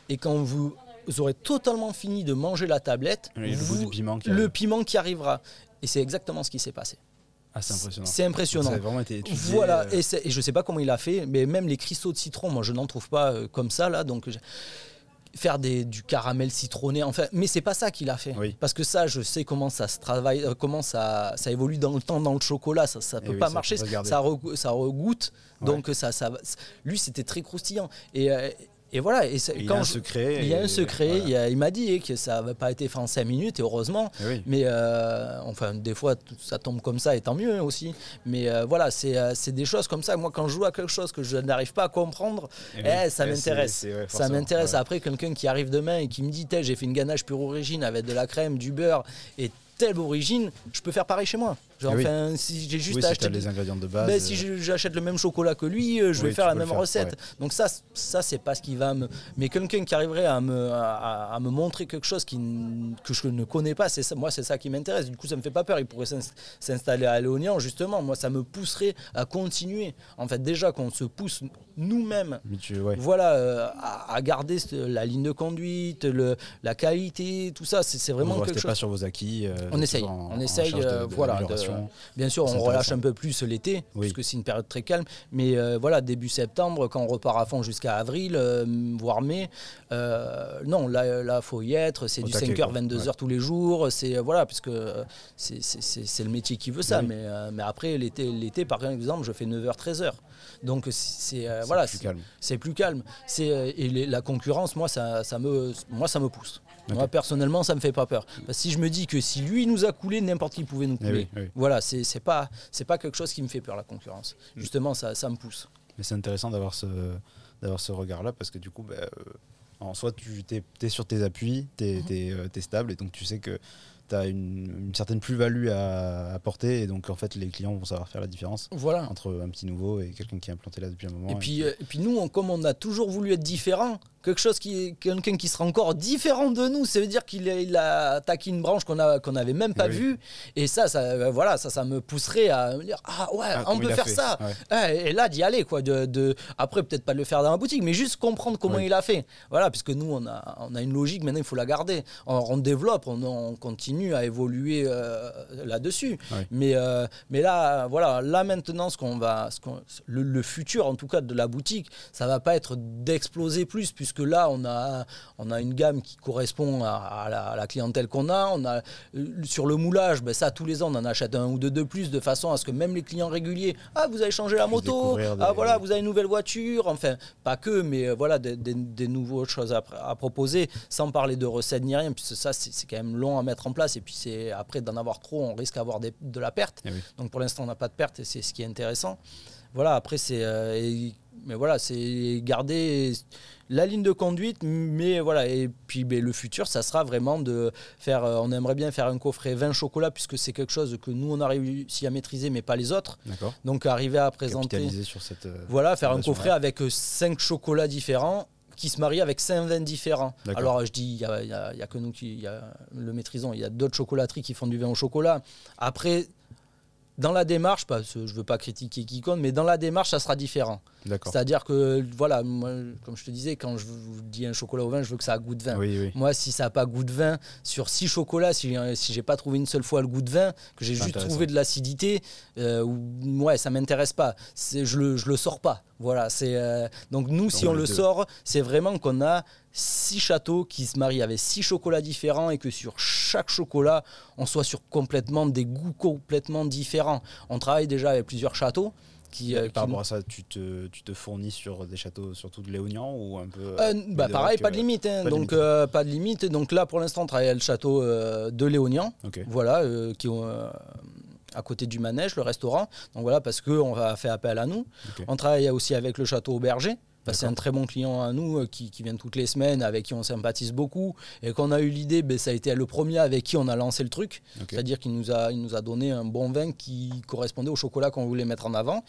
Et quand vous, aurez totalement fini de manger la tablette, le, piment qui le piment qui arrivera. Et c'est exactement ce qui s'est passé. Ah, c'est impressionnant. C'est impressionnant. Ça a vraiment été étudié. Voilà, euh. et, et, je sais pas comment il a fait, mais même les cristaux de citron, moi je n'en trouve pas euh, comme ça là. Donc faire des, du caramel citronné. Enfin, mais c'est pas ça qu'il a fait. Parce que ça, je sais comment ça se travaille, euh, comment ça, ça évolue dans le temps dans le chocolat. Ça, ça eh peut pas marcher. Ça, ça regoute. Donc ça, ça, lui, c'était très croustillant. Et, euh, et voilà. Et, quand il y a un secret. Il y a un secret. Il, m'a dit que ça n'avait pas été fait en 5 minutes, et heureusement. Eh mais euh, enfin, des fois, ça tombe comme ça, et tant mieux aussi. Mais euh, voilà, euh, c'est des choses comme ça. Moi, quand je joue à quelque chose que je n'arrive pas à comprendre, eh eh, ça m'intéresse. ça m'intéresse. Après, quelqu'un qui arrive demain et qui me dit j'ai fait une ganache pure origine avec de la crème, du beurre et telle origine, je peux faire pareil chez moi. Genre, eh enfin, si j'ai juste acheté les ingrédients de base. Ben, si euh. j'achète le même chocolat que lui, euh, je vais faire la même recette. Donc ça, ça c'est pas ce qui va me. Mais quelqu'un qui arriverait à me, à, me montrer quelque chose qui, que je ne connais pas, c'est ça. Moi, c'est ça qui m'intéresse. Du coup, ça me fait pas peur. Il pourrait s'installer à Léonian, justement. Moi, ça me pousserait à continuer. En fait, déjà qu'on se pousse nous-mêmes, voilà, euh, à, garder la ligne de conduite, le, la qualité, tout ça. C'est vraiment quelque chose. pas sur vos acquis. on essaye. on essaye, voilà bien sûr, on relâche un peu plus l'été, Oui. puisque c'est une période très calme. Mais euh, voilà, début septembre, quand on repart à fond jusqu'à avril, euh, voire mai, euh, non, là, là, faut y être. C'est du taquet, 5h, quoi. 22h Ouais. tous les jours. C'est voilà, puisque c'est- le métier qui veut ça. Oui. Mais, mais après, l'été, l'été, par exemple, je fais 9h, 13h. Donc c'est euh, C'est voilà, plus c'est- calme. c'est plus calme. C'est euh, et les- la concurrence, moi ça, ça me moi ça me pousse. Moi personnellement, ça me fait pas peur. Parce que si je me dis que si lui nous a coulé, n'importe qui pouvait nous Eh couler. oui, oui. Voilà, c'est c'est pas quelque chose qui me fait peur la concurrence. Justement, ça, ça me pousse. Mais c'est intéressant d'avoir ce, regard-là parce que du coup, bah, euh, en soi, tu es, sur tes appuis, tu Mhm. es, stable et donc tu sais que tu as une, une certaine plus-value à apporter et donc en fait, les clients vont savoir faire la différence Voilà. entre un petit nouveau et quelqu'un qui est implanté là depuis un moment. Et puis, euh, et puis nous, on- comme on a toujours voulu être différent, quelque chose qui quelqu'un qui sera encore différent de nous, ça veut dire qu'il a, il a attaqué une branche qu'on a qu'on n'avait même pas Oui. vue. Et ça, ça, euh, voilà, ça, ça me pousserait à me dire ah ouais, Ah, on peut faire fait, ça. ouais. Et là, d'y aller, quoi. De, de- Après, peut-être pas de le faire dans la boutique, mais juste comprendre comment Oui. il a fait. Voilà, puisque nous, on a, on a une logique, maintenant, il faut la garder. On, on développe, on, on continue à évoluer euh, là-dessus. Oui. Mais, euh, mais là, voilà, là maintenant, ce qu'on va, ce qu'on- le, le futur, en tout cas, de la boutique, ça va pas être d'exploser plus, puisque là, on a, on a une gamme qui correspond à, à la, à la clientèle qu'on a. On a euh, sur le moulage, ben ça, tous les ans, on en achète un ou deux de plus, de façon à ce que même les clients réguliers, ah, vous avez changé la moto, ah voilà, vous avez une nouvelle voiture, enfin, pas que, mais euh, voilà, des, des, des nouvelles choses à, à proposer, sans parler de recettes ni rien, puisque ça, c'est quand même long à mettre en place, et puis c'est après d'en avoir trop, on risque d'avoir de la perte. Eh oui. Donc pour l'instant, on n'a pas de perte, et c'est ce qui est intéressant. Voilà, après, c'est. euh, mais voilà, c'est garder la ligne de conduite, mais voilà, et puis ben, le futur, ça sera vraiment de faire. euh, on aimerait bien faire un coffret 20 chocolats, puisque c'est quelque chose que nous, on a réussi à maîtriser, mais pas les autres. Donc arriver à présenter. Capitaliser sur cette. euh, Voilà, faire un coffret avec 5 chocolats différents qui se marient avec 5 vins différents. Alors je dis, il n'y a, que nous qui il y a le maîtrisons, il y a d'autres chocolateries qui font du vin au chocolat. Après, dans la démarche, parce que je ne veux pas critiquer quiconque, mais dans la démarche, ça sera différent. C'est-à-dire que, voilà, moi, comme je te disais, quand je vous dis un chocolat au vin, je veux que ça a goût de vin. Oui, oui. Moi, si ça n'a pas goût de vin, sur six chocolats, si, si j'ai pas trouvé une seule fois le goût de vin, que j'ai juste trouvé de l'acidité, euh, ou- ouais, ça m'intéresse pas. Je le, je le sors pas. Voilà. C'est euh, donc nous, si on le deux. sort, c'est vraiment qu'on a six châteaux qui se marient avec six chocolats différents et que sur chaque chocolat, on soit sur complètement des goûts complètement différents. On travaille déjà avec plusieurs châteaux. Qui, euh, par qui- rapport à ça, tu te, tu te fournis sur des châteaux, surtout de Léognan ou un peu. Euh, plus bah pareil, pas de euh, limite. hein. pas de donc limite. euh, pas de limite. Donc là, pour l'instant, on travaille à le château euh, de Léognan. Voilà, euh, qui ont euh, à côté du manège, le restaurant. Donc voilà, parce qu'on va faire appel à nous. On travaille aussi avec le château Auberger. Que C'est un très bon client à nous euh, qui, qui vient toutes les semaines, avec qui on sympathise beaucoup. Et quand on a eu l'idée, ben, ça a été le premier avec qui on a lancé le truc. C'est-à-dire qu'il nous, a, il nous a donné un bon vin qui correspondait au chocolat qu'on voulait mettre en avant.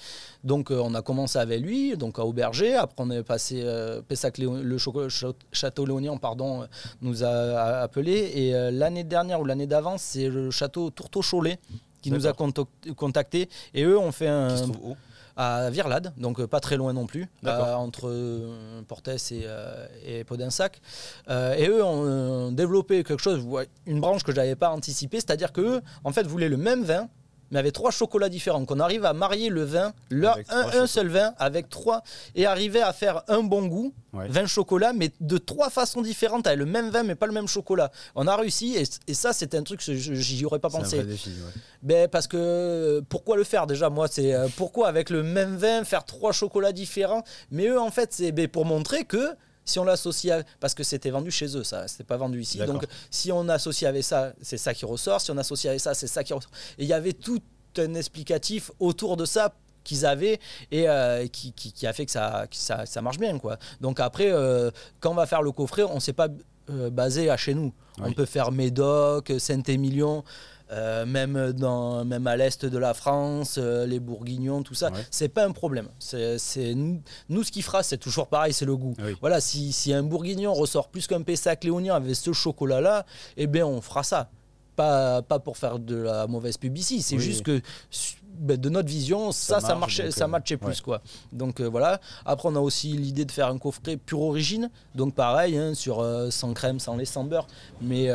Donc euh, on a commencé avec lui, donc à Auberger. Après on est passé, euh, Pessac le choco- Châ- Château Léonien pardon, nous a, appelé. Et euh, l'année dernière ou l'année d'avant, c'est le château Tourteau-Cholet qui nous a contact- contactés. Et eux ont fait un, Qui se trouve où? À Virlade, donc euh, pas très loin non plus, euh, entre euh, Portès et, euh, et Podensac. Et eux ont développé quelque chose, une branche que j'avais pas anticipée, c'est-à-dire que eux, en fait, voulaient le même vin, mais avec trois chocolats différents. Qu'on arrive à marier le vin, leur, un, seul vin, avec trois, et arriver à faire un bon goût, Ouais. vin chocolat, mais de trois façons différentes, avec le même vin, mais pas le même chocolat. On a réussi, et, et ça, c'est un truc j'y aurais pas un pensé. vrai défi. ouais. Ben parce que pourquoi le faire déjà? Moi c'est euh, pourquoi avec le même vin faire trois chocolats différents? Mais eux en fait c'est ben, pour montrer que si on l'associe à- parce que c'était vendu chez eux ça c'était pas vendu ici. Donc si on associe avec ça c'est ça qui ressort. Si on associe avec ça c'est ça qui ressort. Et il y avait tout un explicatif autour de ça qu'ils avaient et euh, qui, qui- qui a fait que ça, que ça, ça marche bien quoi. Donc après euh, quand on va faire le coffret on s'est pas euh, basé à chez nous. On peut faire Médoc Saint-Émilion euh, même, dans, même à l'est de la France, euh, les Bourguignons, tout ça, Ouais. c'est pas un problème. C'est, nous, ce qui fera, c'est toujours pareil, c'est le goût. Oui. Voilà, si, si un Bourguignon ressort plus qu'un Pessac léonien avec ce chocolat-là, eh bien, on fera ça. Pas, pas pour faire de la mauvaise publicité, c'est Oui, juste que de notre vision, ça, Ça marchait, donc, ça euh, matchait plus. ouais. Quoi. Donc euh, voilà. Après, on a aussi l'idée de faire un coffret pure origine. Donc pareil, hein, sur euh, sans crème, sans lait, sans beurre, mais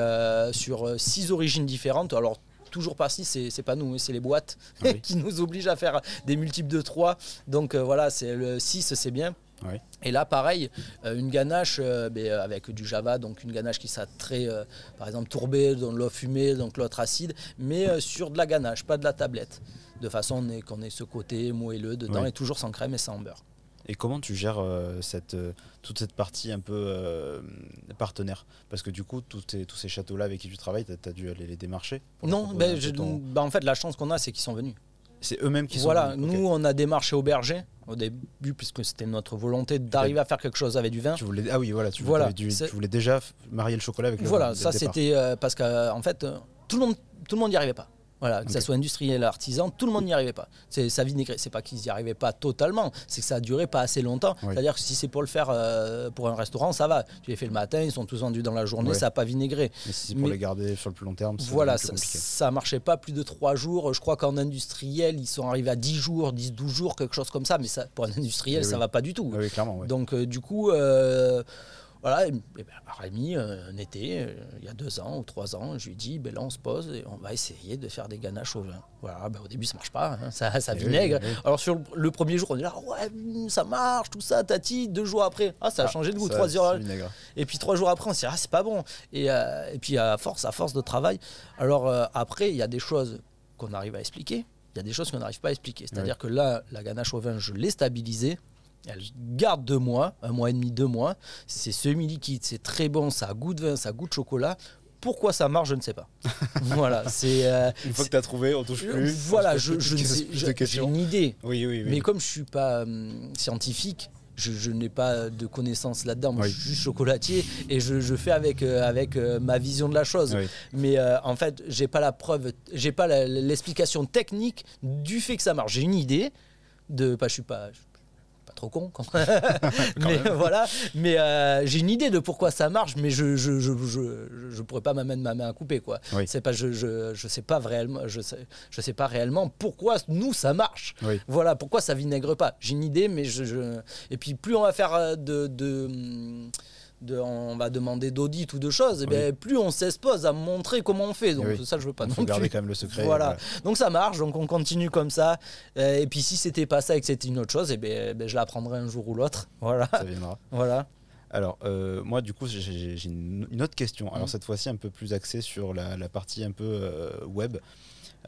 sur six origines différentes. Alors toujours par 6, c'est pas nous, hein, c'est les boîtes Ah oui. qui nous obligent à faire des multiples de 3. Donc euh, voilà, c'est le 6, c'est bien. Oui. Et là, pareil, euh, une ganache euh, ben, euh, avec du Java, donc une ganache qui sera très, par exemple, tourbée, dans l'eau fumée, donc l'autre acide, mais sur de la ganache, pas de la tablette. De façon qu'on ait ce côté moelleux dedans Oui. et toujours sans crème et sans beurre. Et comment tu gères euh, cette, euh, toute cette partie un peu euh, partenaire? Parce que du coup, tous, tes- tous ces châteaux-là avec qui tu travailles, tu as, dû aller les démarcher pour Non, ben, peu je- ton- ben, en fait, la chance qu'on a, c'est qu'ils sont venus. C'est eux-mêmes qui Voilà, sont. venus, ok. nous, on a démarché au berger au début, puisque c'était notre volonté d'arriver à faire quelque chose avec du vin. Tu voulais, ah oui, voilà, tu, Voilà, voulais déjà marier le chocolat avec le vin Voilà, ça c'était euh, parce qu'en fait, euh, tout le monde tout le monde n'y arrivait pas. Voilà, que ça Ok. soit industriel, artisan, tout le monde n'y arrivait pas. C'est ça vinaigré. C'est pas qu'ils n'y arrivaient pas totalement, c'est que ça a duré pas assez longtemps. Oui. C'est-à-dire que si c'est pour le faire euh, pour un restaurant, ça va. Tu les fais le matin, ils sont tous vendus dans la journée, ça n'a pas vinaigré. Mais si c'est pour mais- les garder sur le plus long terme, Voilà, plus ça, ça marchait pas plus de trois jours. Je crois qu'en industriel, ils sont arrivés à 10 jours, 10, 12 jours, quelque chose comme ça. Mais ça, pour un industriel, Eh ça oui. va pas du tout. Ah oui, clairement. ouais. Donc euh, du coup, euh, voilà, et, et ben, Rémi, euh, un été, euh, il y a deux ans ou trois ans, je lui dit, ben là on se pose et on va essayer de faire des ganaches au vin. Voilà, ben, au début ça marche pas, hein, ça, ça Eh oui, vinaigre. oui, oui. Alors sur le, le premier jour, on est là, ouais, hum, ça marche, tout ça, tati. Deux jours après, ah ça a Ah, changé de goût, trois heures. Et puis trois jours après, on s'est dit, ah, c'est pas bon. Et, euh, et puis à force, à force de travail, alors euh, après, il y a des choses qu'on arrive à expliquer, il y a des choses qu'on n'arrive pas à expliquer. C'est-à-dire que là, la ganache au vin, je l'ai stabilisée. Elle garde deux mois, un mois et demi, deux mois. C'est semi-liquide, c'est très bon, ça a goût de vin, ça a goût de chocolat. Pourquoi ça marche, je ne sais pas. voilà, c'est. euh, Une fois que tu as trouvé, on touche plus. voilà, je, ne j'ai une idée. Oui, oui, oui. Mais comme je suis pas hum, scientifique, je, je n'ai pas de connaissances là-dedans. Moi, Oui. je suis juste chocolatier et je, je fais avec, euh, avec euh, ma vision de la chose. Oui. Mais euh, en fait, j'ai pas la preuve, j'ai pas la- l'explication technique du fait que ça marche. J'ai une idée de, pas, je suis pas. je suis pas trop con quand mais voilà mais euh, j'ai une idée de pourquoi ça marche mais je je, je, je, je pourrais pas m'amener ma main à couper quoi Oui. c'est pas je, je, je sais pas réellement je sais, je sais pas réellement pourquoi nous ça marche Oui. voilà pourquoi ça vinaigre pas. J'ai une idée, mais je, je- et puis plus on va faire euh, de, de, hum, de- on va demander d'audit ou de choses, et Oui. bien, plus on s'expose à montrer comment on fait. Donc Oui. ça, je veux pas non garder plus. quand même le secret. Voilà. Donc ça marche, donc on continue comme ça. Euh, et puis si c'était pas ça et que c'était une autre chose, et ben, ben, je l'apprendrai un jour ou l'autre. Voilà, Ça viendra. voilà. Alors, euh, moi, du coup, j'ai- une, autre question. Alors, Mm. cette fois-ci, un peu plus axée sur la, la partie un peu euh, web.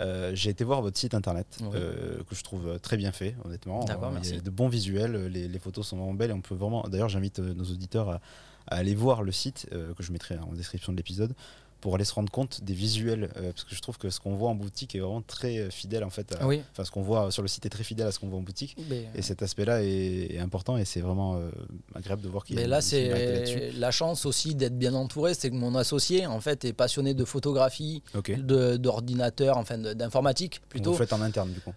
Euh, j'ai été voir votre site internet, Oui. euh, que je trouve très bien fait, honnêtement. Il y a de bons visuels, les, les photos sont vraiment belles et on peut vraiment. D'ailleurs, j'invite nos auditeurs à, à aller voir le site, euh, que je mettrai en description de l'épisode, pour aller se rendre compte des visuels, euh, parce que je trouve que ce qu'on voit en boutique est vraiment très euh, fidèle, en fait. à- Oui. Enfin, ce qu'on voit sur le site est très fidèle à ce qu'on voit en boutique. Mais, Et cet aspect-là est, est important et c'est vraiment euh, agréable de voir qu'il y a mais là, c'est la chance aussi d'être bien entouré. C'est que mon associé, en fait, est passionné de photographie, Ok. de- d'ordinateur, enfin d'informatique plutôt. Vous faites en interne du coup.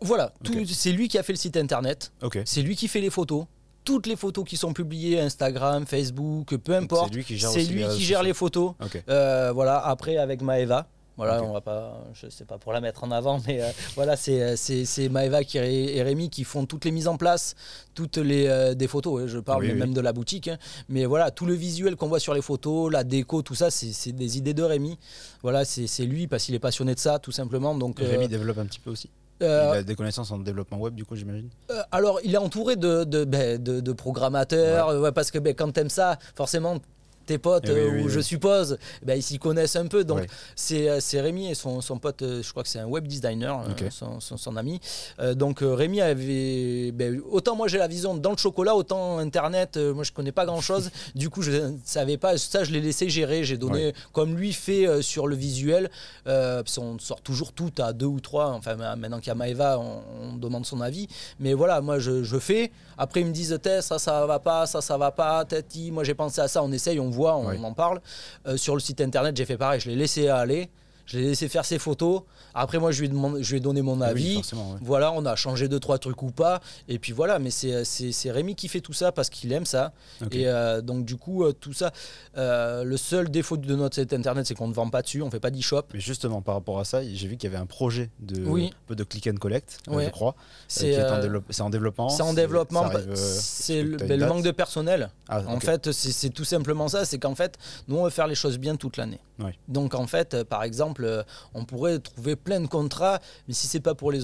Voilà, c'est lui qui a fait le site internet. C'est lui qui fait les photos. Toutes les photos qui sont publiées, Instagram, Facebook, peu importe, C'est lui qui gère lui les qui gère les photos. Euh, voilà, après avec Maeva. Voilà, Ok. on va pas, je sais pas pour la mettre en avant, mais euh, voilà, c'est c'est Maeva qui, et Rémi qui font toutes les mises en place, toutes les euh, des photos. je parle Oui, mais oui. même de la boutique, hein. mais voilà, tout le visuel qu'on voit sur les photos, la déco, tout ça, c'est des idées de Rémi. Voilà, c'est lui parce qu'il est passionné de ça, tout simplement. Donc, euh, Rémi développe un petit peu aussi. Euh, Il a des connaissances en développement web du coup j'imagine. Euh, alors, il est entouré de, de, ben, de, de programmateurs, euh, ouais, parce que ben, quand t'aimes ça, forcément, tes potes, Eh oui, euh, oui, ou je suppose, ben, ils s'y connaissent un peu. Donc, c'est euh, c'est Rémi et son, son pote, euh, je crois que c'est un web designer, son, son- son ami. Donc, Rémi avait. ben, autant moi j'ai la vision dans le chocolat, autant Internet, moi je connais pas grand chose. du coup, je ne savais pas. Ça, je l'ai laissé gérer. J'ai donné, comme lui fait sur le visuel, parce qu'on sort toujours tout à deux ou trois. Enfin, maintenant qu'il y a Maeva, on, on demande son avis. Mais voilà, moi je, je fais. Après, ils me disent ça, ça va pas, ça, ça va pas. Tati, moi j'ai pensé à ça. On essaye, on voit, on en parle. Euh, sur le site internet, j'ai fait pareil. Je l'ai laissé aller. Je l'ai laissé faire ses photos. Après, moi, je lui ai, demandé, je lui ai donné mon oui, avis. ouais. Voilà, on a changé deux, trois trucs ou pas. Et puis voilà, mais c'est- Rémi qui fait tout ça parce qu'il aime ça. Et euh, donc, du coup, euh, tout ça, euh, le seul défaut de notre site internet, c'est qu'on ne vend pas dessus, on fait pas d'e-shop. Mais justement par rapport à ça, j'ai vu qu'il y avait un projet de Oui. peu de click and collect, Ouais. je crois. C'est en développe- c'est en développement. c'est en développement. euh, c'est le, ben, le manque de personnel. Ah, En fait, c'est tout simplement ça. C'est qu'en fait, nous, on veut faire les choses bien toute l'année. Ouais. Donc, en fait, par exemple, exemple, euh, on pourrait trouver plein de contrats, mais si c'est pas pour les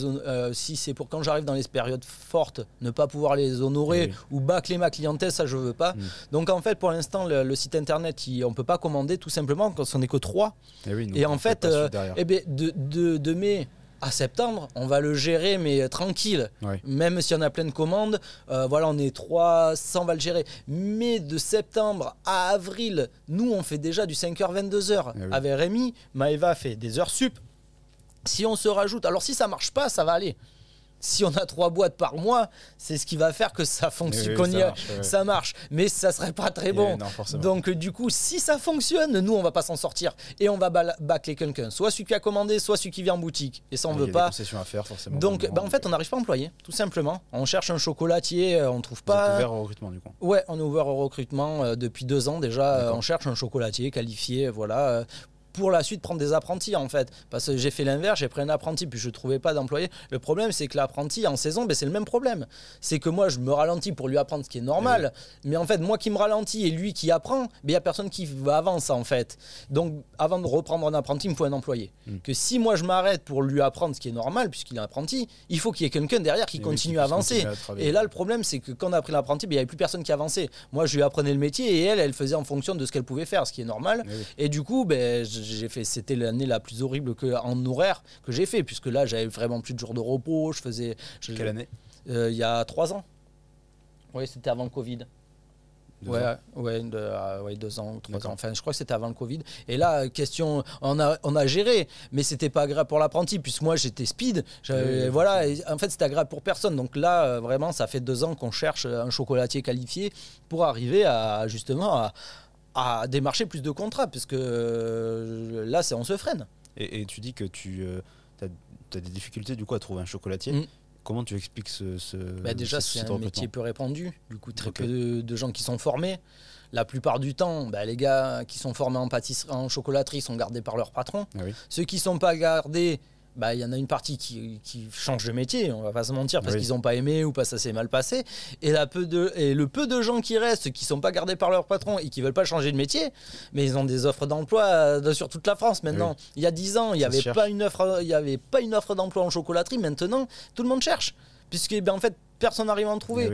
si c'est pour quand j'arrive dans les périodes fortes, ne pas pouvoir les honorer ou bâcler ma clientèle, ça je veux pas. Mm. Donc en fait, pour l'instant, le, site internet, il, on peut pas commander tout simplement quand on n'est que trois. Eh et, en fait, eh ben, de, de, de mai à septembre, on va le gérer, mais tranquille. Même si on a plein de commandes, euh, voilà, on est 300, on va le gérer. Mais de septembre à avril, nous, on fait déjà du 5h, 22h. Eh Avec Rémi, Maëva fait des heures sup. Si on se rajoute, alors si ça marche pas, ça va aller si on a trois boîtes par mois, c'est ce qui va faire que ça fonctionne, ça, marche, Mais ça serait pas très bon. Donc du coup, si ça fonctionne, nous on va pas s'en sortir et on va bâcler quelqu'un, soit celui qui a commandé, soit celui qui vient en boutique. Et ça on veut pas. à faire forcément. Donc bah, en fait, on n'arrive pas à employer, tout simplement. On cherche un chocolatier, euh, on trouve pas. On est ouvert au recrutement du coup. Ouais, on est ouvert au recrutement euh, depuis deux ans déjà. on cherche un chocolatier qualifié, voilà, euh, pour la suite prendre des apprentis en fait. Parce que j'ai fait l'inverse, j'ai pris un apprenti, puis je ne trouvais pas d'employé. Le problème, c'est que l'apprenti en saison, ben, c'est le même problème. C'est que moi, je me ralentis pour lui apprendre ce qui est normal. Mais en fait, moi qui me ralentis et lui qui apprend, ben, il n'y a personne qui va avancer en fait. Donc, avant de reprendre un apprenti, il me faut un employé. Hmm. Que si moi je m'arrête pour lui apprendre ce qui est normal, puisqu'il est apprenti, il faut qu'il y ait quelqu'un derrière qui continue à avancer. et là, le problème, c'est que quand on a pris l'apprenti, ben, il n'y avait plus personne qui avançait. Moi, je lui apprenais le métier et elle, elle faisait en fonction de ce qu'elle pouvait faire, ce qui est normal. Et du coup, ben, j'ai fait, c'était l'année la plus horrible que, en horaire que j'ai fait, puisque là, j'avais vraiment plus de jours de repos. Je faisais. Quelle année? Euh, Il y a trois ans. Oui, c'était avant le Covid. Deux ouais. Ouais, euh, ouais, deux ans, trois ans. Enfin, je crois que c'était avant le Covid. Et là, question, on a, on a géré, mais c'était pas agréable pour l'apprenti, puisque moi j'étais speed. voilà, en fait, c'était agréable pour personne. Donc là, euh, vraiment, ça fait deux ans qu'on cherche un chocolatier qualifié pour arriver à justement à à démarcher plus de contrats, parce que euh, là, on se freine. Et, tu dis que tu euh, as, des difficultés du coup à trouver un chocolatier. Mm. Comment tu expliques ce, ce bah Déjà, c'est un métier peu répandu. Du coup, très peu de, gens qui sont formés. La plupart du temps, bah, les gars qui sont formés en pâtisserie, en chocolaterie sont gardés par leur patron. Ah Ceux qui ne sont pas gardés, bah, il y en a une partie qui, change de métier, on va pas se mentir, parce qu'ils n'ont pas aimé ou parce que ça s'est mal passé. Et, la peu de, et le peu de gens qui restent, qui sont pas gardés par leur patron et qui veulent pas changer de métier, mais ils ont des offres d'emploi euh, sur toute la France maintenant. Il y a 10 ans, il n'y avait, pas une offre, il y avait pas une offre d'emploi en chocolaterie. Maintenant, tout le monde cherche. Puisque, ben, en fait, personne n'arrive à en trouver.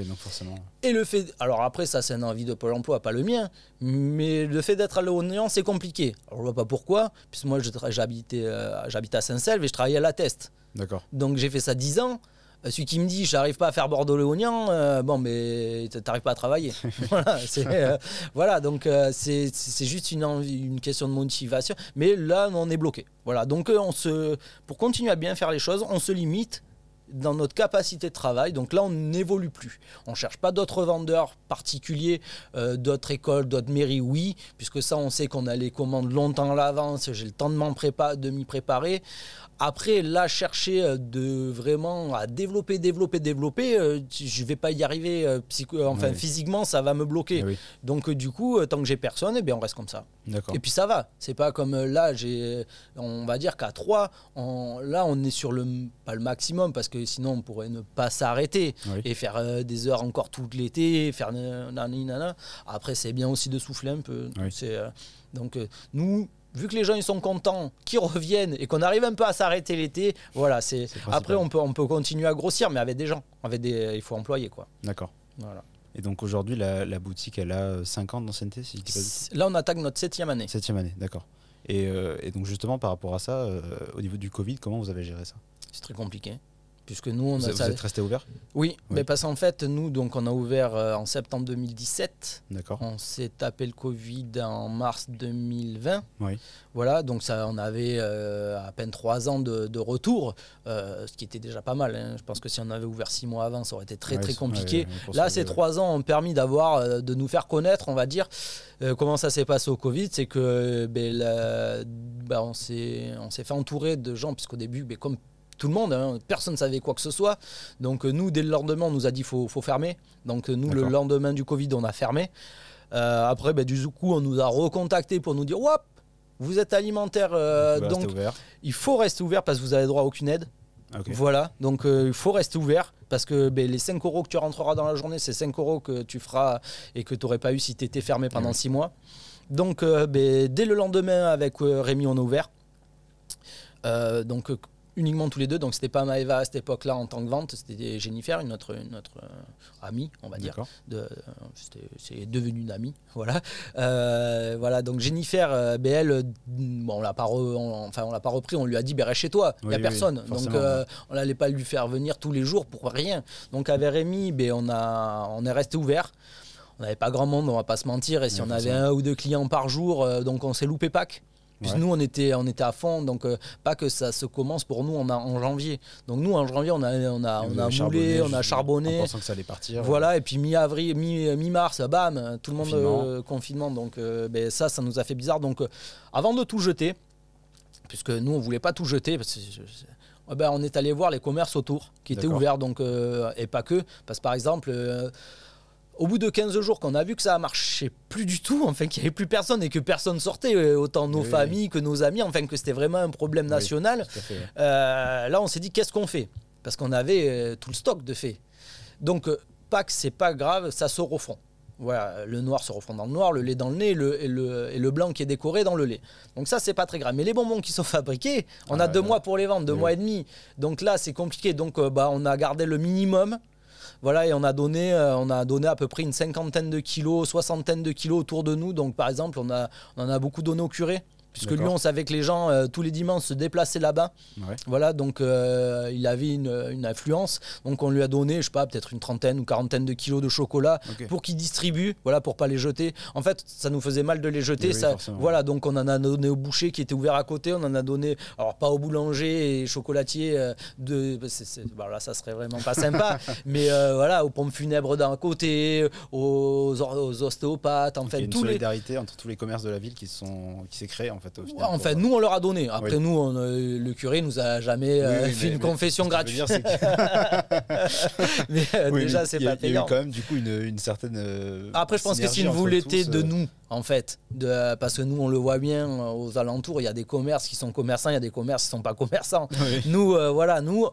Eh et le fait. Alors après, ça, c'est un avis de Pôle emploi, pas le mien. Mais le fait d'être à l'Oignan, c'est compliqué. Alors, je vois pas pourquoi. Puisque moi, j'habitais euh, j'habite à Saint-Selve et je travaillais à la Teste. D'accord. Donc j'ai fait ça 10 ans. Euh, celui qui me dit j'arrive pas à faire Bordeaux-Léognan, euh, bon, mais t'arrives pas à travailler. voilà, voilà, donc c'est juste une, une question de motivation. Mais là, on est bloqué. Voilà, donc on se, pour continuer à bien faire les choses, on se limite dans notre capacité de travail. Donc là, on n'évolue plus. On ne cherche pas d'autres vendeurs particuliers, euh, d'autres écoles, d'autres mairies, oui, puisque ça, on sait qu'on a les commandes longtemps à l'avance, j'ai le temps de m'y préparer. Après, là, chercher euh, de vraiment à développer, développer, développer, euh, je ne vais pas y arriver. Euh, enfin, physiquement, ça va me bloquer. Eh Donc, du coup, tant que j'ai personne, eh bien, on reste comme ça. Et puis, ça va. C'est pas comme là, j'ai, on va dire qu'à 3, là, on est sur le, pas le maximum, parce que sinon, on pourrait ne pas s'arrêter et faire des heures encore tout l'été, faire nanana. Après, c'est bien aussi de souffler un peu. Donc, nous, vu que les gens ils sont contents, qu'ils reviennent et qu'on arrive un peu à s'arrêter l'été, voilà, c'est après on peut on peut continuer à grossir, mais avec des gens, avec des, il faut employer quoi. D'accord. Voilà. Et donc aujourd'hui la, boutique elle a 5 ans d'ancienneté si Là on attaque notre septième année. Septième année, d'accord. Et, euh, et, donc justement par rapport à ça, euh, au niveau du Covid, comment vous avez géré ça? C'est très compliqué puisque nous on vous, a vous êtes resté ouvert oui, mais parce qu'en fait nous donc on a ouvert euh, en septembre 2017 d'accord. On s'est tapé le Covid en mars 2020 oui. Voilà donc ça on avait euh, à peine trois ans de, retour euh, ce qui était déjà pas mal hein. je pense que si on avait ouvert six mois avant ça aurait été très très compliqué. là ces trois ans ont permis d'avoir de nous faire connaître on va dire comment ça s'est passé au Covid. C'est que ben, ben, on s'est on s'est fait entourer de gens puisqu'au début ben, comme tout le monde, hein. personne ne savait quoi que ce soit. Donc euh, nous, dès le lendemain, on nous a dit faut, faut fermer. Donc euh, nous, le lendemain du Covid, on a fermé. Euh, après, ben, du coup, on nous a recontacté pour nous dire Wop, vous êtes alimentaire, donc il faut rester ouvert parce que vous avez droit à aucune aide. Voilà, donc il faut rester ouvert parce que ben, les 5 euros que tu rentreras dans la journée, c'est 5 euros que tu feras et que tu n'aurais pas eu si tu étais fermé pendant 6 mois. Donc ben, dès le lendemain, avec Rémi, on a ouvert. Donc uniquement tous les deux. Donc c'était pas Maeva à cette époque-là en tant que vente, c'était Jennifer, une autre, notre euh, amie, on va dire. De, c'est devenu une amie, voilà. Euh, voilà. Donc Jennifer, euh, BL, bon, on l'a pas, enfin on l'a pas repris, on lui a dit, ben reste chez toi, il n'y a personne. donc on n'allait pas lui faire venir tous les jours pour rien. Donc avec Rémi, ben, on a, on est resté ouvert. On n'avait pas grand monde, on va pas se mentir. Et si on avait un ou deux clients par jour, donc on s'est loupé Pâques nous, on était, on était à fond, donc euh, pas que ça se commence pour nous en, en janvier. Donc nous, en janvier, on a, on a, on a moulé, on a charbonné. En pensant que ça allait partir. Voilà, et puis mi-avril, mi-mars, bam, tout le monde confinement. confinement donc euh, ben, ça, ça nous a fait bizarre. Donc euh, avant de tout jeter, puisque nous, on voulait pas tout jeter, parce que, ben, on est allé voir les commerces autour qui étaient ouverts, donc, et pas que, parce que par exemple au bout de 15 jours, qu'on a vu que ça a marché plus du tout, enfin qu'il n'y avait plus personne et que personne sortait, euh, autant nos familles que nos amis, enfin que c'était vraiment un problème national, euh, là on s'est dit qu'est-ce qu'on fait? Parce qu'on avait euh, tout le stock de fait. Donc Pâques, c'est pas grave, ça se refond. Voilà, le noir se refond dans le noir, le lait dans le nez et le, blanc qui est décoré dans le lait. Donc ça, c'est pas très grave. Mais les bonbons qui sont fabriqués, on a deux mois pour les vendre, deux mois et demi. Donc là, c'est compliqué. Donc bah, on a gardé le minimum. Voilà, et on a donné, euh, on a donné à peu près une cinquantaine de kilos, soixantaine de kilos autour de nous. Donc par exemple, on, a, on en a beaucoup donné au curé puisque lui, on savait que les gens euh, tous les dimanches se déplaçaient là-bas. Voilà, donc euh, il avait une, influence. Donc on lui a donné, je sais pas, peut-être une trentaine ou quarantaine de kilos de chocolat pour qu'il distribue, voilà, pour pas les jeter. En fait, ça nous faisait mal de les jeter. ça, voilà, donc on en a donné au boucher qui était ouvert à côté. On en a donné, alors pas au boulanger et chocolatier euh, de, bah, là, ça serait vraiment pas sympa, mais voilà, aux pompes funèbres d'un côté, aux, ostéopathes, en fait, il y a une solidarité entre tous les commerces de la ville qui sont, qui s'est créée en en fait, nous, on leur a donné. Après, nous, le curé nous a jamais euh, fait une confession gratuite. mais euh, déjà, c'est pas payant. Il y a eu quand même, du coup, une, certaine. Euh, Après, je pense que s'ils vous l'étaient de nous, en fait, de, parce que nous, on le voit bien aux alentours, il y a des commerces qui sont commerçants, il y a des commerces qui sont pas commerçants. Nous, voilà, nous,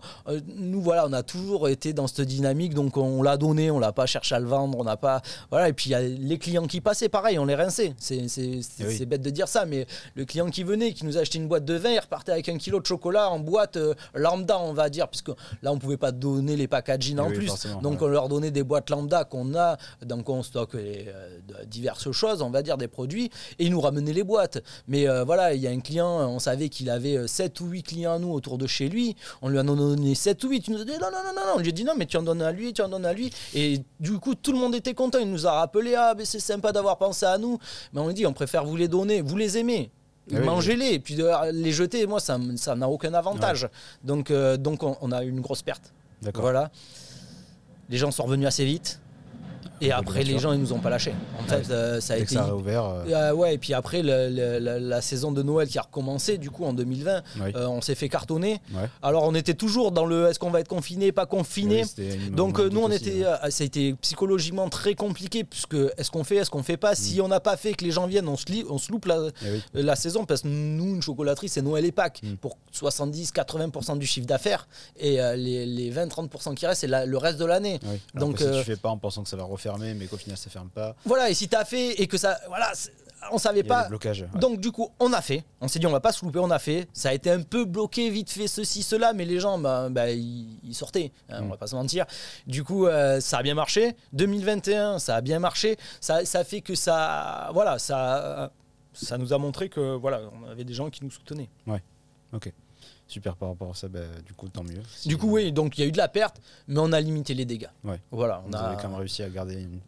nous, voilà, on a toujours été dans cette dynamique, donc on l'a donné, on l'a pas cherché à le vendre, on n'a pas. Voilà, et puis il y a les clients qui passaient, pareil, on les rinçait. C'est bête de dire ça, mais le client qui venait, qui nous achetait une boîte de vin, il repartait avec un kilo de chocolat en boîte euh, lambda, on va dire, puisque là, on pouvait pas donner les packaging en plus. Donc, on leur donnait des boîtes lambda qu'on a, donc on stocke euh, diverses choses, on va dire, des produits, et ils nous ramenaient les boîtes. Mais euh, voilà, il y a un client, on savait qu'il avait 7 ou 8 clients à nous autour de chez lui, on lui en a donné 7 ou 8, il nous a dit non, non, non, non, on lui a dit non, mais tu en donnes à lui, tu en donnes à lui. Et du coup, tout le monde était content, il nous a rappelé, ah, mais c'est sympa d'avoir pensé à nous, mais on dit, on préfère vous les donner, vous les aimez. Eh Mangez-les, et puis les jeter, moi, ça n'a aucun avantage. Donc, euh, donc on, a eu une grosse perte. Voilà. Les gens sont revenus assez vite. Et après, les gens, ils nous ont pas lâchés. En fait, euh, ça a été. Ça a ouvert. Euh. Euh, ouais, et puis après, la, saison de Noël qui a recommencé, du coup, en 2020, on s'est fait cartonner. Alors, on était toujours dans le est-ce qu'on va être confiné, pas confiné. Donc, nous, on était. ça a été psychologiquement très compliqué, puisque est-ce qu'on fait, est-ce qu'on fait pas Si mm. on n'a pas fait que les gens viennent, on se, on se loupe eh la, saison, parce que nous, une chocolaterie, c'est Noël et Pâques, mm. pour 70-80% du chiffre d'affaires. Et les, 20-30% qui restent, c'est le reste de l'année. Donc, si tu fais pas en pensant que ça va refaire mais qu'au final ça ferme pas. Voilà, et si tu as fait et que ça. Voilà, on savait pas. Donc du coup, on a fait. On s'est dit on va pas se louper, on a fait. Ça a été un peu bloqué, vite fait ceci, cela, mais les gens, bah, bah ils, sortaient. Hein, on mm. va pas se mentir. Du coup, euh, ça a bien marché. 2021, ça a bien marché. Ça, ça fait que ça, voilà, ça, ça nous a montré que voilà, on avait des gens qui nous soutenaient. Ouais. Ok. Super par rapport à ça, bah, du coup, tant mieux. Du coup, oui, donc il y a eu de la perte, mais on a limité les dégâts. Ouais. Voilà, on a quand même réussi à garder une,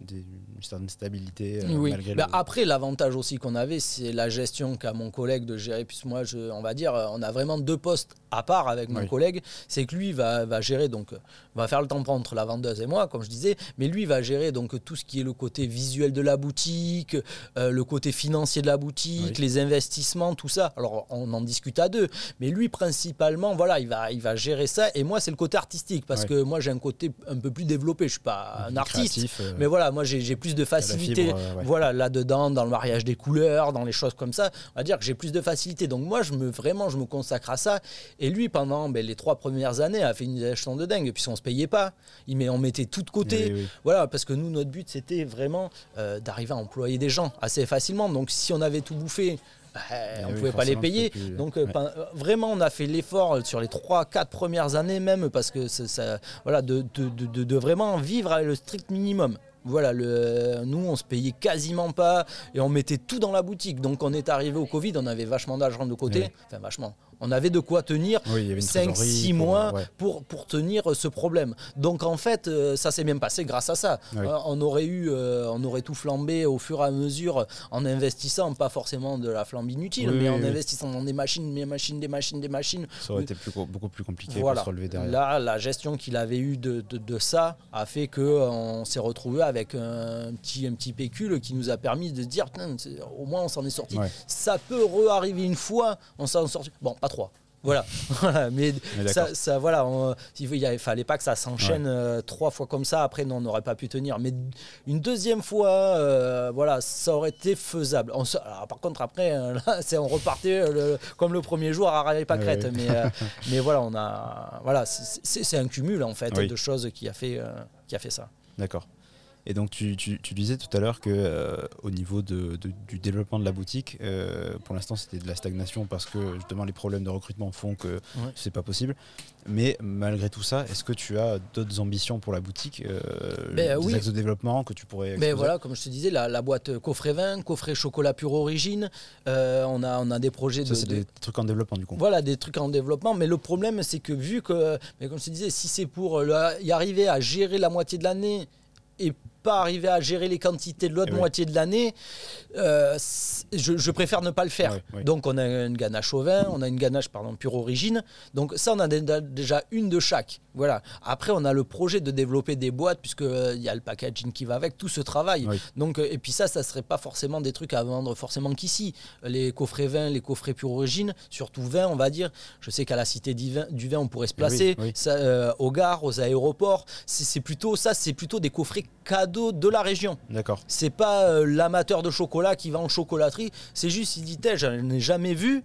certaine stabilité. Euh, oui. Malgré bah, Après, l'avantage aussi qu'on avait, c'est la gestion qu'a mon collègue de gérer. Puisque moi, je, on va dire, on a vraiment deux postes à part avec mon collègue. C'est que lui va, va gérer, donc, va faire le temps entre la vendeuse et moi, comme je disais, mais lui va gérer donc tout ce qui est le côté visuel de la boutique, euh, le côté financier de la boutique, les investissements, tout ça. Alors, on en discute à deux, mais lui, principalement, principalement, voilà, il va, il va gérer ça. Et moi, c'est le côté artistique parce que moi, j'ai un côté un peu plus développé. Je suis pas un artiste, euh, mais voilà, moi, j'ai plus de facilité. Euh, voilà, là-dedans, dans le mariage des couleurs, dans les choses comme ça, on va dire que j'ai plus de facilité. Donc moi, je me vraiment, je me consacre à ça. Et lui, pendant ben, les trois premières années, a fait une gestion de dingue puisqu'on se payait pas. Il met, on mettait tout de côté. Voilà, parce que nous, notre but, c'était vraiment euh, d'arriver à employer des gens assez facilement. Donc si on avait tout bouffé bah, on oui, pouvait pas les payer. plus- Donc euh, ouais. pen- euh, vraiment, on a fait l'effort sur les 3-4 premières années même, parce que ça, voilà, de, de- de- de- de vraiment vivre avec le strict minimum. Voilà, le, nous on se payait quasiment pas et on mettait tout dans la boutique. Donc on est arrivé au Covid, on avait vachement d'argent de côté, Oui. enfin vachement. On avait de quoi tenir Oui, il y avait une 5-6 trésorerie pour- mois ouais. pour, pour tenir euh, ce problème. Donc en fait, euh, ça s'est bien passé grâce à ça. Oui. Euh, on, aurait eu, on aurait tout flambé au fur et à mesure en investissant, pas forcément de la flambe inutile, Oui, mais en investissant dans des machines, des machines, des machines, des machines. Ça aurait été plus beaucoup plus compliqué Voilà. pour se relever derrière. Là, la gestion qu'il avait eue de, de- de ça a fait qu'on s'est retrouvé avec un petit, un petit pécule qui nous a permis de dire, au moins on s'en est sorti. Ouais. Ça peut re-arriver une fois, on s'en sorti. Bon, pas Voilà, mais Mais ça, voilà, on- il ne fallait pas que ça s'enchaîne euh, trois fois comme ça. Après, non, on n'aurait pas pu tenir. Mais une deuxième fois, euh, voilà, ça aurait été faisable. On se- alors, par contre, après, euh, là, on repartait le- comme le premier jour à Ouais, crête. ouais. Mais, mais voilà, on a, voilà, c'est- un cumul en fait Oui. de choses qui a fait, qui a fait ça. D'accord. Et donc tu, tu- tu disais tout à l'heure que euh, au niveau de, de- du développement de la boutique, euh, pour l'instant c'était de la stagnation parce que justement les problèmes de recrutement font que c'est pas possible. Mais malgré tout ça, est-ce que tu as d'autres ambitions pour la boutique, euh, Ben, des oui. axes de développement que tu pourrais Mais exposer voilà, comme je te disais, la, la boîte coffret vin, coffret chocolat pure origine, euh, on, a, on a des projets Ça de, c'est de- des trucs en développement du coup. Voilà, des trucs en développement. Mais le problème, c'est que vu que, mais comme je te disais, si c'est pour le- y arriver à gérer la moitié de l'année et pas arriver à gérer les quantités de l'autre Eh oui. moitié de l'année, euh, je, je préfère ne pas le faire. Donc on a une ganache au vin, on a une ganache pardon pure origine. Donc ça on a dé- déjà une de chaque. Voilà. Après on a le projet de développer des boîtes puisque euh, il y a le packaging qui va avec tout ce travail. Donc euh, et puis ça ça serait pas forcément des trucs à vendre forcément qu'ici. Les coffrets vin, les coffrets pure origine, surtout vin on va dire. Je sais qu'à la cité du vin, du vin on pourrait se placer Eh oui. Ça, euh, aux gares, aux aéroports. C'est plutôt ça, c'est plutôt des coffrets cadeaux de la région. D'accord. C'est pas euh, l'amateur de chocolat qui va en chocolaterie. C'est juste, il dit, je n'ai jamais vu.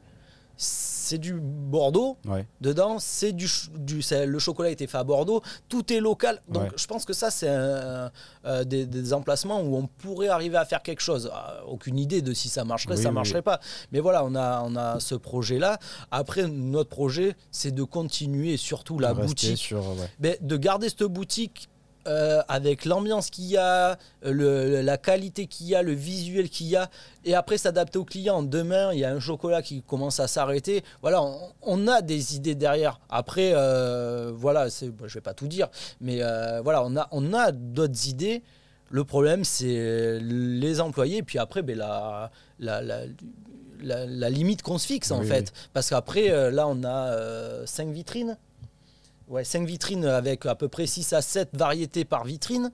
C'est du Bordeaux Ouais. dedans. C'est du, du le chocolat a été fait à Bordeaux. Tout est local. Donc Ouais. je pense que ça c'est un- euh, des, des emplacements où on pourrait arriver à faire quelque chose. Ah, aucune idée de si ça marcherait, Oui, ça oui, marcherait oui. pas. Mais voilà, on a on a ce projet là. Après notre projet, c'est de continuer surtout la boutique sur ouais. ben, de garder cette boutique euh, avec l'ambiance qu'il y a, le- la qualité qu'il y a, le visuel qu'il y a, et après s'adapter au client. Demain, il y a un chocolat qui commence à s'arrêter. Voilà, on, on a des idées derrière. Après, euh, voilà, c'est, je vais pas tout dire, mais euh, voilà, on a, on a d'autres idées. Le problème, c'est les employés, puis après, ben, la, la, la, la- la limite qu'on se fixe, en fait. oui. Parce qu'après, euh, là, on a euh, cinq vitrines. Ouais, 5 vitrines avec à peu près 6 à 7 variétés par vitrine.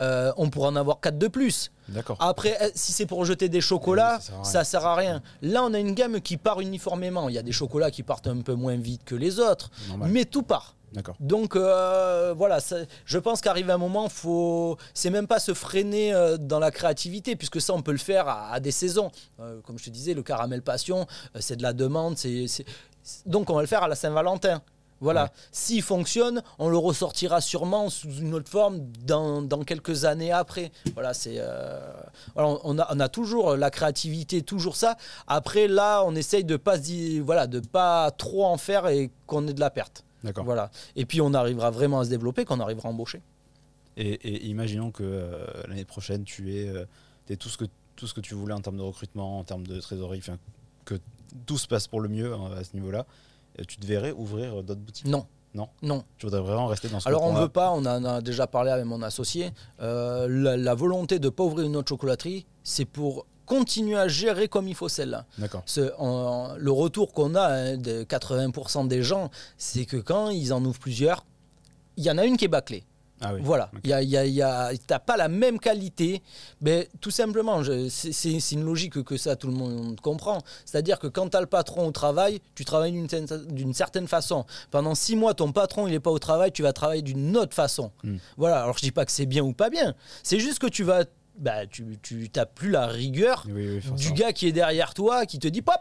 Euh, on pourrait en avoir 4 de plus. D'accord. Après, euh, si c'est pour jeter des chocolats, Oui, ça sert à rien. ça sert à rien. Là, on a une gamme qui part uniformément. Il y a des chocolats qui partent un peu moins vite que les autres, Normal. mais tout part. D'accord. Donc euh, voilà, ça- je pense qu'arrive un moment, faut, c'est même pas se freiner euh, dans la créativité, puisque ça on peut le faire à, à des saisons. Comme je te disais, le caramel passion, c'est de la demande, c'est, c'est- donc on va le faire à la Saint-Valentin. Voilà, Ouais. s'il fonctionne, on le ressortira sûrement sous une autre forme dans, dans quelques années après. Voilà, c'est euh, voilà, on, a, on a toujours la créativité, toujours ça. Après, là, on essaye de pas voilà, de pas trop en faire et qu'on ait de la perte. D'accord. Voilà. Et puis on arrivera vraiment à se développer quand on arrivera à embaucher. Et, et imaginons que euh, l'année prochaine, tu aies, euh, tout, ce que, tout ce que tu voulais en termes de recrutement, en termes de trésorerie, que tout se passe pour le mieux hein, à ce niveau-là. Tu te verrais ouvrir d'autres boutiques Non. Non. Non. Tu voudrais vraiment rester dans ce Alors on cocon-là veut pas, on en a déjà parlé avec mon associé, euh, la, la volonté de ne pas ouvrir une autre chocolaterie, c'est pour continuer à gérer comme il faut celle-là. D'accord. Le retour qu'on a hein, de 80% des gens, c'est que quand ils en ouvrent plusieurs, il y en a une qui est bâclée. Ah oui. Voilà, il y a, y a- y a- t'as pas la même qualité, mais tout simplement, c'est- une logique que ça tout le monde comprend. C'est-à-dire que quand tu as le patron au travail, tu travailles d'une certaine- façon. Pendant six mois, ton patron il n'est pas au travail, tu vas travailler d'une autre façon. Hmm. Voilà, alors je dis pas que c'est bien ou pas bien, c'est juste que tu vas, bah, tu, tu t'as plus la rigueur Oui, oui, du gars qui est derrière toi, qui te dit pop.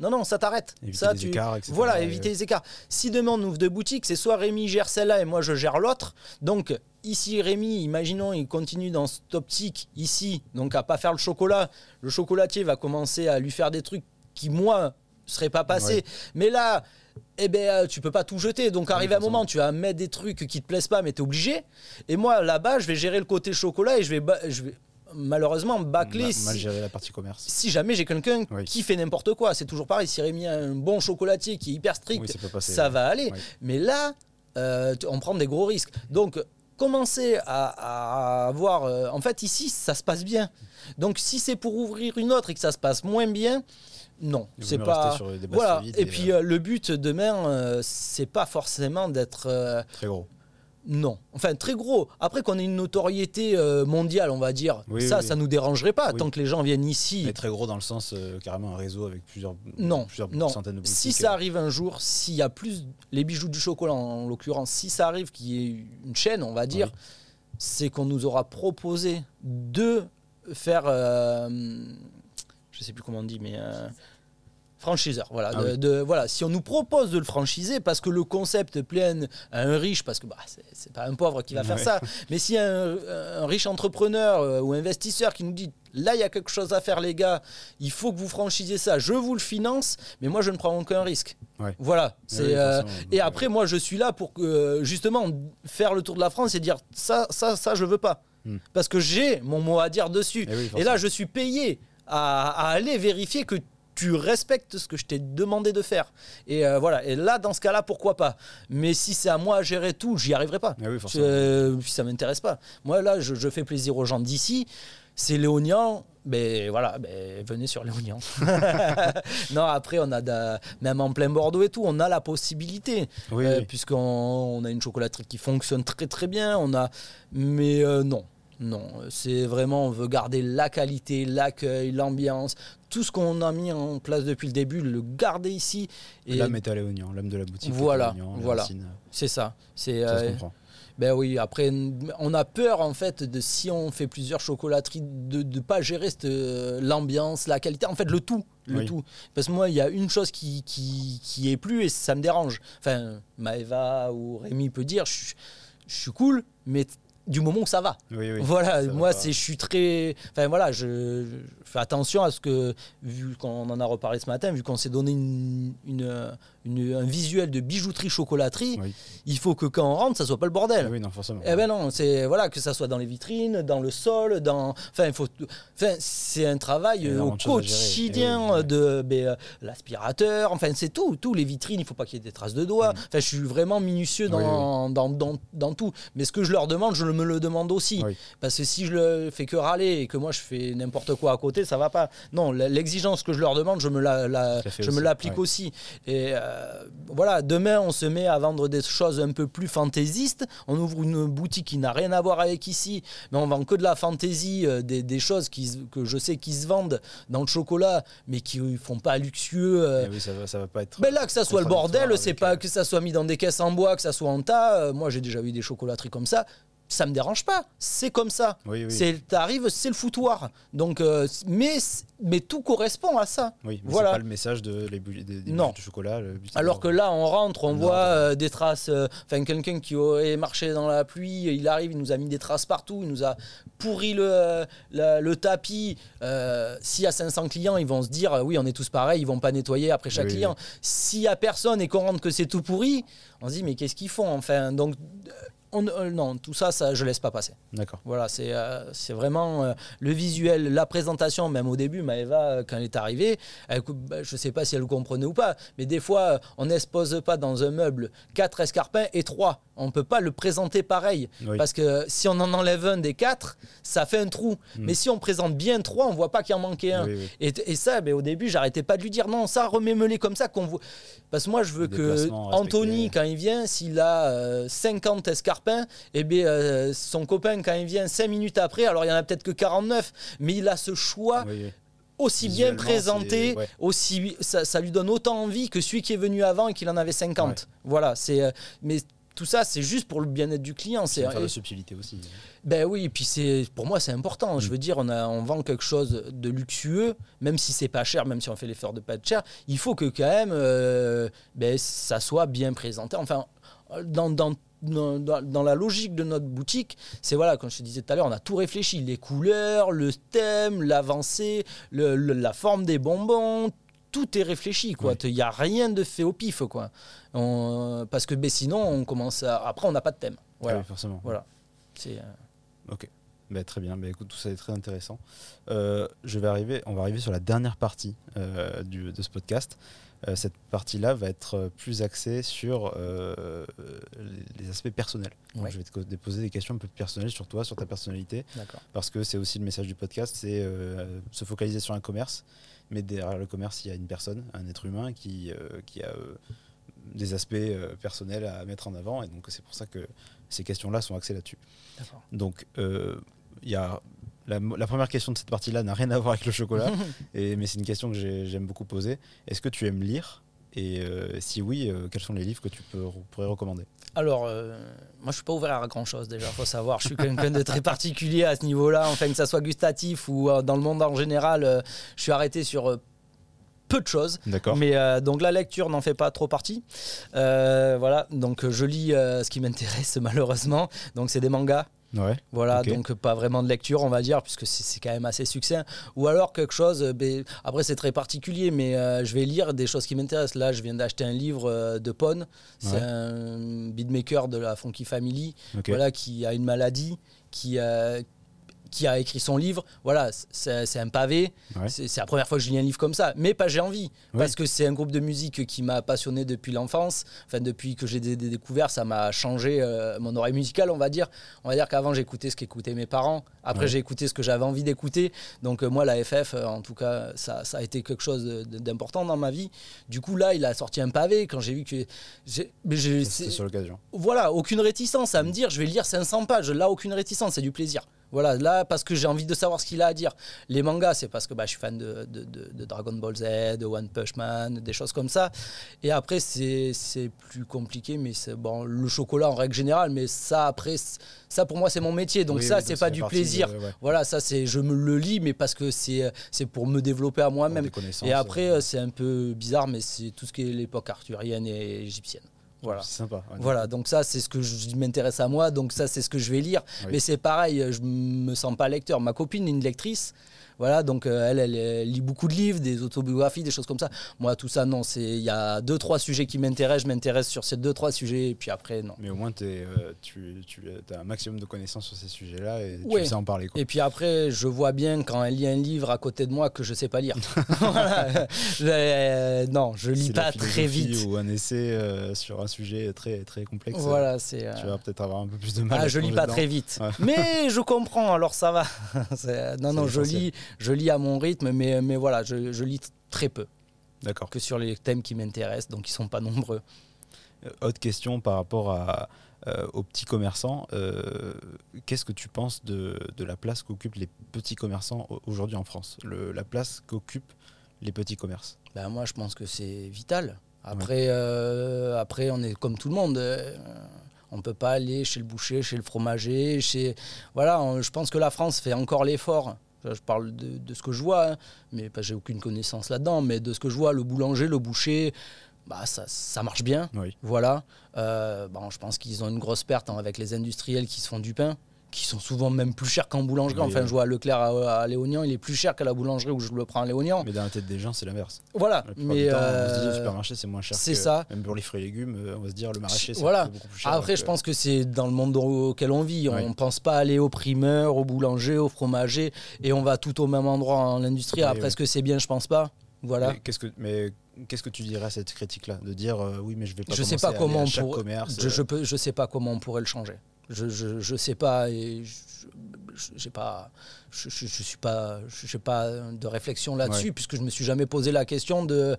Non, non, ça t'arrête. Ça, les tu... écarts, etc. Voilà, éviter les écarts. Si demain on ouvre deux boutiques, c'est soit Rémi gère celle-là et moi je gère l'autre. Donc ici Rémi, imaginons, il continue dans cette optique ici, donc à pas faire le chocolat. Le chocolatier va commencer à lui faire des trucs qui moi serait pas passé. Mais là, eh ben, euh, tu peux pas tout jeter. Donc, arrivé à un moment, tu vas mettre des trucs qui te plaisent pas, mais tu es obligé. Et moi, là-bas, je vais gérer le côté chocolat et je vais, je vais malheureusement bâcler. Mal, gérer la partie commerce. Si jamais j'ai quelqu'un qui fait n'importe quoi, c'est toujours pareil. Si Rémi a un bon chocolatier qui est hyper strict, ça, va aller. Mais là, euh, on prend des gros risques. Donc, commencer à, avoir. Euh, en fait, ici, ça se passe bien. Donc, si c'est pour ouvrir une autre et que ça se passe moins bien, non, c'est pas. voilà. Et, puis euh, le but demain, c'est pas forcément d'être très gros. Non. Enfin, très gros. Après qu'on ait une notoriété euh, mondiale, on va dire, ça, ça nous dérangerait pas tant que les gens viennent ici. Mais très gros dans le sens euh, carrément un réseau avec plusieurs, non, non. centaines de boutiques. Si ça euh. arrive un jour, s'il y a plus les bijoux du chocolat en, l'occurrence, si ça arrive qu'il y ait une chaîne, on va dire, c'est qu'on nous aura proposé de faire, je sais plus comment on dit, mais franchiseur. Voilà, ah de, voilà, si on nous propose de le franchiser parce que le concept plaît à un riche, parce que bah, c'est pas un pauvre qui va faire ça, mais si un, un riche entrepreneur euh, ou investisseur qui nous dit là il y a quelque chose à faire les gars, il faut que vous franchisez ça, je vous le finance, mais moi je ne prends aucun risque. Voilà. C'est euh, et après moi je suis là pour que justement faire le tour de la France et dire ça ça ça je veux pas hmm. parce que j'ai mon mot à dire dessus. Eh et, là je suis payé à, à aller vérifier que tu respectes ce que je t'ai demandé de faire. Et euh, voilà. Et là, dans ce cas-là, pourquoi pas? Mais si c'est à moi à gérer tout, j'y arriverai pas. Ah oui, euh, ça m'intéresse pas. Moi, là, je, fais plaisir aux gens d'ici. C'est Léonian. Mais voilà, ben, venez sur Léonian. non, après, on a même en plein Bordeaux et tout, on a la possibilité. Euh, puisqu'on on a une chocolaterie qui fonctionne très très bien. On a, mais non, non, c'est vraiment, on veut garder la qualité, l'accueil, l'ambiance, tout ce qu'on a mis en place depuis le début, le garder ici. Et l'âme est à l'oignon, l'âme de la boutique. Voilà, voilà, c'est ça. C'est ça se euh, comprend. Ben oui, après, on a peur en fait de si on fait plusieurs chocolateries de ne pas gérer euh, l'ambiance, la qualité, en fait le tout, le tout. Parce que moi, il y a une chose qui, qui, qui est plus et ça me dérange. Enfin, Maëva ou Rémi peut dire, je, je suis cool, mais du moment où ça va. voilà, moi c'est je suis très enfin voilà, je, fais attention à ce que vu qu'on en a reparlé ce matin, vu qu'on s'est donné une, une, un visuel de bijouterie chocolaterie, il faut que quand on rentre, ça soit pas le bordel. Oui, non, forcément. Eh ben non, c'est voilà que ça soit dans les vitrines, dans le sol, dans enfin il faut enfin c'est un travail au quotidien de ben, euh, l'aspirateur, enfin c'est tout, tous les vitrines, il faut pas qu'il y ait des traces de doigts. Mm. Enfin je suis vraiment minutieux dans, dans, dans, dans, tout, mais ce que je leur demande, je me le demande aussi parce que si je le fais que râler et que moi je fais n'importe quoi à côté, ça va pas. Non, l'exigence que je leur demande, je me la, je me l'applique aussi. Et euh, euh, voilà, demain on se met à vendre des choses un peu plus fantaisistes. On ouvre une boutique qui n'a rien à voir avec ici, mais on vend que de la fantaisie, euh, des, choses qui, que je sais qui se vendent dans le chocolat, mais qui ne font pas luxueux. Euh. Eh ça va, pas être. Mais là, que ça soit le bordel, c'est pas que ça soit mis dans des caisses en bois, que ça soit en tas. moi, j'ai déjà eu des chocolateries comme ça ça me dérange pas. C'est comme ça. Oui, oui. T'arrives, c'est le foutoir. Donc, euh, mais, mais tout correspond à ça. Oui, mais voilà. pas le message de, les, des, des non. chocolat. Alors que là, on rentre, on voit euh, des traces. Euh, enfin, quelqu'un qui aurait marché dans la pluie, il arrive, il nous a mis des traces partout, il nous a pourri le, le, tapis. S'il y a 500 clients, ils vont se dire, oui, on est tous pareils, ils vont pas nettoyer après chaque client. S'il y a personne et qu'on rentre que c'est tout pourri, on se dit, mais qu'est-ce qu'ils font Enfin, donc euh, non, tout ça, ça, je laisse pas passer. D'accord. Voilà, c'est euh, c'est vraiment euh, le visuel, la présentation, même au début, Maëva, quand elle est arrivée, bah, je sais pas si elle le comprenait ou pas, mais des fois, on n'expose pas dans un meuble quatre escarpins et trois. On peut pas le présenter pareil. Parce que si on en enlève un des quatre, ça fait un trou. Hmm. Mais si on présente bien trois, on voit pas qu'il en manquait un. Et, ça, ben, au début, j'arrêtais pas de lui dire non, ça, remets-les comme ça qu'on voit. Parce que moi, je veux que Anthony, quand il vient, s'il a 50 escarpins, et eh bien, euh, son copain, quand il vient 5 minutes après, alors il y en a peut-être que 49, mais il a ce choix. aussi bien présenté, aussi ça, lui donne autant envie que celui qui est venu avant et qu'il en avait 50. Voilà, c'est euh, mais tout ça c'est juste pour le bien-être du client, c'est la subtilité aussi. Ben oui, et puis c'est pour moi c'est important. Je mm. veux dire, on, a, on vend quelque chose de luxueux, même si c'est pas cher, même si on fait l'effort de pas être cher, il faut que quand même euh, ben, ça soit bien présenté. Enfin, dans, dans dans, la logique de notre boutique, c'est voilà, comme je te disais tout à l'heure, on a tout réfléchi les couleurs, le thème, l'avancée, la forme des bonbons, tout est réfléchi, quoi. Il n'y a rien de fait au pif, quoi. parce que ben, sinon, on commence à... après, on n'a pas de thème. Voilà. Oui, forcément. Voilà. C'est. Euh, ok. Bah, très bien. Bah, écoute, tout ça est très intéressant. Euh, je vais arriver, on va arriver sur la dernière partie euh, du, de ce podcast. cette partie-là va être plus axée sur les aspects personnels. je vais te poser des questions un peu personnelles sur toi, sur ta personnalité. Parce que c'est aussi le message du podcast, c'est se focaliser sur un commerce. Mais derrière le commerce, il y a une personne, un être humain qui, qui a des aspects personnels à mettre en avant. Et donc c'est pour ça que ces questions-là sont axées là-dessus. Donc, euh, il y a la, première question de cette partie-là n'a rien à voir avec le chocolat, et, mais c'est une question que j'aime beaucoup poser. Est-ce que tu aimes lire? Et euh, si oui, euh, quels sont les livres que tu peux, pourrais recommander? Alors, moi, je suis pas ouvert à grand chose déjà. Faut savoir, je suis quelqu'un de très particulier à ce niveau-là. Enfin, que ça soit gustatif ou dans le monde en général, je suis arrêté sur peu de choses. D'accord. Mais euh, donc la lecture n'en fait pas trop partie. Euh, voilà, donc je lis euh, ce qui m'intéresse malheureusement. Donc c'est des mangas. Ouais, voilà, donc pas vraiment de lecture, on va dire, puisque c'est quand même assez succinct. Ou alors quelque chose, ben, après c'est très particulier, mais je vais lire des choses qui m'intéressent. Là, je viens d'acheter un livre de Pone, c'est un beatmaker de la Funky Family, voilà, qui a une maladie, qui, qui a écrit son livre. Voilà, c'est un pavé. C'est la première fois que je lis un livre comme ça. Mais pas j'ai envie. Parce que c'est un groupe de musique qui m'a passionné depuis l'enfance. Enfin, depuis que j'ai des, découvertes, ça m'a changé euh, mon oreille musicale, on va dire. On va dire qu'avant, j'écoutais ce qu'écoutaient mes parents. Après, j'ai écouté ce que j'avais envie d'écouter. Donc, euh, moi, la FF, euh, en tout cas, ça, ça a été quelque chose d'important dans ma vie. Du coup, là, il a sorti un pavé quand j'ai vu que. C'était sur l'occasion. Voilà, aucune réticence à me dire, je vais lire 500 pages. Là, aucune réticence, c'est du plaisir. Voilà, là, parce que j'ai envie de savoir ce qu'il a à dire. Les mangas, c'est parce que bah, je suis fan de, de, Dragon Ball Z, de One Punch Man, des choses comme ça. Et après, c'est plus compliqué, mais c'est bon, le chocolat en règle générale, mais ça, après, ça pour moi, c'est mon métier. Donc ça, c'est pas du plaisir. Voilà, ça, c'est je me le lis, mais parce que c'est pour me développer à moi-même. Et après, euh, c'est un peu bizarre, mais c'est tout ce qui est l'époque arthurienne et égyptienne. Voilà. Voilà, donc ça, c'est ce que je m'intéresse à moi, donc ça, c'est ce que je vais lire. Mais c'est pareil, je me sens pas lecteur. Ma copine est une lectrice, voilà, donc euh, elle, elle, lit beaucoup de livres, des autobiographies, des choses comme ça. Moi, tout ça, non. C'est il y a deux trois sujets qui m'intéressent. Je m'intéresse sur ces deux trois sujets, et puis après, non. Mais au moins, es, euh, tu, tu as un maximum de connaissances sur ces sujets-là et tu sais en parler. Et puis après, je vois bien quand elle lit un livre à côté de moi que je sais pas lire. Euh, non, je lis pas très vite. Ou un essai sur un sujet très très complexe. Voilà, c'est. Tu vas peut-être avoir un peu plus de mal. Ah, je lis pas très vite, mais je comprends. Alors ça va. non, non, je lis je lis à mon rythme, mais, mais voilà, je, lis très peu. D'accord. Que sur les thèmes qui m'intéressent, donc ils sont pas nombreux. Euh, autre question par rapport à, euh, aux petits commerçants. Euh, qu'est-ce que tu penses de, de la place qu'occupent les petits commerçants aujourd'hui en France? Le, La place qu'occupent les petits commerces? Ben Moi, je pense que c'est vital. Après, après, on est comme tout le monde. On ne peut pas aller chez le boucher, chez le fromager, chez... Voilà, je pense que la France fait encore l'effort je parle de, ce que je vois, hein, mais pas j'ai aucune connaissance là-dedans, mais de ce que je vois, le boulanger, le boucher, bah, ça, ça marche bien. Voilà. Euh, bon, je pense qu'ils ont une grosse perte hein, avec les industriels qui se font du pain qui sont souvent même plus chers qu'en boulangerie. enfin, je vois Leclerc à, à, il est plus cher qu'à la boulangerie où je le prends à Léognan. Mais dans la tête des gens, c'est l'inverse. Voilà. Mais temps, on se dit, le euh, supermarché, c'est moins cher. C'est ça. Même pour les fruits et légumes, euh, on va se dire, le maraîcher, c'est voilà. beaucoup plus cher. Après, je pense que c'est dans le monde auquel on vit. On ne pense pas aller au primeur, au boulanger, au fromager, et on va tout au même endroit en industrie. Après, est-ce que c'est bien? Je pense pas. Voilà. Qu'est-ce que, mais qu'est-ce que tu dirais à cette critique-là? De dire euh, oui, mais je vais pas je sais pas comment à pour... commerce. Je, je, peux, je sais pas comment on pourrait le changer. Je, je, je sais pas et j'ai pas je, je, suis pas je, pas de réflexion là-dessus puisque je me suis jamais posé la question de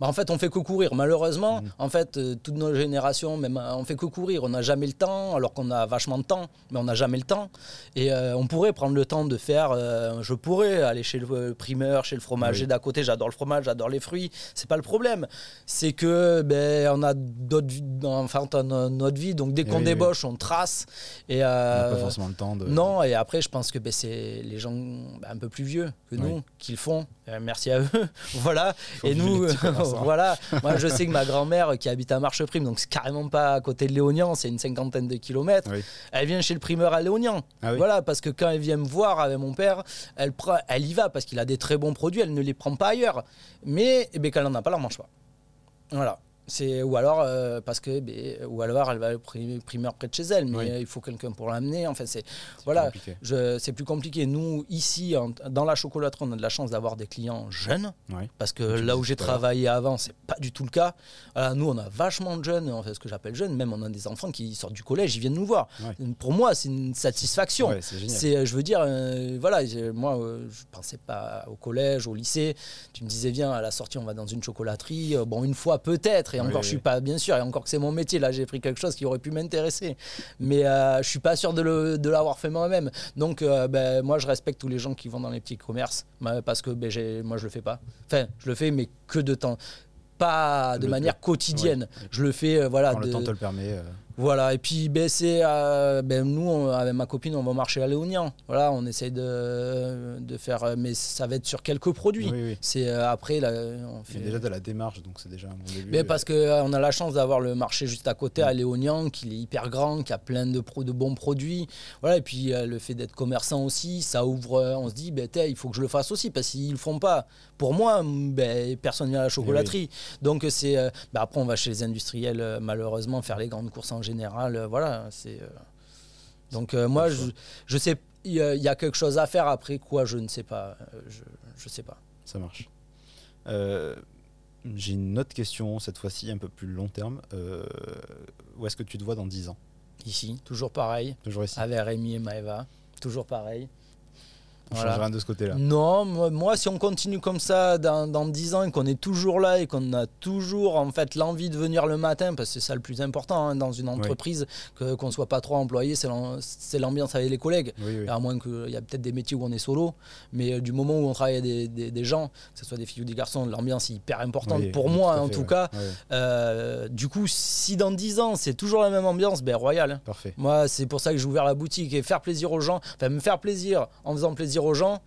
bah, en fait on fait que courir. Malheureusement mm. en fait euh, toutes nos générations même on fait que courir. On n'a jamais le temps alors qu'on a vachement de temps mais on n'a jamais le temps. Et euh, on pourrait prendre le temps de faire euh, je pourrais aller chez le primeur chez le fromager d'à côté. J'adore le fromage j'adore les fruits. C'est pas le problème. C'est que ben on a d'autres enfin notre vie. Donc dès qu'on débauche on trace. Et on n'a pas forcément le temps de non et après après, je pense que ben, c'est les gens ben, un peu plus vieux que nous qui le font. Euh, merci à eux. voilà. Et nous, voilà. Moi, je sais que ma grand-mère qui habite à Marcheprime, donc c'est carrément pas à côté de Léognan, c'est une cinquantaine de kilomètres. Elle vient chez le primeur à Léognan. Ah voilà, parce que quand elle vient me voir avec mon père, elle, elle y va parce qu'il a des très bons produits, elle ne les prend pas ailleurs. Mais eh ben, quand elle n'en a pas, elle n'en mange pas. Voilà. C'est ou alors euh, parce que ben, ou alors elle va au primeur près de chez elle, mais il faut quelqu'un pour l'amener. Enfin c'est voilà, c'est plus compliqué. Nous ici dans la chocolaterie, on a de la chance d'avoir des clients jeunes, parce que là où j'ai travaillé avant, c'est pas du tout le cas. nous on a vachement de jeunes, fait ce que j'appelle jeunes, même on a des enfants qui sortent du collège, ils viennent nous voir. Pour moi c'est une satisfaction. c'est je veux dire euh, voilà, moi euh, je pensais pas au collège, au lycée. Tu me disais viens à la sortie on va dans une chocolaterie. bon une fois peut-être et encore, je suis pas, bien sûr, et encore que c'est mon métier, là, j'ai pris quelque chose qui aurait pu m'intéresser. Mais euh, je suis pas sûr de l'avoir fait moi-même. Donc, euh, ben, moi, je respecte tous les gens qui vont dans les petits commerces parce que ben, moi, je le fais pas. Enfin, je le fais, mais que de temps. Pas de manière quotidienne. Je le fais, euh, voilà. Quand le temps te le permet. Voilà, et puis ben, euh, ben, nous, avec ma copine, on va marcher à Léognan. Voilà, on essaye de, de, faire, mais ça va être sur quelques produits. C'est euh, après, là, on fait. déjà de la démarche, donc c'est déjà un bon début. Mais parce qu'on euh, on a la chance d'avoir le marché juste à côté, à Léognan, qui est hyper grand, qui a plein de, de bons produits. Voilà, et puis le fait d'être commerçant aussi, ça ouvre, on se dit, ben, il faut que je le fasse aussi, parce qu'ils le font pas. Pour moi, ben, personne vient à la chocolaterie. Donc c'est, ben, après, on va chez les industriels, malheureusement, faire les grandes courses en général, euh, voilà, c'est. Euh, donc euh, moi, je, je sais, il y, a quelque chose à faire. Après quoi, je ne sais pas. Je, je sais pas. Ça marche. J'ai une autre question, cette fois-ci un peu plus long terme. où est-ce que tu te vois dans 10 ans? Ici, toujours pareil. Toujours ici. Avec Rémi et Maëva. Toujours pareil. On ne change rien de ce côté-là. Non, moi, si on continue comme ça dans, dans 10 ans et qu'on est toujours là et qu'on a toujours en fait l'envie de venir le matin, parce que c'est ça le plus important hein, dans une entreprise, que, qu'on ne soit pas trop employé, c'est, l'ambiance avec les collègues. À moins qu'il y a peut-être des métiers où on est solo, mais euh, du moment où on travaille avec des, des, gens, que ce soit des filles ou des garçons, l'ambiance est hyper importante pour moi en tout cas. Euh, du coup, si dans 10 ans c'est toujours la même ambiance, ben royal. Hein. Parfait. Moi, c'est pour ça que j'ai ouvert la boutique et faire plaisir aux gens, enfin me faire plaisir en faisant plaisir aux gens.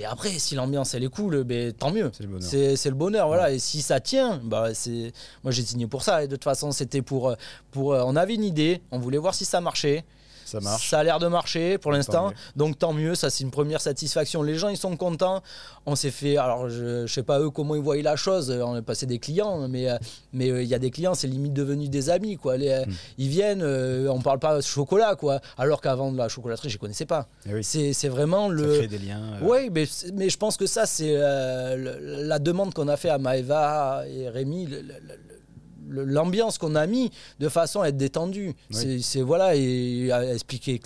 Et après, si l'ambiance elle est cool, ben, tant mieux. C'est le bonheur. C'est, le bonheur, voilà. Et si ça tient, bah c'est. Moi j'ai signé pour ça. Et de toute façon, c'était pour, pour. On avait une idée, on voulait voir si ça marchait. Ça marche. Ça a l'air de marcher pour l'instant. Donc tant mieux, ça c'est une première satisfaction. Les gens ils sont contents. On s'est fait, alors je, sais pas eux comment ils voient la chose. On est passé des clients, mais euh, mais euh, il y a des clients, c'est limite devenu des amis quoi. Les, hmm. Ils viennent, euh, on parle pas chocolat quoi. Alors qu'avant de la chocolaterie, je connaissais pas. Eh c'est vraiment le. Ça crée des liens. Oui, mais, mais je pense que ça c'est la demande qu'on a fait à Maeva et Rémi. Le, l'ambiance qu'on a mis de façon à être détendue. C'est voilà et à expliquer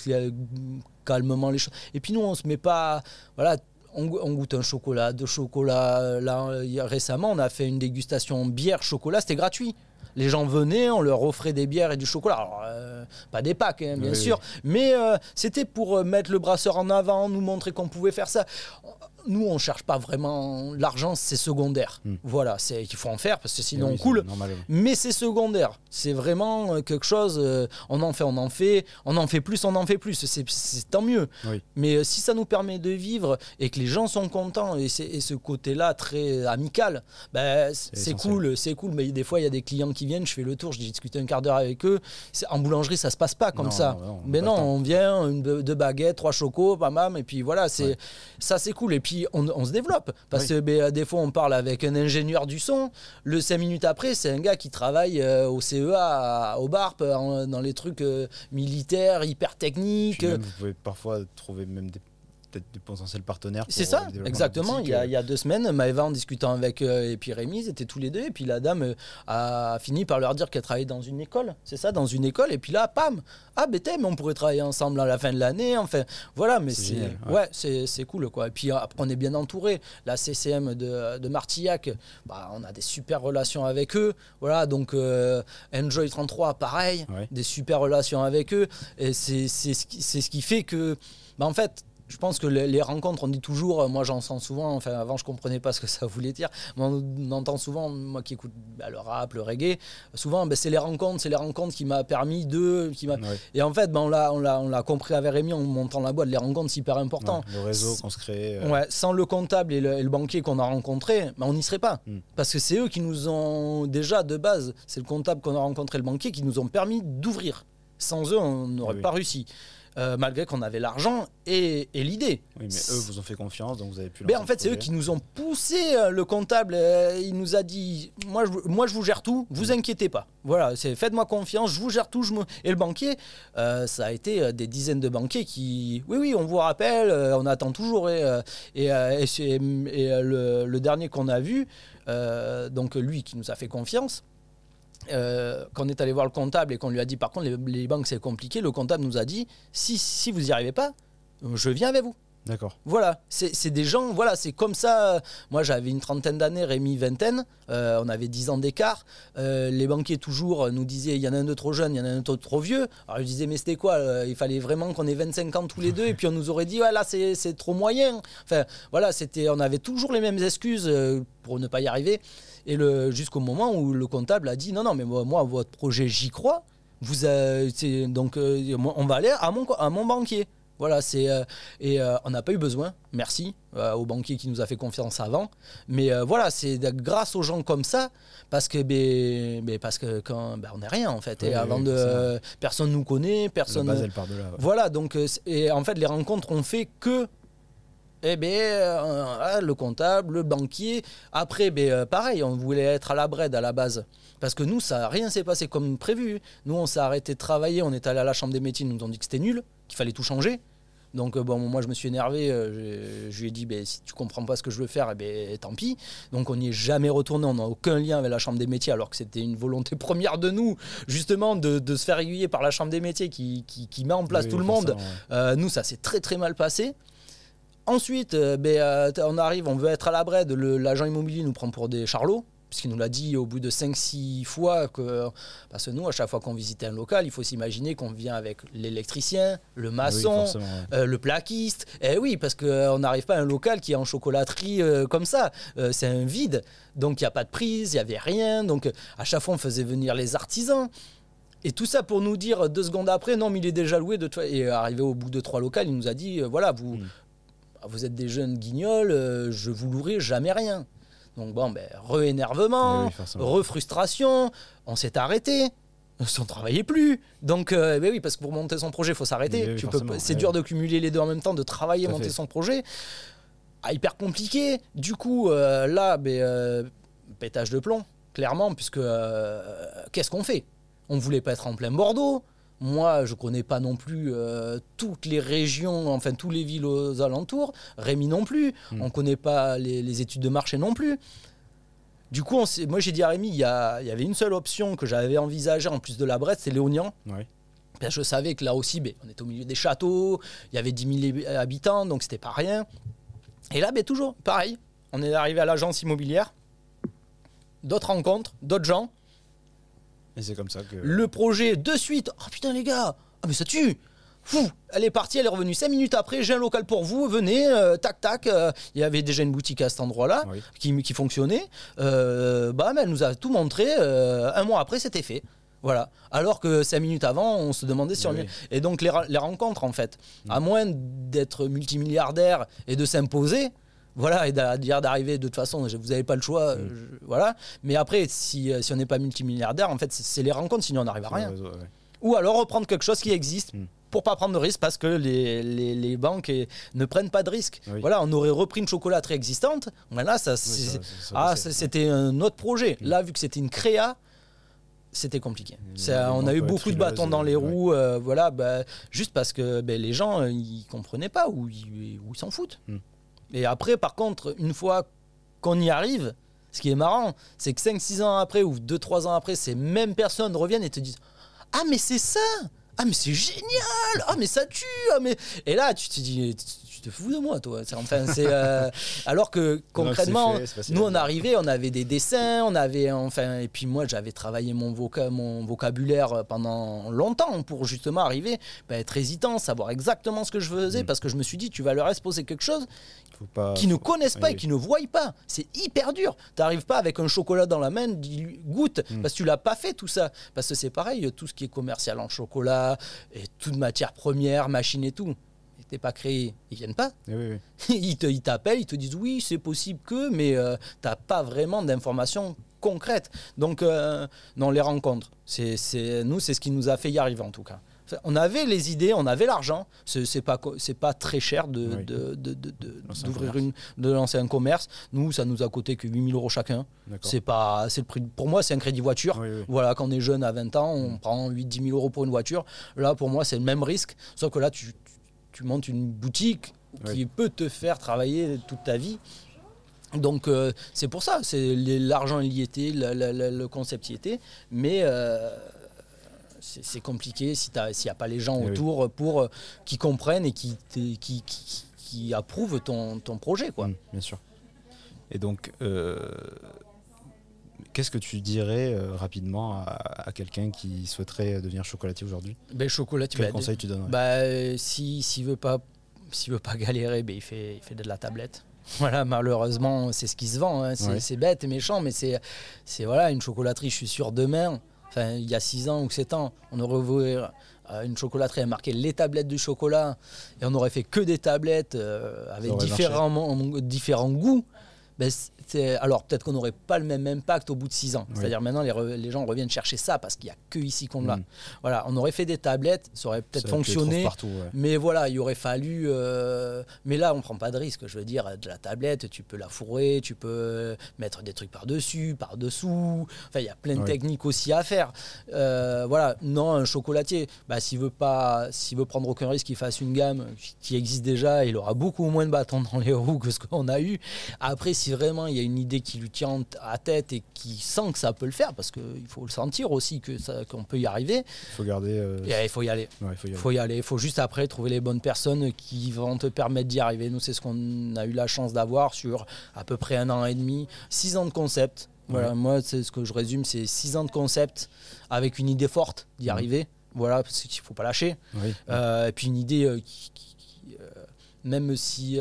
calmement les choses. Et puis nous on se met pas voilà on, goûte un chocolat, de chocolat. Là, récemment, on a fait une dégustation bière chocolat, c'était gratuit. Les gens venaient, on leur offrait des bières et du chocolat. Alors, euh, pas des packs, hein, bien sûr, mais euh, c'était pour euh, mettre le brasseur en avant, nous montrer qu'on pouvait faire ça nous, on cherche pas vraiment l'argent, c'est secondaire. Hmm. Voilà, c'est qu'il faut en faire parce que sinon on coule. Mais c'est secondaire. C'est vraiment euh, quelque chose. Euh, on en fait, on en fait, on en fait plus, on en fait plus. C'est tant mieux. Mais euh, si ça nous permet de vivre et que les gens sont contents et, et ce côté-là très amical, ben, c'est cool, c'est cool. Mais des fois, il y a des clients qui viennent, je fais le tour, je discute un quart d'heure avec eux. En boulangerie, ça se passe pas comme ça. mais non, on vient, une, deux baguettes, trois chocos, bam, et puis voilà, c'est ça, c'est cool. Et puis on, se développe. Parce que ben, des fois, on parle avec un ingénieur du son. Le cinq minutes après, c'est un gars qui travaille euh, au CEA, au BARP, dans les trucs euh, militaires, hyper techniques. vous pouvez parfois trouver même des peut-être des potentiels partenaires. C'est ça, exactement. Il y, a, il y, a, deux semaines, Maëva, en discutant avec euh, et puis Rémi, ils étaient tous les deux. Et puis la dame euh, a fini par leur dire qu'elle travaillait dans une école. C'est ça, dans une école. Et puis là, pam Ah, ben mais on pourrait travailler ensemble à la fin de l'année. Enfin, voilà, mais c'est ouais, c'est cool. quoi. Et puis après, on est bien entouré. La CCM de, de Martillac, bah, on a des super relations avec eux. Voilà, donc euh, Enjoy 33, pareil, des super relations avec eux. Et c'est ce, qui, ce qui fait que, bah, en fait, Je pense que les, les rencontres, on dit toujours, euh, moi j'en sens souvent, enfin avant je comprenais pas ce que ça voulait dire, mais on entend souvent, moi qui écoute bah, le rap, le reggae, souvent ben, c'est les rencontres, c'est les rencontres qui m'a permis de. Qui. Ouais. Et en fait, ben, on, l'a, on, l'a, on l'a compris avec Rémi en montant la boîte, les rencontres c'est hyper important. Ouais, le réseau qu'on se crée. euh, Ouais, sans le comptable et le, et le banquier qu'on a rencontré, ben, on n'y serait pas. Mm. Parce que c'est eux qui nous ont, déjà de base, c'est le comptable qu'on a rencontré, le banquier, qui nous ont permis d'ouvrir. Sans eux, on n'aurait Ah oui. pas réussi. Euh, malgré qu'on avait l'argent et, et l'idée. Oui, mais eux vous ont fait confiance, donc vous avez pu. Mais lancer en fait, c'est eux qui nous ont poussé. euh, Le comptable, euh, il nous a dit moi je, moi, je vous gère tout, vous Mm. inquiétez pas. Voilà, c'est faites-moi confiance, je vous gère tout. Je me... Et le banquier, euh, ça a été des dizaines de banquiers qui. Oui, oui, on vous rappelle, on attend toujours. Et, et, et le, le dernier qu'on a vu, donc lui qui nous a fait confiance. Euh, quand on est allé voir le comptable et qu'on lui a dit par contre les, les banques c'est compliqué, le comptable nous a dit si, si vous n'y arrivez pas, je viens avec vous. D'accord. Voilà, c'est c'est des gens, voilà, c'est comme ça. Moi, j'avais une trentaine d'années, Rémi, vingtaine. Euh, on avait 10 ans d'écart. Euh, les banquiers, toujours, nous disaient il y en a un de trop jeune, il y en a un de trop vieux. Alors, je disais mais c'était quoi euh, Il fallait vraiment qu'on ait 25 ans tous les deux. Et puis, on nous aurait dit ouais, là, c'est trop moyen. Enfin, voilà, c'était, on avait toujours les mêmes excuses pour ne pas y arriver. Et le- jusqu'au moment où le comptable a dit non, non, mais moi, votre projet, j'y crois. Vous, euh, donc, euh, on va aller à mon, à mon banquier. Voilà, c'est euh, et euh, on n'a pas eu besoin. Merci euh, au banquier qui nous a fait confiance avant. Mais voilà, c'est grâce aux gens comme ça, parce que ben, ben, parce que quand ben, on n'est rien en fait. Oui, et oui, avant oui, de personne nous connaît, La personne. base, elle part de là. ouais. Voilà, donc et en fait les rencontres ont fait que eh ben, euh, ah, le comptable, le banquier. Après, ben, euh, pareil, on voulait être à la brède à la base. Parce que nous, ça rien s'est passé comme prévu. Nous, on s'est arrêté de travailler, on est allé à la chambre des métiers, ils nous ont dit que c'était nul, qu'il fallait tout changer. Donc, euh, bon, moi, je me suis énervé. je, je lui ai dit, ben, si tu comprends pas ce que je veux faire, eh ben, tant pis. Donc, on n'y est jamais retourné. On n'a aucun lien avec la chambre des métiers, alors que c'était une volonté première de nous, justement, de, de se faire aiguiller par la chambre des métiers qui, qui, qui met en place Oui, tout le monde. ouais. Euh, nous, ça s'est très très mal passé. Ensuite, euh, ben, euh, on arrive, on veut être à la brède. L'agent immobilier nous prend pour des charlots, puisqu'il nous l'a dit au bout de 5-6 fois. Que, parce que nous, à chaque fois qu'on visitait un local, il faut s'imaginer qu'on vient avec l'électricien, le Oui, maçon, euh, le plaquiste. Et oui, parce qu'on n'arrive pas à un local qui est en chocolaterie comme ça. C'est un vide. Donc il n'y a pas de prise, il n'y avait rien. Donc à chaque fois, on faisait venir les artisans. Et tout ça pour nous dire deux secondes après, non, mais il est déjà loué. De. Et arrivé au bout de trois locales, il nous a dit euh, voilà, vous, Mm. Vous êtes des jeunes guignols, euh, je vous louerai jamais rien. Donc bon, ben, re-énervement, Eh oui, re-frustration, on s'est arrêté. On ne travaillait plus. Donc, euh, ben oui, parce que pour monter son projet, il faut s'arrêter. Oui, oui, pas- c'est dur de cumuler les deux en même temps, de travailler, monter fait. son projet. Ah, hyper compliqué. Du coup, euh, là, ben, euh, pétage de plomb, clairement, puisque qu'est-ce qu'on fait? On voulait pas être en plein Bordeaux. Moi, je connais pas non plus euh, toutes les régions, enfin tous les villes aux alentours. Rémi non plus. Mm. On connaît pas les, les études de marché non plus. Du coup, on moi j'ai dit à Rémi, il y, avait une seule option que j'avais envisagée en plus de la Brette, c'est Léognan. Ouais. Ben, je savais que là aussi, ben, on était au milieu des châteaux, il y avait 10 000 habitants, donc c'était pas rien. Et là, ben, toujours, pareil. On est arrivé à l'agence immobilière, d'autres rencontres, d'autres gens. Et c'est comme ça que. Le projet, de suite, oh putain les gars, ah mais ça tue Fou, elle est partie, elle est revenue 5 minutes après, j'ai un local pour vous, venez, euh, tac tac. euh, il y avait déjà une boutique à cet endroit-là Oui. qui, qui fonctionnait. Euh, bah, mais elle nous a tout montré. euh, un mois après, c'était fait. Voilà. Alors que cinq minutes avant, on se demandait si on. Oui. Et donc les, rencontres, en fait, à moins d'être multimilliardaire et de s'imposer. Voilà, et dire d'arriver de toute façon, vous n'avez pas le choix, je- voilà. Mais après, si, euh, si on n'est pas multimilliardaire, en fait, c'est- les rencontres, sinon on n'arrive à rien. réseau, ouais. Ou alors reprendre quelque chose qui existe Mm. pour pas prendre de risque parce que les, les, les banques eh, ne prennent pas de risque. Oui. Voilà, on aurait repris une chocolaterie existante. Ça, Oui, c'est- ça- ça- ça ah, ça, c'était un autre projet. Mm. Là, vu que c'était une créa, c'était compliqué. Mm, les on a eu beaucoup de bâtons dans les roues, euh, voilà, bah, juste parce que ben, les gens, ils comprenaient pas ou ils s'en foutent. Et après, par contre, une fois qu'on y arrive, ce qui est marrant, c'est que 5-6 ans après ou 2-3 ans après, ces mêmes personnes reviennent et te disent Ah, mais c'est ça! Ah, mais c'est génial! Ah, mais ça tue! Ah, mais... Et là, tu te dis, te fous de moi, toi. Enfin, c'est euh, alors que concrètement, nous on arrivait, on avait des dessins, on avait enfin, et puis moi j'avais travaillé mon, mon vocabulaire pendant longtemps pour justement arriver, bah, être hésitant, savoir exactement ce que je faisais, mm. parce que je me suis dit, tu vas leur exposer quelque chose qui ne connaissent pas et qui ne voient pas. C'est hyper dur. Tu n'arrives pas avec un chocolat dans la main, dis goûte, mm. parce que tu l'as pas fait tout ça. Parce que c'est pareil, tout ce qui est commercial en chocolat, et toute matière première, machine et tout t'es pas créé, ils viennent pas. Eh ils t'appellent, ils, te disent oui, c'est possible que, mais euh, tu n'as pas vraiment d'informations concrètes. Donc, euh, non, les rencontres, c'est, nous, c'est ce qui nous a fait y arriver en tout cas. On avait les idées, on avait l'argent. C'est pas c'est pas très cher de d'ouvrir une de lancer un commerce. Nous, ça nous a coûté que 8000 euros chacun. C'est pas c'est le prix. Pour moi, c'est un crédit voiture. voilà, quand on est jeune à 20 ans, on prend 8 10 000 euros pour une voiture. Là, pour moi, c'est le même risque, sauf que là, tu, tu montes une boutique qui peut te faire travailler toute ta vie. Donc euh, c'est pour ça, c'est l'argent y était, le, concept y était, mais euh, c'est compliqué s'il n'y a pas les gens eh autour pour euh, qui comprennent et qui, qui, qui, approuvent ton, ton, projet. Quoi. Mmh, bien sûr. Et donc, euh, qu'est-ce que tu dirais euh, rapidement à, quelqu'un qui souhaiterait devenir chocolatier aujourd'hui? Ben, chocolatier, Quel bah, conseil tu donnerais? bah, S'il si, ne veut, pas, veut pas galérer, ben, il, fait, il fait de la tablette. Voilà, malheureusement, c'est ce qui se vend. Hein. C'est bête et méchant, mais c'est voilà, une chocolaterie, je suis sûr, demain, enfin, il y a 6 ans ou 7 ans, on aurait euh, une chocolaterie à marquer les tablettes du chocolat et on aurait fait que des tablettes euh, avec différents, différents goûts. Ben, alors peut-être qu'on n'aurait pas le même impact au bout de six ans. C'est-à-dire maintenant les, gens reviennent chercher ça parce qu'il n'y a que ici qu'on l'a. Mm. Voilà, on aurait fait des tablettes, ça aurait peut-être fonctionné. Mais voilà, il aurait fallu. Euh, mais là, on prend pas de risque. Je veux dire, de la tablette, tu peux la fourrer, tu peux mettre des trucs par-dessus, par-dessous. Enfin, il y a plein de techniques aussi à faire. Euh, voilà, non, un chocolatier, bah, s'il veut pas, s'il veut prendre aucun risque, qu'il fasse une gamme qui existe déjà, il aura beaucoup moins de bâtons dans les roues que ce qu'on a eu. Après, si vraiment il y a une idée qui lui tient à tête et qui sent que ça peut le faire, parce qu'il faut le sentir aussi que qu'on peut y arriver. Il faut garder. Euh, il faut y aller. il faut y aller. Faut y aller. Il faut juste après trouver les bonnes personnes qui vont te permettre d'y arriver. Nous, c'est ce qu'on a eu la chance d'avoir sur à peu près un an et demi, six ans de concept. Voilà, moi, c'est ce que je résume, c'est six ans de concept avec une idée forte d'y arriver. Voilà, parce qu'il faut pas lâcher. Euh, et puis une idée euh, qui, même si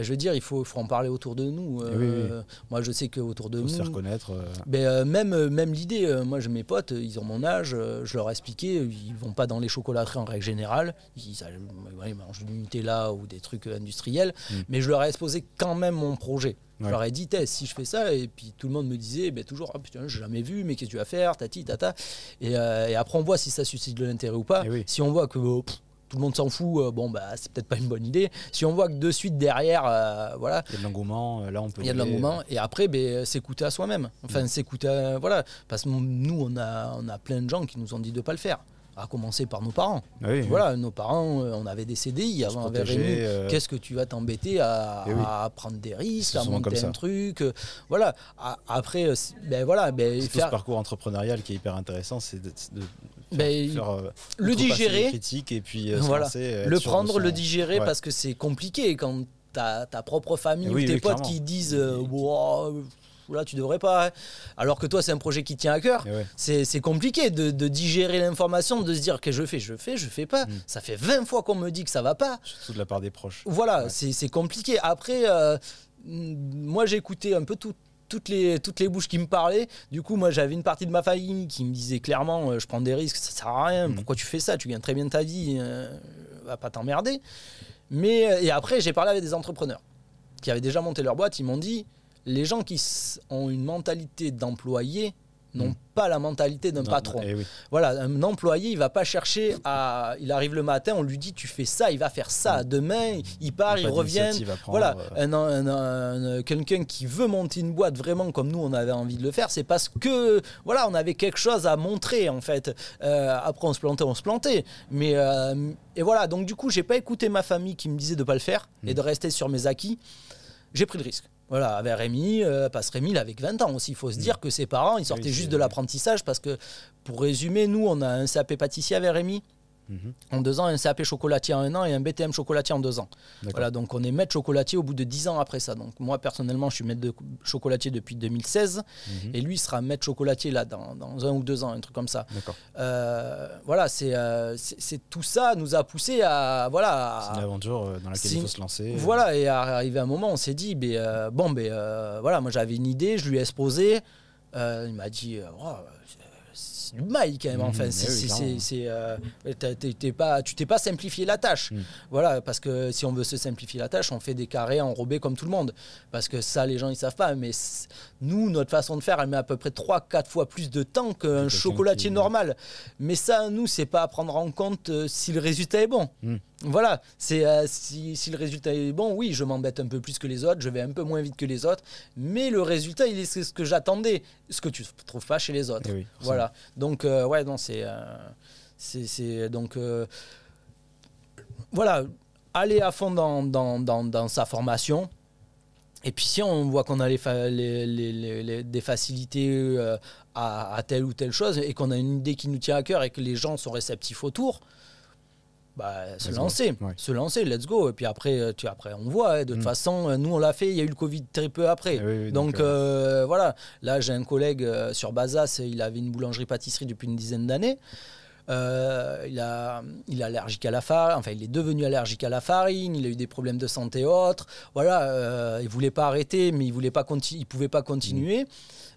je veux dire, il faut, faut, en parler autour de nous. Euh, moi, je sais qu'autour de nous. se faire connaître. Euh. Ben, euh, même même l'idée, moi, j'ai mes potes, ils ont mon âge, je leur ai expliqué, ils vont pas dans les chocolateries en règle générale. Ils, mangent du Nutella ou des trucs industriels. Mm. Mais je leur ai exposé quand même mon projet. Je leur ai dit, si je fais ça, et puis tout le monde me disait, ben, toujours, ah, putain, j'ai jamais vu, mais qu'est-ce que tu vas faire, tati, tata. Et, et après, on voit si ça suscite de l'intérêt ou pas. Eh si on voit que oh, tout le monde s'en fout, euh, bon, bah, c'est peut-être pas une bonne idée. Si on voit que de suite derrière, euh, voilà. Il y a de l'engouement, euh, là on peut. Il y a de l'engouement, et après, ben, s'écouter à soi-même. Enfin, mm. s'écouter, voilà. Parce que nous, on a, on a plein de gens qui nous ont dit de ne pas le faire à commencer par nos parents. Ah voilà, nos parents, on avait des CDI avant Rémi. Qu'est-ce que tu vas t'embêter à, eh prendre des risques, à monter un truc Voilà. après, ben voilà. Ben, faire... ce parcours entrepreneurial qui est hyper intéressant, c'est de, ben, euh, le digérer, et puis euh, voilà. Euh, le prendre, le digérer parce que c'est compliqué quand t'as ta propre famille ou tes potes qui disent là tu devrais pas. Hein. Alors que toi, c'est un projet qui tient à cœur. C'est compliqué de, digérer l'information, de se dire que je fais, je fais, je fais pas. Mm. Ça fait 20 fois qu'on me dit que ça va pas. Surtout de la part des proches. Voilà, c'est compliqué. Après, moi j'ai écouté un peu tout, toutes les, toutes les bouches qui me parlaient. Du coup, moi, j'avais une partie de ma famille qui me disait clairement euh, Je prends des risques, ça sert à rien. Mm. Pourquoi tu fais ça? Tu gagnes très bien ta vie, euh, va pas t'emmerder. Mais, euh, et après, j'ai parlé avec des entrepreneurs qui avaient déjà monté leur boîte. Ils m'ont dit Les gens qui ont une mentalité d'employé n'ont mm. pas la mentalité d'un patron. Eh voilà, un employé, il va pas chercher à. Il arrive le matin, on lui dit tu fais ça, il va faire ça. Mm. Demain, il part, il revient. Voilà, euh. un, quelqu'un qui veut monter une boîte vraiment comme nous on avait envie de le faire, c'est parce que voilà, on avait quelque chose à montrer en fait. Euh, après, on se plantait, on se plantait. Mais euh, et voilà, donc du coup, j'ai pas écouté ma famille qui me disait de pas le faire et mm. de rester sur mes acquis. J'ai pris le risque. Voilà, avec Rémi, euh, parce Rémi, il avait 20 ans aussi. Il faut se dire mm. que ses parents, ils sortaient juste de l'apprentissage parce que, pour résumer, nous, on a un CAP pâtissier avec Rémi. En deux ans, un CAP chocolatier en un an et un BTM chocolatier en deux ans. Voilà, donc on est maître chocolatier au bout de 10 ans après ça. Donc moi personnellement, je suis maître de chocolatier depuis 2016 Mhm. et lui sera maître chocolatier là dans, dans un ou deux ans, un truc comme ça. Euh, voilà, c'est euh, tout ça nous a poussé à voilà. C'est une à- aventure euh, dans laquelle il faut se lancer. voilà, et arrivé un moment, on s'est dit, ben, euh, bon, ben, euh, voilà, moi j'avais une idée, je lui ai exposé. Il m'a dit, Oh, c'est du mail quand même. Enfin, mais c'est, euh, pas, tu t'es pas simplifié la tâche. Mhm. Voilà, parce que si on veut se simplifier la tâche, on fait des carrés enrobés comme tout le monde. Parce que ça, les gens, ils savent pas. Mais nous, notre façon de faire, elle met à peu près 3-4 fois plus de temps qu'un chocolatier qui- normal. Mais ça, nous, c'est pas à prendre en compte euh, si le résultat est bon. Mhm. Voilà, c'est euh, si, si le résultat est bon, oui, je m'embête un peu plus que les autres, je vais un peu moins vite que les autres, mais le résultat, il est c'est ce que j'attendais, ce que tu ne trouves pas chez les autres. Eh oui. Voilà. Donc, euh, ouais, non, c'est. euh, c'est- donc. voilà, aller à fond dans, dans, dans, dans sa formation. Et puis, si on voit qu'on a les fa- les- les- les- les- des facilités euh, à, à telle ou telle chose et qu'on a une idée qui nous tient à cœur et que les gens sont réceptifs autour, bah, se lancer, Ouais. se lancer, let's go. Et puis après, euh, tu, après on voit. hein. de toute Mm. façon, euh, nous, on l'a fait, il y a eu le Covid très peu après. Eh oui, oui, donc, euh, euh, voilà, là j'ai un collègue euh, sur Bazas, il avait une boulangerie-pâtisserie depuis une dizaine d'années. Il, a, il est allergique à la farine, enfin il est devenu allergique à la farine, il a eu des problèmes de santé et autres. Voilà, il voulait pas arrêter, mais il voulait pas il pouvait pas continuer.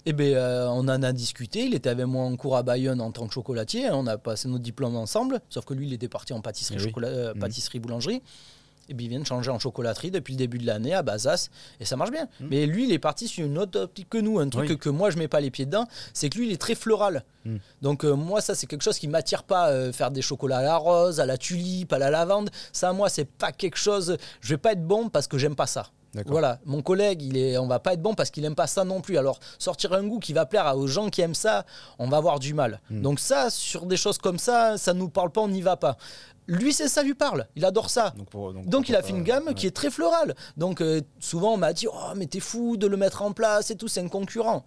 Et ben euh, on en a discuté. Il était avec moi en cours à Bayonne en tant que chocolatier. On a passé notre diplôme ensemble, sauf que lui il était parti en pâtisserie, Eh oui. euh, pâtisserie boulangerie. Et puis il vient de changer en chocolaterie depuis le début de l'année à Bazas et ça marche bien. Mhm. Mais lui, il est parti sur une autre optique que nous, un truc Oui. que moi je mets pas les pieds dedans, c'est que lui il est très floral. Mhm. Donc euh, moi ça c'est quelque chose qui m'attire pas faire des chocolats à la rose, à la tulipe, à la lavande. Ça moi c'est pas quelque chose. Je vais pas être bon parce que j'aime pas ça. Voilà, mon collègue, il est, on va pas être bon parce qu'il aime pas ça non plus. Alors sortir un goût qui va plaire aux gens qui aiment ça, on va avoir du mal. Mm. Donc ça, sur des choses comme ça, ça nous parle pas, on n'y va pas. Lui, c'est ça lui parle. Il adore ça. Donc, pour- donc, Donc il a fait une gamme ouais. qui est très florale. Donc euh, souvent on m'a dit oh mais t'es fou de le mettre en place et tout, c'est un concurrent.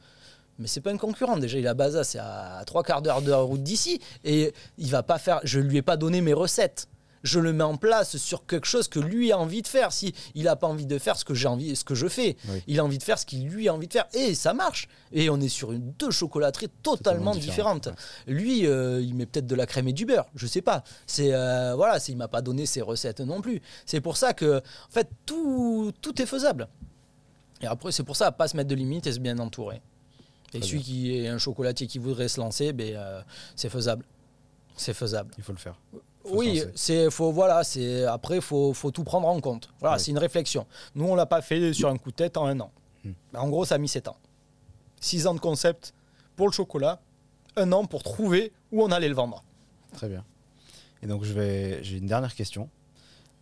Mais c'est pas un concurrent déjà, il a Baza, c'est à trois quarts d'heure de route d'ici et il va pas faire. Je lui ai pas donné mes recettes. Je le mets en place sur quelque chose que lui a envie de faire. Si il a pas envie de faire ce que j'ai envie, ce que je fais, Oui. il a envie de faire ce qu'il lui a envie de faire et ça marche. Et on est sur une deux chocolateries totalement, Totalement différentes. Lui, euh, il met peut-être de la crème et du beurre, je sais pas. C'est euh, voilà, c'est- il m'a pas donné ses recettes non plus. C'est pour ça que, en fait, tout, tout est faisable. Et après, c'est pour ça, pas se mettre de limites et se bien entourer. Et Très celui qui est un chocolatier qui voudrait se lancer, ben, euh, c'est faisable. C'est faisable. Il faut le faire. Oui, c'est faut voilà, c'est après faut faut tout prendre en compte. Voilà, c'est une réflexion. Nous on l'a pas fait sur un coup de tête en un an. Hmm. En gros, ça a mis 7 ans. 6 ans de concept pour le chocolat, un an pour trouver où on allait le vendre. Très bien. Et donc, je vais, j'ai une dernière question.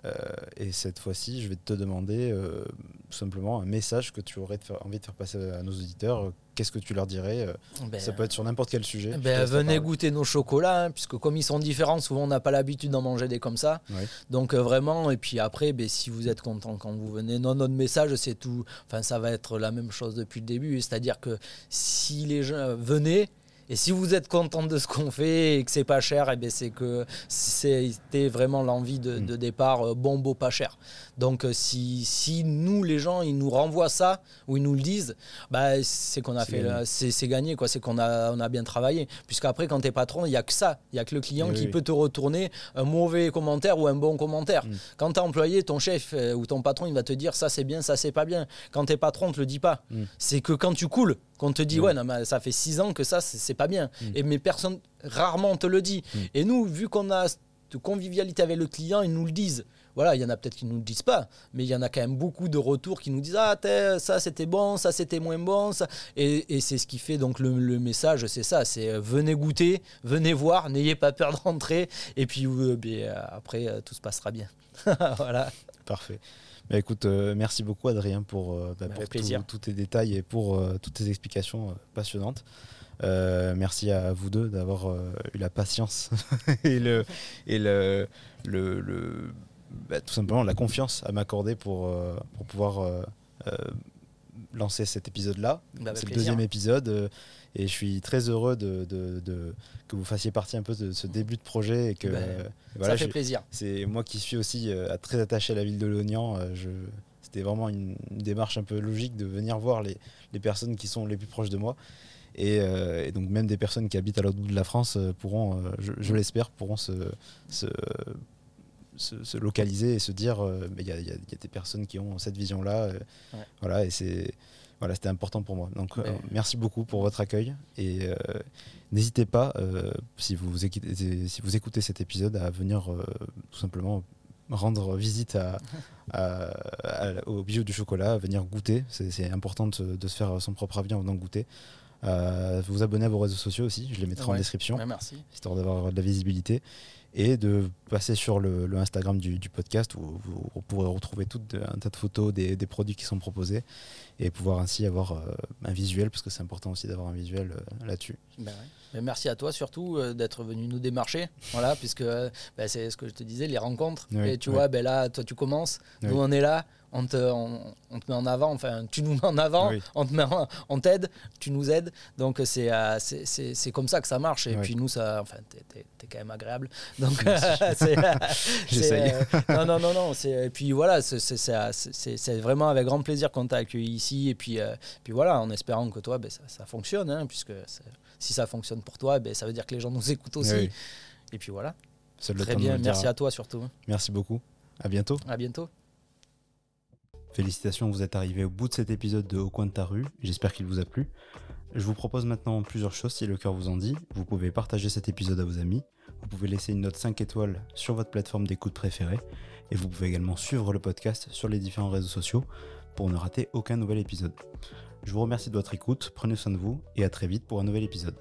Euh, et cette fois-ci, je vais te demander euh, simplement un message que tu aurais de faire- envie de faire passer à nos auditeurs. Euh, Qu'est-ce que tu leur dirais Ben, Ça peut être sur n'importe quel sujet. Ben, venez goûter nos chocolats, hein, puisque comme ils sont différents, souvent on n'a pas l'habitude d'en manger des comme ça. Oui. Donc euh, vraiment, et puis après, ben, si vous êtes content quand vous venez, non, notre message c'est tout, enfin ça va être la même chose depuis le début, c'est-à-dire que si les gens venez, et si vous êtes content de ce qu'on fait et que c'est pas cher, et ben c'est que c'était vraiment l'envie de, Mm. de départ, euh, bon, beau, pas cher. Donc euh, si, si nous, les gens, ils nous renvoient ça, ou ils nous le disent, bah, c'est qu'on a fait, gagné. euh, c'est gagné, quoi. C'est qu'on a, on a bien travaillé. Puisqu'après, quand tu es patron, il n'y a que ça. Il n'y a que le client Eh qui oui. peut te retourner un mauvais commentaire ou un bon commentaire. Mm. Quand tu es employé, ton chef euh, ou ton patron, il va te dire ça c'est bien, ça c'est pas bien. Quand tu es patron, on te le dit pas. Mm. C'est que quand tu coules, qu'on te dit Oui. ouais, non, mais ça fait six ans que ça c'est pas bien. Mm. Et mais personne, rarement te le dit. Et nous, vu qu'on a cette convivialité avec le client, ils nous le disent. Voilà, il y en a peut-être qui ne nous le disent pas, mais il y en a quand même beaucoup de retours qui nous disent Ah, ça c'était bon, ça c'était moins bon. Ça. Et, et c'est ce qui fait donc le, le message c'est ça c'est euh, venez goûter, venez voir, n'ayez pas peur de rentrer, et puis euh, après euh, tout se passera bien. voilà. Parfait. Bah, écoute, merci beaucoup Adrien pour, bah, pour tous tes détails et pour toutes tes explications passionnantes. Euh, merci à vous deux d'avoir euh, eu la patience et, le, et le, le, le- bah, tout simplement la confiance à m'accorder pour, euh, pour pouvoir euh, euh, lancer cet épisode-là. Bah, c'est le deuxième épisode et je suis très heureux de, de- de- que vous fassiez partie un peu de ce début de projet et que Bah, voilà, ça fait je- plaisir. c'est moi qui suis aussi très attaché à la ville de Lognan. c'était vraiment une, une démarche un peu logique de venir voir les, les personnes qui sont les plus proches de moi. Et, euh, et donc même des personnes qui habitent à l'autre bout de la France pourront, euh, je, je l'espère, pourront se, se, se- se localiser et se dire, euh, il y, a, y y des personnes qui ont cette vision-là. euh, Ouais. Voilà, et c'est voilà, c'était important pour moi. Donc euh, merci beaucoup pour votre accueil et euh, n'hésitez pas euh, si vous écoutez, si vous écoutez cet épisode à venir tout simplement rendre visite à, à- à- au bijou du chocolat, à venir goûter. C'est important de, se- de se faire son propre avis en venant goûter. Vous abonner à vos réseaux sociaux aussi, je les mettrai en description, Ouais, merci. histoire d'avoir de la visibilité. Et de passer sur le, le Instagram du, du podcast où vous, pourrez retrouver tout un tas de photos des, des produits qui sont proposés et pouvoir ainsi avoir euh, un visuel, parce que c'est important aussi d'avoir un visuel euh, là-dessus. Ben ouais. Merci à toi surtout euh, d'être venu nous démarcher, voilà, puisque ben, c'est ce que je te disais, les rencontres. Oui, et tu oui. vois, ben là, toi tu commences, Oui. nous on est là, on te, on, on te met en avant, enfin tu nous mets en avant, Oui. on te met en- on t'aide, tu nous aides, donc c'est euh, c'est- c'est c'est comme ça que ça marche. Et Oui. puis nous, ça, enfin t'es t'es quand même agréable, donc c'est J'essaye. euh, non non non non, et puis voilà, c'est c'est- c'est- c'est- c'est vraiment avec grand plaisir qu'on t'a accueilli ici et puis euh, puis voilà, en espérant que toi, ben, ça, ça fonctionne, hein, puisque si ça fonctionne pour toi, ben, ça veut dire que les gens nous écoutent aussi. Oui. Et puis voilà. Très bien, merci à toi surtout. Merci beaucoup. À bientôt. À bientôt. Félicitations, vous êtes arrivé au bout de cet épisode de Au coin de ta rue. J'espère qu'il vous a plu. Je vous propose maintenant plusieurs choses si le cœur vous en dit. Vous pouvez partager cet épisode à vos amis. Vous pouvez laisser une note 5 étoiles sur votre plateforme d'écoute préférée. Et vous pouvez également suivre le podcast sur les différents réseaux sociaux pour ne rater aucun nouvel épisode. Je vous remercie de votre écoute, prenez soin de vous et à très vite pour un nouvel épisode.